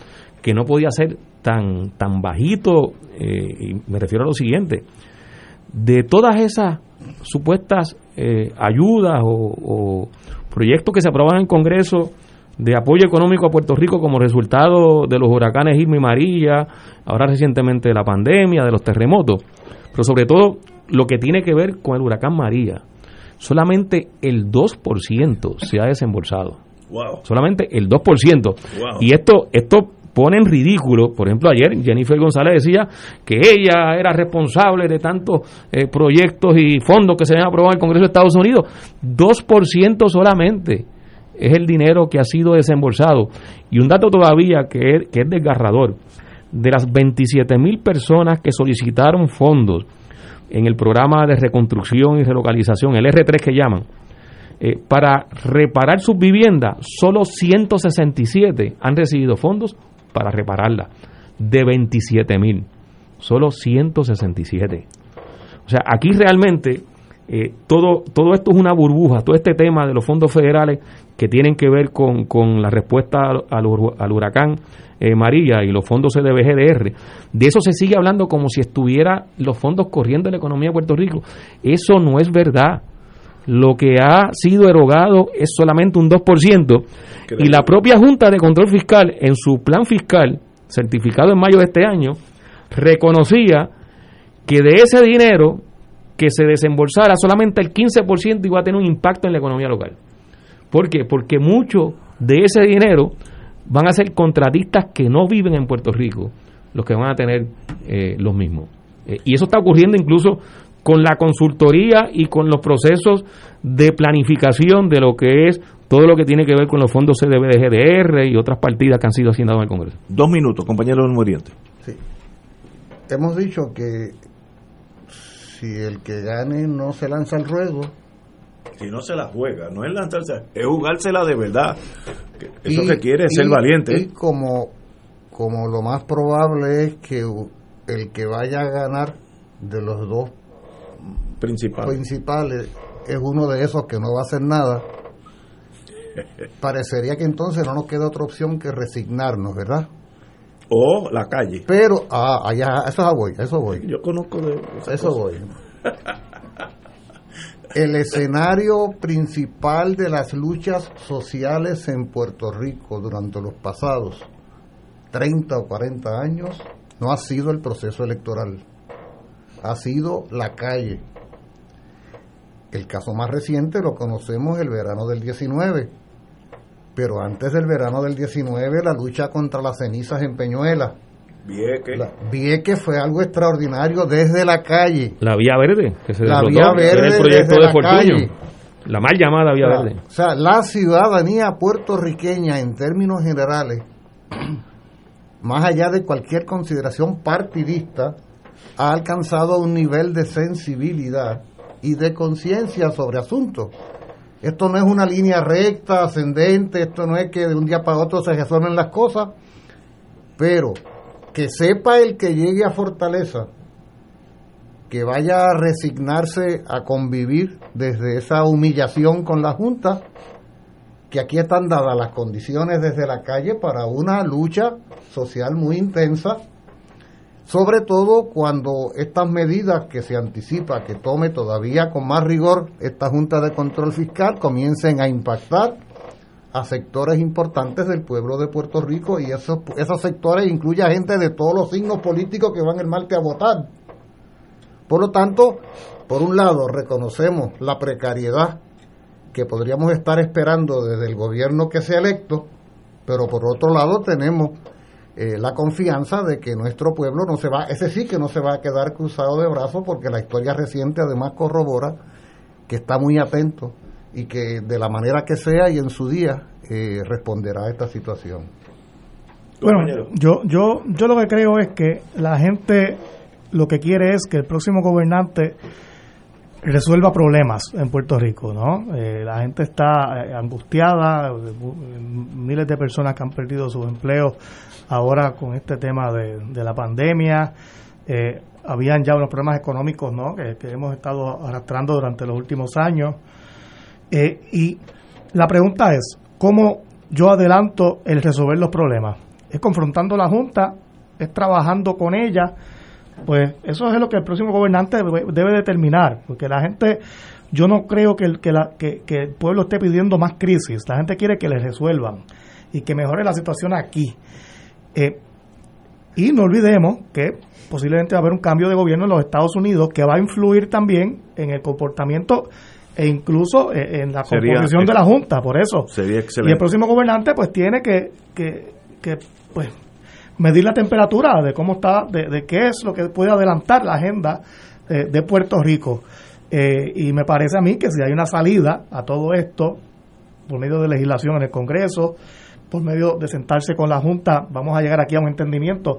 que no podía ser tan, tan bajito, eh, y me refiero a lo siguiente, de todas esas supuestas eh, ayudas o, o proyectos que se aproban en el Congreso de apoyo económico a Puerto Rico como resultado de los huracanes Irma y María, ahora recientemente de la pandemia, de los terremotos, pero sobre todo lo que tiene que ver con el huracán María. Solamente el 2% se ha desembolsado. Wow. Solamente el 2%. Wow. Y esto, esto pone en ridículo, por ejemplo, ayer Jennifer González decía que ella era responsable de tantos eh, proyectos y fondos que se habían aprobado en el Congreso de Estados Unidos. 2% solamente es el dinero que ha sido desembolsado. Y un dato todavía que es, que es desgarrador. De las 27 mil personas que solicitaron fondos en el programa de reconstrucción y relocalización, el R3 que llaman, eh, para reparar sus viviendas, solo 167 han recibido fondos para repararla, de 27 mil, solo 167. O sea, aquí realmente eh, todo, todo esto es una burbuja, todo este tema de los fondos federales que tienen que ver con, con la respuesta al, al hur- al huracán eh, María y los fondos CDBGDR, de eso se sigue hablando como si estuviera los fondos corriendo en la economía de Puerto Rico. Eso no es verdad. Lo que ha sido erogado es solamente un 2%. Y la propia Junta de Control Fiscal, en su plan fiscal, certificado en mayo de este año, reconocía que de ese dinero que se desembolsara solamente el 15% iba a tener un impacto en la economía local. ¿Por qué? Porque mucho de ese dinero van a ser contratistas que no viven en Puerto Rico los que van a tener eh, los mismos. Eh, y eso está ocurriendo incluso con la consultoría y con los procesos de planificación de lo que es todo lo que tiene que ver con los fondos CDBGDR y otras partidas que han sido asignadas en el Congreso. Dos minutos, compañero del Moriente. Hemos dicho que si el que gane no se lanza al ruedo, Si no se la juega, no es lanzarse, es jugársela de verdad. Que Eso Y- requiere ser y- valiente. Y como, como lo más probable es que el que vaya a ganar de los dos Principal. principales es uno de esos que no va a hacer nada, *laughs* parecería que entonces no nos queda otra opción que resignarnos, ¿verdad? O la calle. Pero, ah, allá, eso voy, eso voy. Yo conozco de eso voy. *laughs* El escenario principal de las luchas sociales en Puerto Rico durante los pasados 30 o 40 años no ha sido el proceso electoral, ha sido la calle. El caso más reciente lo conocemos el verano del 19, pero antes del verano del 19 la lucha contra las cenizas en Peñuela. Vieque. Vieque fue algo extraordinario desde la calle. La Vía Verde, que se La Vía Verde el proyecto desde de la calle. La mal llamada Vía sea, Verde. O sea, la ciudadanía puertorriqueña en términos generales, *clears throat* más allá de cualquier consideración partidista, ha alcanzado un nivel de sensibilidad y de conciencia sobre asuntos. Esto no es una línea recta, ascendente, esto no es que de un día para otro se resuelven las cosas, pero que sepa el que llegue a Fortaleza que vaya a resignarse a convivir desde esa humillación con la Junta, que aquí están dadas las condiciones desde la calle para una lucha social muy intensa, sobre todo cuando estas medidas que se anticipa que tome todavía con más rigor esta Junta de Control Fiscal comiencen a impactar a sectores importantes del pueblo de Puerto Rico y esos, esos sectores incluyen a gente de todos los signos políticos que van el martes a votar. Por lo tanto, por un lado, reconocemos la precariedad que podríamos estar esperando desde el gobierno que sea electo, pero por otro lado tenemos eh, la confianza de que nuestro pueblo no se va, ese sí que no se va a quedar cruzado de brazos porque la historia reciente además corrobora que está muy atento y que de la manera que sea y en su día eh, responderá a esta situación. Bueno, yo, yo, yo lo que creo es que la gente lo que quiere es que el próximo gobernante resuelva problemas en Puerto Rico, ¿no? Eh, la gente está eh, angustiada, miles de personas que han perdido sus empleos ahora con este tema de, la pandemia, eh, habían ya unos problemas económicos, ¿no? Que, que hemos estado arrastrando durante los últimos años. Y la pregunta es, ¿cómo yo adelanto el resolver los problemas? Es confrontando a la Junta, es trabajando con ella, pues eso es lo que el próximo gobernante debe determinar, porque la gente, yo no creo que el, que, la, que, el pueblo esté pidiendo más crisis, la gente quiere que le resuelvan y que mejore la situación aquí. Eh, y no olvidemos que posiblemente va a haber un cambio de gobierno en los Estados Unidos que va a influir también en el comportamiento e incluso eh, en la composición de la Junta, por eso. Sería Y el próximo gobernante pues tiene que, que, que pues medir la temperatura de cómo está, de, qué es lo que puede adelantar la agenda eh, de Puerto Rico. Eh, y me parece a mí que si hay una salida a todo esto, por medio de legislación en el Congreso, por medio de sentarse con la Junta, vamos a llegar aquí a un entendimiento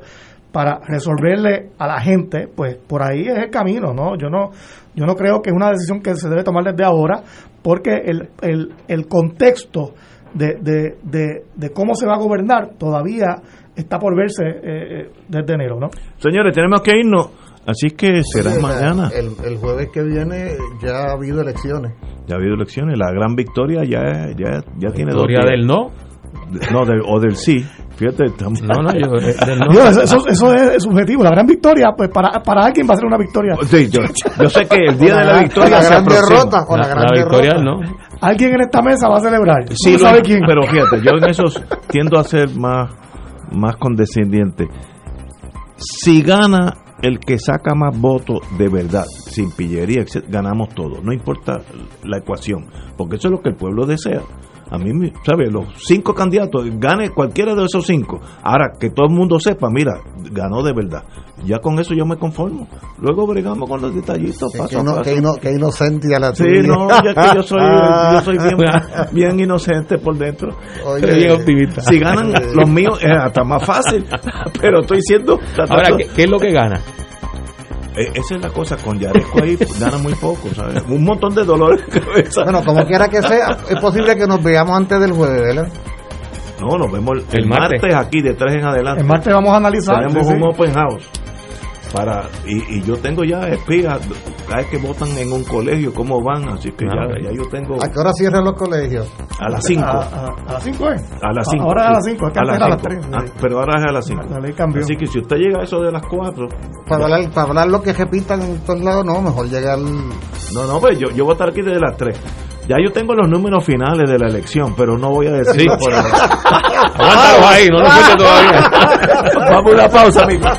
para resolverle a la gente, pues por ahí es el camino, ¿no? Yo no, yo no creo que es una decisión que se debe tomar desde ahora, porque el, el, el contexto de, de, de, de cómo se va a gobernar todavía está por verse eh, eh, desde enero, ¿no? Señores, tenemos que irnos, así que será mañana. El, jueves que viene ya ha habido elecciones. Ya ha habido elecciones, la gran victoria ya, ya, ya tiene dos Victoria del no. No, o del sí. Fíjate, estamos... No, no, yo, eso, eso, es subjetivo. La gran victoria, pues para, para alguien va a ser una victoria. Sí, yo, yo sé que el día de la victoria. La gran derrota o la, gran victoria, no. Alguien en esta mesa va a celebrar. Sí, sabe quién. Pero fíjate, yo en esos tiendo a ser más más condescendiente. Si gana el que saca más votos de verdad, sin pillería, ganamos todos. No importa la ecuación, porque eso es lo que el pueblo desea. A mí, ¿sabes? Los cinco candidatos, gane cualquiera de esos cinco. Ahora, que todo el mundo sepa, mira, ganó de verdad. Ya con eso yo me conformo. Luego bregamos con los detallitos. que, que, inocente a la Sí, no, ya que yo soy, yo *laughs* soy bien, bien inocente por dentro. Oye, bien optimista. Si ganan *laughs* los míos, es hasta más fácil. *laughs* Pero estoy siendo. Ahora, ¿qué, es lo que gana? E, esa es la cosa, con Yaresco ahí *laughs* gana muy poco, ¿sabes? Un montón de dolor Bueno, como quiera que sea, es posible que nos veamos antes del jueves, ¿verdad? No, nos vemos el, martes. aquí de tres en adelante. El martes vamos a analizar. Tenemos un open house para y, yo tengo ya espías cada vez que votan en un colegio cómo van así que ya, ah, ya, yo tengo ¿a qué hora cierran los colegios? a las 5 a, las 5 eh a las 5 ahora a las 5 a las 3 ah, pero ahora es a las 5 así que si usted llega a eso de las 4 para hablar, para hablar lo que repitan en todos lados no mejor llegar no no pues yo, yo voy a estar aquí desde las 3 ya yo tengo los números finales de la elección, pero no voy a decir sí. por ahí. *laughs* Aguántalo ahí, no lo cuente todavía. *laughs* Vamos a una pausa, amigos.